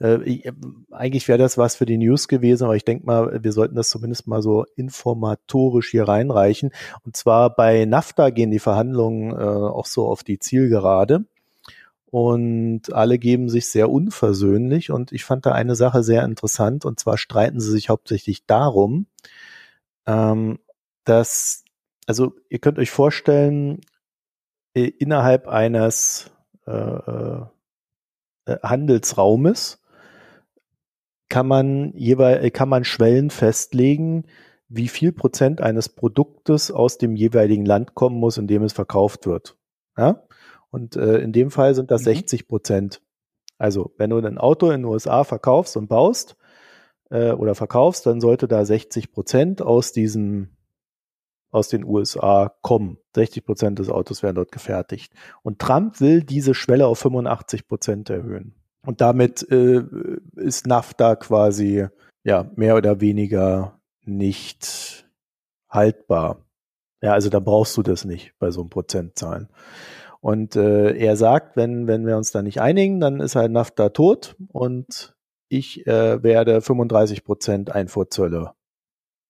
Äh, ich, eigentlich wäre das was für die News gewesen, aber ich denke mal, wir sollten das zumindest mal so informatorisch hier reinreichen. Und zwar bei NAFTA gehen die Verhandlungen äh, auch so auf die Zielgerade und alle geben sich sehr unversöhnlich und ich fand da eine Sache sehr interessant und zwar streiten sie sich hauptsächlich darum, ähm, dass, also ihr könnt euch vorstellen, innerhalb eines äh, äh, Handelsraumes kann man jeweils kann man Schwellen festlegen, wie viel Prozent eines Produktes aus dem jeweiligen Land kommen muss, in dem es verkauft wird. Ja? Und äh, in dem Fall sind das mhm. 60 Prozent. Also wenn du ein Auto in den USA verkaufst und baust äh, oder verkaufst, dann sollte da 60 Prozent aus diesem aus den USA kommen. 60 Prozent des Autos werden dort gefertigt. Und Trump will diese Schwelle auf 85 Prozent erhöhen. Und damit äh, ist NAFTA quasi ja mehr oder weniger nicht haltbar. Ja, also da brauchst du das nicht bei so einem Prozentzahlen. Und äh, er sagt, wenn, wenn wir uns da nicht einigen, dann ist halt NAFTA tot und ich äh, werde 35 Prozent Einfuhrzölle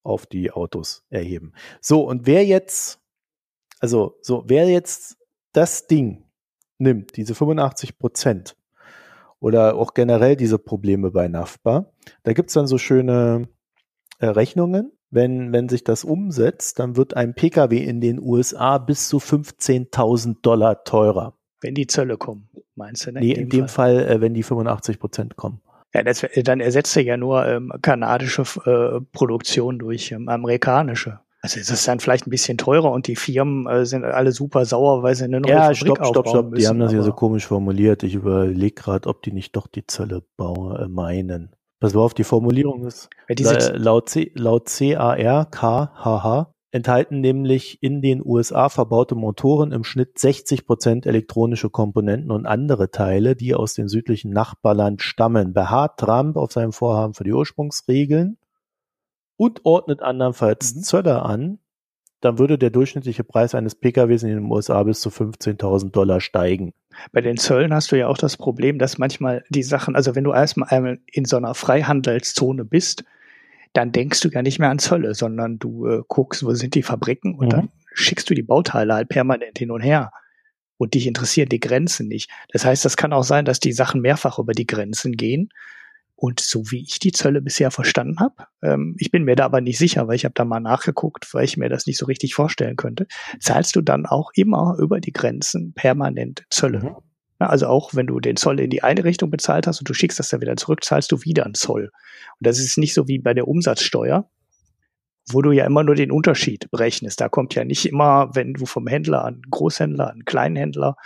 auf die Autos erheben. So, und wer jetzt, also so, wer jetzt das Ding nimmt, diese 85 Prozent, oder auch generell diese Probleme bei NAFTA, da gibt's dann so schöne äh, Rechnungen, wenn, wenn sich das umsetzt, dann wird ein Pkw in den USA bis zu 15.000 Dollar teurer. Wenn die Zölle kommen, meinst du? Ne? Nee, in dem, in dem Fall, Fall äh, wenn die 85 Prozent kommen. Ja, das, dann ersetzt er ja nur ähm, kanadische äh, Produktion durch ähm, amerikanische. Also ist es dann vielleicht ein bisschen teurer und die Firmen äh, sind alle super sauer, weil sie eine neue Ja, Fabrik stopp, stopp, aufbauen stopp. Die müssen, haben das hier so komisch formuliert. Ich überlege gerade, ob die nicht doch die Zölle bauen, äh, meinen. Pass auf, die Formulierung ist Ja, laut, C, laut CAR, KHH, enthalten nämlich in den USA verbaute Motoren im Schnitt 60 Prozent elektronische Komponenten und andere Teile, die aus dem südlichen Nachbarland stammen. Beharrt Trump auf seinem Vorhaben für die Ursprungsregeln und ordnet andernfalls Mhm. Zölle an, dann würde der durchschnittliche Preis eines PKWs in den USA bis zu 15.000 Dollar steigen. bei den Zöllen hast du ja auch das Problem, dass manchmal die Sachen, also wenn du erstmal einmal in so einer Freihandelszone bist, dann denkst du ja nicht mehr an Zölle, sondern du äh, guckst, wo sind die Fabriken und Mhm. dann schickst du die Bauteile halt permanent hin und her. Und dich interessieren die Grenzen nicht. Das heißt, das kann auch sein, dass die Sachen mehrfach über die Grenzen gehen. Und so wie ich die Zölle bisher verstanden habe, ähm, ich bin mir da aber nicht sicher, weil ich habe da mal nachgeguckt, weil ich mir das nicht so richtig vorstellen könnte, zahlst du dann auch immer über die Grenzen permanent Zölle. Mhm. Also auch wenn du den Zoll in die eine Richtung bezahlt hast und du schickst das dann wieder zurück, zahlst du wieder einen Zoll. Und das ist nicht so wie bei der Umsatzsteuer, wo du ja immer nur den Unterschied berechnest. Da kommt ja nicht immer, wenn du vom Händler an Großhändler, an Kleinhändler,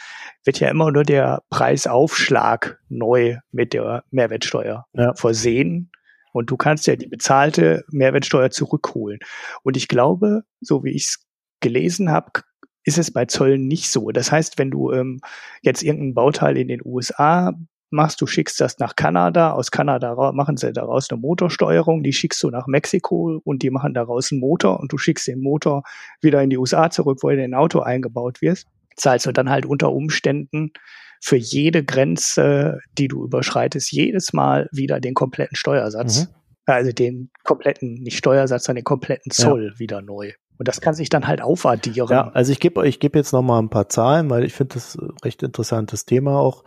wird ja immer nur der Preisaufschlag neu mit der Mehrwertsteuer Ja. versehen. Und du kannst ja die bezahlte Mehrwertsteuer zurückholen. Und ich glaube, so wie ich es gelesen habe, ist es bei Zöllen nicht so. Das heißt, wenn du ähm, jetzt irgendein Bauteil in den USA machst, du schickst das nach Kanada, aus Kanada machen sie daraus eine Motorsteuerung, die schickst du nach Mexiko und die machen daraus einen Motor und du schickst den Motor wieder in die USA zurück, wo er in ein Auto eingebaut wird, zahlst du dann halt unter Umständen für jede Grenze, die du überschreitest, jedes Mal wieder den kompletten Steuersatz. Mhm. Also den kompletten, nicht Steuersatz, sondern den kompletten Ja. Zoll wieder neu. Und das kann sich dann halt aufaddieren. Ja, also ich gebe ich gebe jetzt noch mal ein paar Zahlen, weil ich finde das ein recht interessantes Thema auch.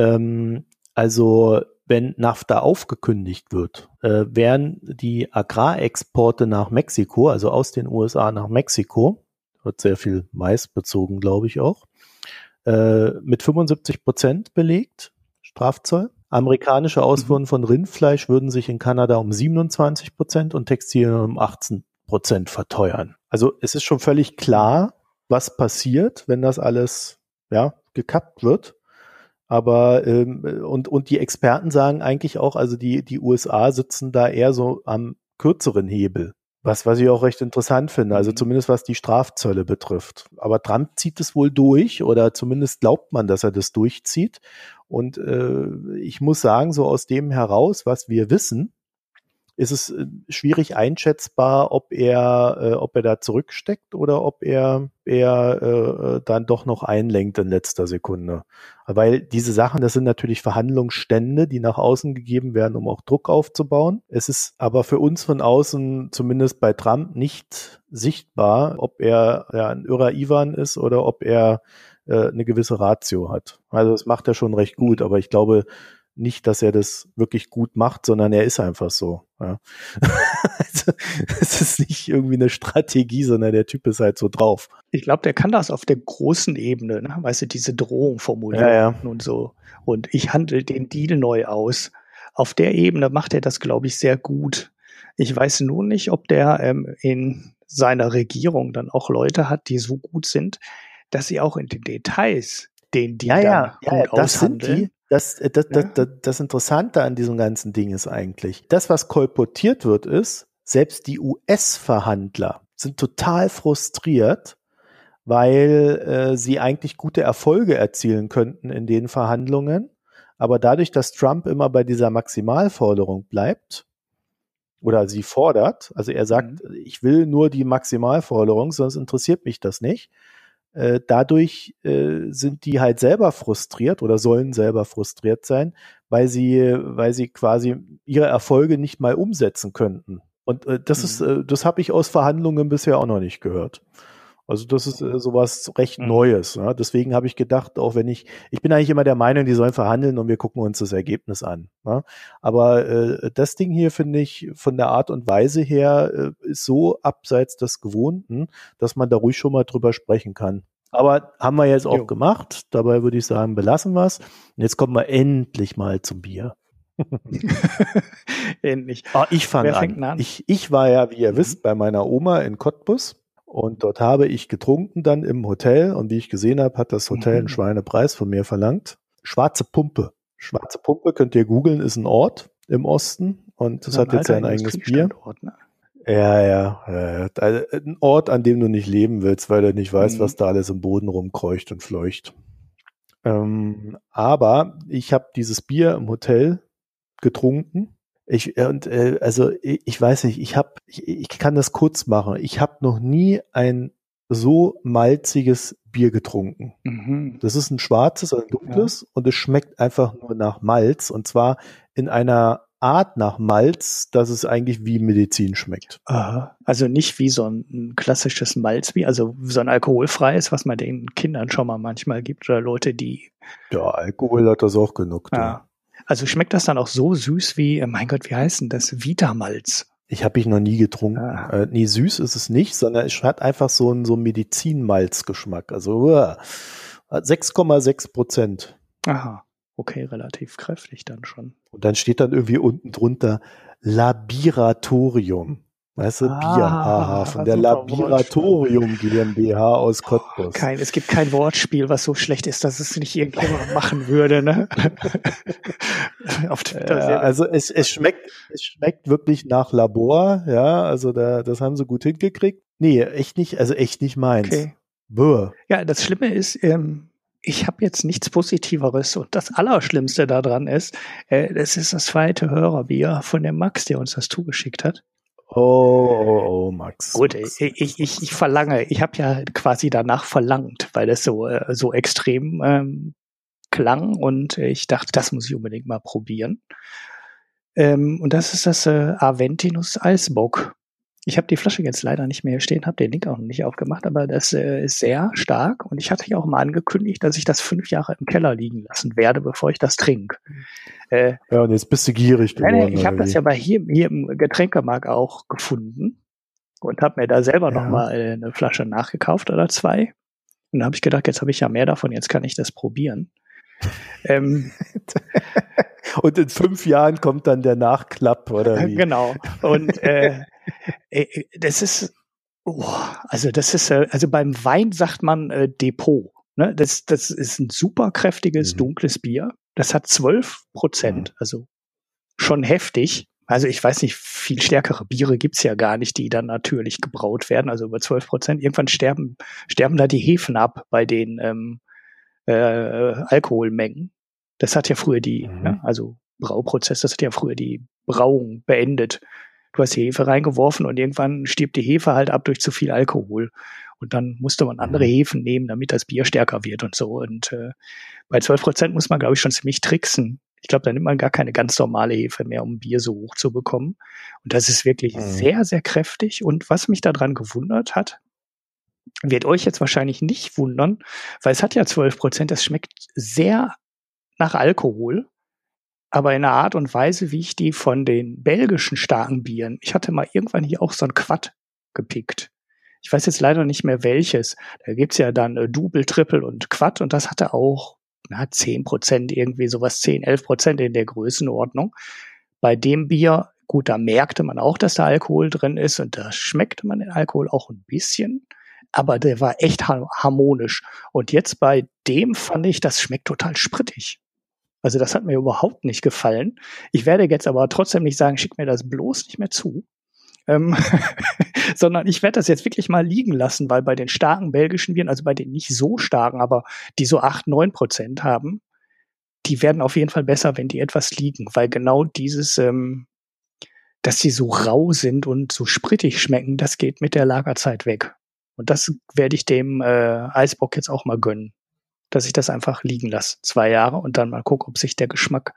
Ähm, also wenn NAFTA aufgekündigt wird, äh, werden die Agrarexporte nach Mexiko, also aus den USA nach Mexiko, wird sehr viel Mais bezogen, glaube ich auch, äh, mit 75 Prozent belegt, Strafzoll. Amerikanische Ausfuhren von Rindfleisch würden sich in Kanada um 27 Prozent und Textilien um 18 Prozent verteuern. Also es ist schon völlig klar, was passiert, wenn das alles ja gekappt wird. Aber ähm, und und die Experten sagen eigentlich auch, also die die USA sitzen da eher so am kürzeren Hebel. Was, was ich auch recht interessant finde, also Mhm. zumindest was die Strafzölle betrifft. Aber Trump zieht es wohl durch oder zumindest glaubt man, dass er das durchzieht. Und äh, ich muss sagen, so aus dem heraus, was wir wissen, ist es äh, schwierig einschätzbar, ob er, äh, ob er da zurücksteckt oder ob er, er äh, dann doch noch einlenkt in letzter Sekunde. Weil diese Sachen, das sind natürlich Verhandlungsstände, die nach außen gegeben werden, um auch Druck aufzubauen. Es ist aber für uns von außen, zumindest bei Trump, nicht sichtbar, ob er ja, ein irrer Ivan ist oder ob er äh, eine gewisse Ratio hat. Also das macht er schon recht gut, aber ich glaube, nicht, dass er das wirklich gut macht, sondern er ist einfach so. Ja. also, es ist nicht irgendwie eine Strategie, sondern der Typ ist halt so drauf. Ich glaube, der kann das auf der großen Ebene, ne? weißt du, diese Drohung formulieren Ja, ja. und so. Und ich handle den Deal neu aus. Auf der Ebene macht er das, glaube ich, sehr gut. Ich weiß nur nicht, ob der ähm, in seiner Regierung dann auch Leute hat, die so gut sind, dass sie auch in den Details den Deal dann gut das sind aushandeln. die. Das, äh, das, das, Ja. das, das Interessante an diesem ganzen Ding ist eigentlich, das, was kolportiert wird, ist, selbst die US-Verhandler sind total frustriert, weil äh, sie eigentlich gute Erfolge erzielen könnten in den Verhandlungen. Aber dadurch, dass Trump immer bei dieser Maximalforderung bleibt, oder sie fordert, also er sagt, ich will nur die Maximalforderung, sonst interessiert mich das nicht. Äh, dadurch äh, sind die halt selber frustriert oder sollen selber frustriert sein, weil sie, weil sie quasi ihre Erfolge nicht mal umsetzen könnten. Und äh, das Mhm. ist, äh, das habe ich aus Verhandlungen bisher auch noch nicht gehört. Also das ist äh, sowas recht Mhm. Neues. Ja? Deswegen habe ich gedacht, auch wenn ich, ich bin eigentlich immer der Meinung, die sollen verhandeln und wir gucken uns das Ergebnis an. Ja? Aber äh, das Ding hier finde ich von der Art und Weise her äh, ist so abseits des Gewohnten, dass man da ruhig schon mal drüber sprechen kann. Aber haben wir jetzt auch Jo. gemacht. Dabei würde ich sagen, belassen wir es. Und jetzt kommen wir endlich mal zum Bier. Ähnlich. Ah, ich fange an. an? Ich, ich war ja, wie ihr Mhm. wisst, bei meiner Oma in Cottbus und dort habe ich getrunken dann im Hotel und wie ich gesehen habe, hat das Hotel Mhm. einen Schweinepreis von mir verlangt. Schwarze Pumpe. Schwarze Pumpe könnt ihr googeln, ist ein Ort im Osten und das hat jetzt sein eigenes Bier. Ne? Ja, ja, ja, ja. Ein Ort, an dem du nicht leben willst, weil du nicht weißt, Mhm. was da alles im Boden rumkreucht und fleucht. Ähm, aber ich habe dieses Bier im Hotel getrunken. Ich äh, und äh, also ich, ich weiß nicht, ich habe ich, ich kann das kurz machen. Ich habe noch nie ein so malziges Bier getrunken. Mhm. Das ist ein schwarzes oder ein dunkles und es schmeckt einfach nur nach Malz und zwar in einer Art nach Malz, dass es eigentlich wie Medizin schmeckt. Aha. Also nicht wie so ein, klassisches Malzbier, also so ein alkoholfreies, was man den Kindern schon mal manchmal gibt oder Leute, die. Ja, Alkohol hat das auch genug. du. Ja. Also schmeckt das dann auch so süß wie, äh, mein Gott, wie heißt denn das? Vitamalz. Ich habe ich noch nie getrunken. Ah. Äh, nee, süß ist es nicht, sondern es hat einfach so einen so Medizinmalzgeschmack. Also uah, hat 6,6 Prozent. Aha. Okay, relativ kräftig dann schon. Und dann steht dann irgendwie unten drunter Labiratorium. Weißt du, Ah, Bier, aha, von der Labiratorium GmbH aus Cottbus. Kein, es gibt kein Wortspiel, was so schlecht ist, dass es nicht irgendjemand machen würde, ne? Ja, also es, es schmeckt, es schmeckt wirklich nach Labor, ja, also da, das haben sie gut hingekriegt. Nee, echt nicht, also echt nicht meins. okay. Ja, das Schlimme ist, ähm, ich habe jetzt nichts Positiveres und das Allerschlimmste daran ist, äh, das ist das zweite Hörerbier von dem Max, der uns das zugeschickt hat. Oh, oh, oh, Max. Gut, Max, ich, ich, ich, ich verlange, ich habe ja quasi danach verlangt, weil das so, äh, so extrem ähm, klang und ich dachte, das muss ich unbedingt mal probieren. Ähm, und das ist das äh, Aventinus Eisbock. Ich habe die Flasche jetzt leider nicht mehr hier stehen, habe den Link auch noch nicht aufgemacht, aber das äh, ist sehr stark und ich hatte ja auch mal angekündigt, dass ich das fünf Jahre im Keller liegen lassen werde, bevor ich das trinke. Äh, Ja, und jetzt bist du gierig geworden. nein, ich habe das ja bei hier, hier im Getränkemarkt auch gefunden und habe mir da selber Ja. noch mal äh, eine Flasche nachgekauft oder zwei. Und da habe ich gedacht, jetzt habe ich ja mehr davon, jetzt kann ich das probieren. ähm, Und in fünf Jahren kommt dann der Nachklapp, oder wie? genau. Und äh, das ist, oh, also das ist, äh, also beim Wein sagt man äh, Depot. Ne? Das, das ist ein super kräftiges, Mhm. dunkles Bier. Das hat 12 Prozent, also schon heftig. Also ich weiß nicht, viel stärkere Biere gibt's ja gar nicht, die dann natürlich gebraut werden, also über 12 Prozent. Irgendwann sterben, sterben da die Hefen ab bei den ähm, äh, Alkoholmengen. Das hat ja früher die, Mhm. ne, also Brauprozess, das hat ja früher die Brauung beendet. Du hast die Hefe reingeworfen und irgendwann stirbt die Hefe halt ab durch zu viel Alkohol. Und dann musste man andere Mhm. Hefen nehmen, damit das Bier stärker wird und so. Und äh, bei 12 Prozent muss man, glaube ich, schon ziemlich tricksen. Ich glaube, da nimmt man gar keine ganz normale Hefe mehr, um Bier so hoch zu bekommen. Und das ist wirklich Mhm. sehr, sehr kräftig. Und was mich daran gewundert hat, wird euch jetzt wahrscheinlich nicht wundern, weil es hat ja 12 Prozent, es schmeckt sehr nach Alkohol, aber in einer Art und Weise, wie ich die von den belgischen starken Bieren, ich hatte mal irgendwann hier auch so ein Quad gepickt. Ich weiß jetzt leider nicht mehr welches. Da gibt's ja dann äh, Double, Triple und Quad und das hatte auch na, 10 Prozent, irgendwie sowas 10, 11 Prozent in der Größenordnung. Bei dem Bier, gut, da merkte man auch, dass da Alkohol drin ist und da schmeckte man den Alkohol auch ein bisschen, aber der war echt har- harmonisch. Und jetzt bei dem fand ich, das schmeckt total sprittig. Also das hat mir überhaupt nicht gefallen. Ich werde jetzt aber trotzdem nicht sagen, schick mir das bloß nicht mehr zu. Ähm, sondern ich werde das jetzt wirklich mal liegen lassen, weil bei den starken belgischen Bieren, also bei den nicht so starken, aber die so acht neun Prozent haben, die werden auf jeden Fall besser, wenn die etwas liegen, weil genau dieses, ähm, dass sie so rau sind und so sprittig schmecken, das geht mit der Lagerzeit weg. Und das werde ich dem äh, Eisbock jetzt auch mal gönnen, dass ich das einfach liegen lasse, zwei Jahre und dann mal gucke, ob sich der Geschmack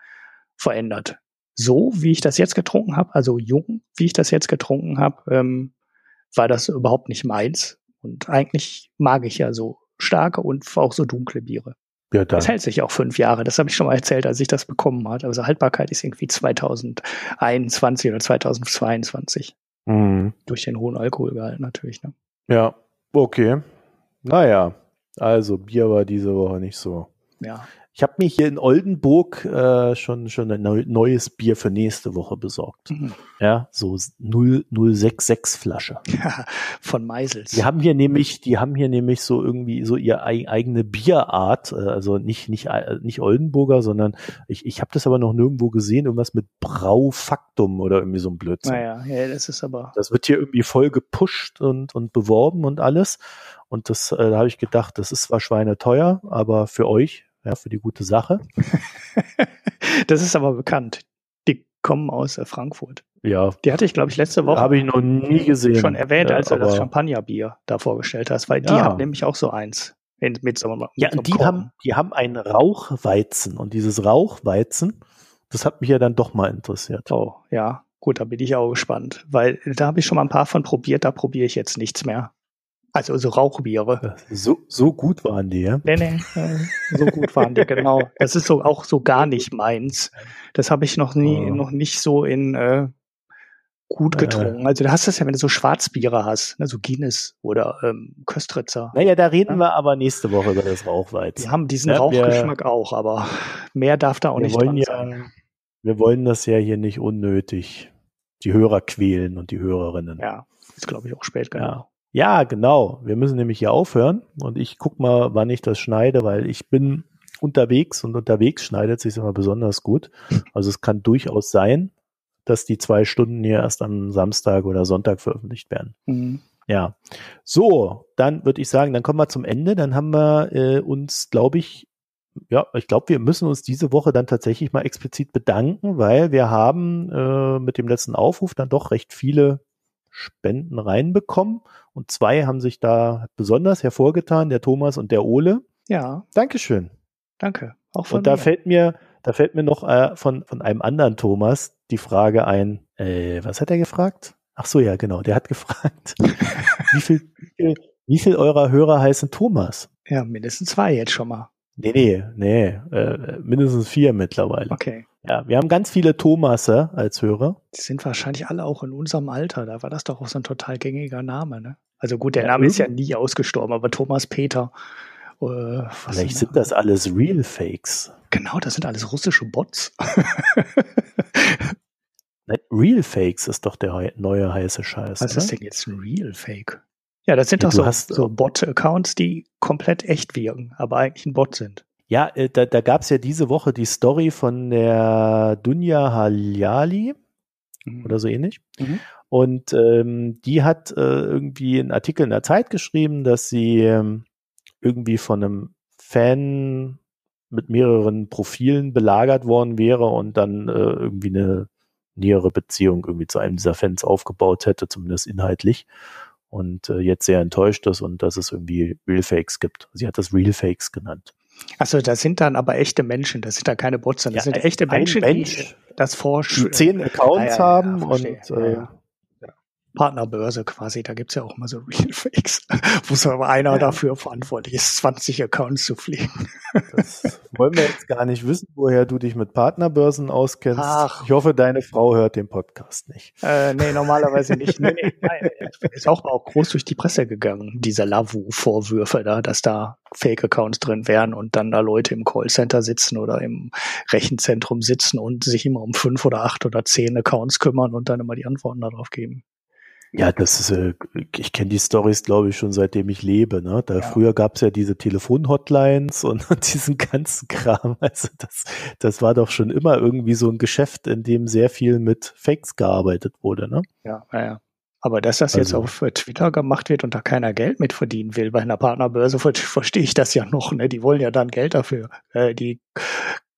verändert. So wie ich das jetzt getrunken habe, also jung, wie ich das jetzt getrunken habe, ähm, war das überhaupt nicht meins. Und eigentlich mag ich ja so starke und auch so dunkle Biere. Ja. Das hält sich auch fünf Jahre. Das habe ich schon mal erzählt, als ich das bekommen hat. Also Haltbarkeit ist irgendwie 2021 oder 2022 Mhm. durch den hohen Alkoholgehalt natürlich. Ne? Ja, okay. Naja, also Bier war diese Woche nicht so. Ja. Ich habe mir hier in Oldenburg äh, schon schon ein neu, neues Bier für nächste Woche besorgt. Mhm. Ja, so 0066 Flasche. Ja, von Meisels. Die haben hier nämlich, die haben hier nämlich so irgendwie so ihr ei- eigene Bierart, äh, also nicht nicht äh, nicht Oldenburger, sondern ich ich habe das aber noch nirgendwo gesehen, irgendwas mit Braufaktum oder irgendwie so ein Blödsinn. naja, ja, das ist aber. Das wird hier irgendwie voll gepusht und, und beworben und alles. Und das, äh, da habe ich gedacht, das ist zwar schweineteuer, aber für euch, ja, für die gute Sache. das ist aber bekannt. Die kommen aus äh, Frankfurt. Ja, Die hatte ich, glaube ich, letzte Woche habe ich noch nie gesehen. schon erwähnt, Ja, als du das Champagnerbier da vorgestellt hast, weil die Ja. haben nämlich auch so eins. In, mit so, mit Ja, so die haben, die haben einen Rauchweizen und dieses Rauchweizen, das hat mich ja dann doch mal interessiert. Oh, ja. Gut, da bin ich auch gespannt, weil da habe ich schon mal ein paar von probiert, da probiere ich jetzt nichts mehr. Also so Rauchbiere. So, so gut waren die, ja? Nee, nee, äh, so gut waren die, genau. Das ist so auch so gar nicht meins. Das habe ich noch nie, Oh. noch nicht so in äh, gut Äh. getrunken. Also du hast das ja, wenn du so Schwarzbiere hast, ne, so Guinness oder ähm, Köstritzer. Naja, da reden wir aber nächste Woche über das Rauchweizen. Die haben diesen Ja, wir- Rauchgeschmack auch, aber mehr darf da auch wir nicht wollen dran ja, sein. wir wollen das ja hier nicht unnötig die Hörer quälen und die Hörerinnen. Ja, ist glaube ich auch spät genau. Ja. Ja, genau. Wir müssen nämlich hier aufhören und ich guck mal, wann ich das schneide, weil ich bin unterwegs und unterwegs schneidet sich immer besonders gut. Also es kann durchaus sein, dass die zwei Stunden hier erst am Samstag oder Sonntag veröffentlicht werden. Mhm. Ja. So, dann würde ich sagen, dann kommen wir zum Ende. Dann haben wir äh, uns, glaube ich, ja, ich glaube, wir müssen uns diese Woche dann tatsächlich mal explizit bedanken, weil wir haben äh, mit dem letzten Aufruf dann doch recht viele Spenden reinbekommen und zwei haben sich da besonders hervorgetan, der Thomas und der Ole. Ja, Dankeschön. danke. Auch von Und da mir. fällt mir, da fällt mir noch äh, von, von einem anderen Thomas die Frage ein, äh, was hat er gefragt? Ach so, ja, genau, der hat gefragt, wie viel, wie viel, eurer Hörer heißen Thomas? Ja, mindestens zwei jetzt schon mal. Nee, nee, nee, äh, mindestens vier mittlerweile. Okay. Ja, wir haben ganz viele Thomasse als Hörer. Die sind wahrscheinlich alle auch in unserem Alter. Da war das doch auch so ein total gängiger Name, ne? Also gut, der Ja, Name ist ja nie ausgestorben, aber Thomas Peter. Äh, Vielleicht sind das alles Real Fakes. Genau, das sind alles russische Bots. Nein, Real Fakes ist doch der neue heiße Scheiß. Was oder? ist denn jetzt ein Real Fake? Ja, das sind Ja, doch so, so Bot-Accounts, die komplett echt wirken, aber eigentlich ein Bot sind. Ja, äh, da, da gab es ja diese Woche die Story von der Dunja Haljali Mhm. oder so ähnlich. Mhm. Und ähm, die hat äh, irgendwie einen Artikel in der Zeit geschrieben, dass sie ähm, irgendwie von einem Fan mit mehreren Profilen belagert worden wäre und dann äh, irgendwie eine nähere Beziehung irgendwie zu einem dieser Fans aufgebaut hätte, zumindest inhaltlich. Und äh, jetzt sehr enttäuscht ist und dass es irgendwie Real Fakes gibt. Sie hat das Real Fakes genannt. Achso, das sind dann aber echte Menschen, das sind da keine Bots, sondern das Ja, sind ein- echte Menschen, Mensch, die das forschen. Zehn Accounts Ah, ja, haben ja, und äh. Partnerbörse quasi, da gibt's ja auch immer so Real Fakes, wo so aber einer dafür verantwortlich ist, 20 Accounts zu pflegen. Das wollen wir jetzt gar nicht wissen, woher du dich mit Partnerbörsen auskennst. Ach. Ich hoffe, deine Frau hört den Podcast nicht. Äh, nee, normalerweise nicht. Nee, nee, nein, ist auch, auch groß durch die Presse gegangen, diese Lavu-Vorwürfe da, dass da Fake-Accounts drin wären und dann da Leute im Callcenter sitzen oder im Rechenzentrum sitzen und sich immer um fünf oder acht oder zehn Accounts kümmern und dann immer die Antworten darauf geben. Ja, das ist, äh, ich kenne die Stories, glaube ich, schon seitdem ich lebe. Ne? Da Ja. früher gab es ja diese Telefonhotlines und diesen ganzen Kram. Also das, das war doch schon immer irgendwie so ein Geschäft, in dem sehr viel mit Fakes gearbeitet wurde. Ne? Ja, naja. Aber dass das jetzt Also- auf äh, Twitter gemacht wird und da keiner Geld mit verdienen will, bei einer Partnerbörse ver verstehe ich das ja noch. Ne? Die wollen ja dann Geld dafür. Äh, die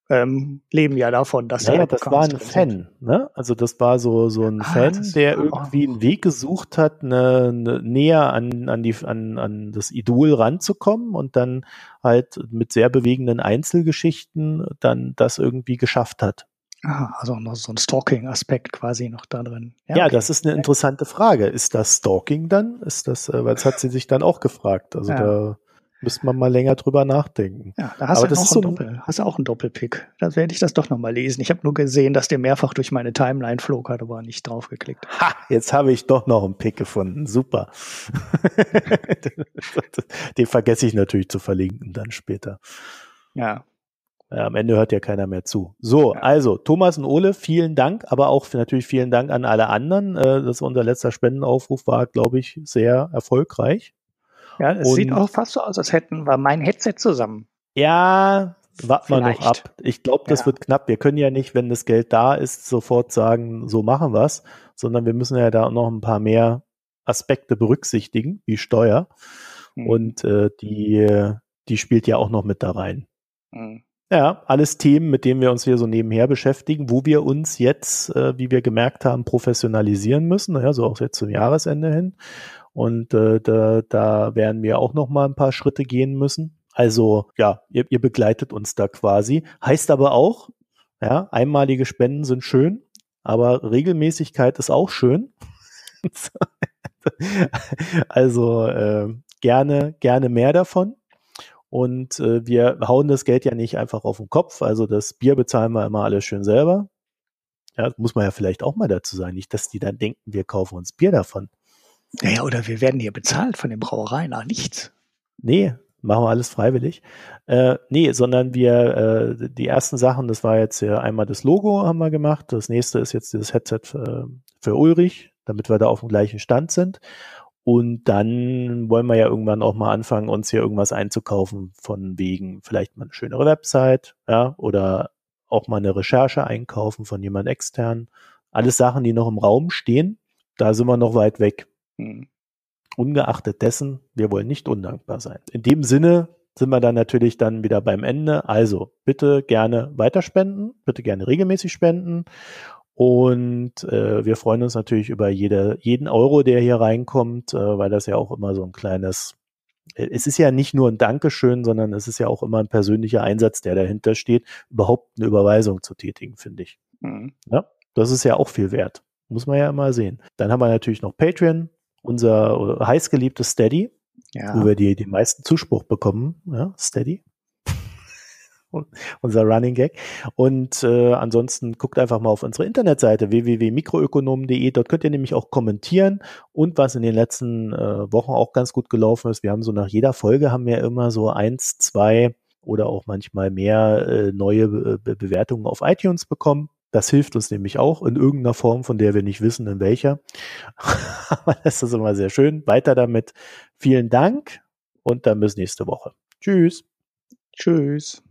ähm, leben ja davon, dass Naja, da das war ein. Fan, ne? Also das war so so ein Ah, Fan, der irgendwie einen Weg gesucht hat, ne, ne, näher an an die an an das Idol ranzukommen und dann halt mit sehr bewegenden Einzelgeschichten dann das irgendwie geschafft hat. Ah, also noch so ein Stalking-Aspekt quasi noch da drin. Ja, okay. das ist eine interessante Frage. Ist das Stalking dann? Ist das, äh, weil das hat sie sich dann auch gefragt. Also Ja. da müsste man mal länger drüber nachdenken. Ja, da hast Aber du ist ein Doppel, hast du auch einen Doppelpick. Da werde ich das doch nochmal lesen. Ich habe nur gesehen, dass der mehrfach durch meine Timeline flog, hat aber nicht draufgeklickt. Ha, jetzt habe ich doch noch einen Pick gefunden. Super. Den vergesse ich natürlich zu verlinken dann später. Ja. Ja, am Ende hört ja keiner mehr zu. So, ja. also Thomas und Ole, vielen Dank, aber auch natürlich vielen Dank an alle anderen. Äh, das unser letzter Spendenaufruf war, glaube ich, sehr erfolgreich. Ja, es und sieht auch fast so aus, als hätten wir mein Headset zusammen. Ja, warten wir noch ab. Ich glaube, das ja. wird knapp. Wir können ja nicht, wenn das Geld da ist, sofort sagen, so machen wir's, sondern wir müssen ja da noch ein paar mehr Aspekte berücksichtigen, wie Steuer. Mhm. Und äh, die, die spielt ja auch noch mit da rein. Mhm. Ja, alles Themen, mit denen wir uns hier so nebenher beschäftigen, wo wir uns jetzt, äh, wie wir gemerkt haben, professionalisieren müssen, ja, so auch jetzt zum Jahresende hin. Und äh, da, da werden wir auch noch mal ein paar Schritte gehen müssen. Also ja, ihr, ihr begleitet uns da quasi. Heißt aber auch, ja, einmalige Spenden sind schön, aber Regelmäßigkeit ist auch schön. also äh, gerne, gerne mehr davon. Und äh, wir hauen das Geld ja nicht einfach auf den Kopf. Also das Bier bezahlen wir immer alles schön selber. Ja, muss man ja vielleicht auch mal dazu sagen. Nicht, dass die dann denken, wir kaufen uns Bier davon. Naja, oder wir werden hier bezahlt von den Brauereien, ach nichts. Nee, machen wir alles freiwillig. Äh, nee, sondern wir, äh, die ersten Sachen, das war jetzt ja einmal das Logo haben wir gemacht. Das nächste ist jetzt dieses Headset für, für Ulrich, damit wir da auf dem gleichen Stand sind. Und dann wollen wir ja irgendwann auch mal anfangen, uns hier irgendwas einzukaufen, von wegen vielleicht mal eine schönere Website, ja, oder auch mal eine Recherche einkaufen von jemand extern. Alles Sachen, die noch im Raum stehen. Da sind wir noch weit weg. Hm. Ungeachtet dessen, wir wollen nicht undankbar sein. In dem Sinne sind wir dann natürlich dann wieder beim Ende. Also bitte gerne weiterspenden, bitte gerne regelmäßig spenden. Und äh, wir freuen uns natürlich über jede, jeden Euro, der hier reinkommt, äh, weil das ja auch immer so ein kleines, äh, es ist ja nicht nur ein Dankeschön, sondern es ist ja auch immer ein persönlicher Einsatz, der dahinter steht, überhaupt eine Überweisung zu tätigen, finde ich. Mhm. Ja, das ist ja auch viel wert. Muss man ja immer sehen. Dann haben wir natürlich noch Patreon, unser heißgeliebtes Steady, ja. wo wir die, die meisten Zuspruch bekommen. Ja, Steady. unser Running Gag. Und äh, ansonsten guckt einfach mal auf unsere Internetseite www.mikroökonomen.de. Dort könnt ihr nämlich auch kommentieren und was in den letzten äh, Wochen auch ganz gut gelaufen ist. Wir haben so nach jeder Folge haben wir immer so eins, zwei oder auch manchmal mehr äh, neue Be Bewertungen auf iTunes bekommen. Das hilft uns nämlich auch in irgendeiner Form, von der wir nicht wissen, in welcher. Aber das ist immer sehr schön. Weiter damit. Vielen Dank und dann bis nächste Woche. Tschüss. Tschüss.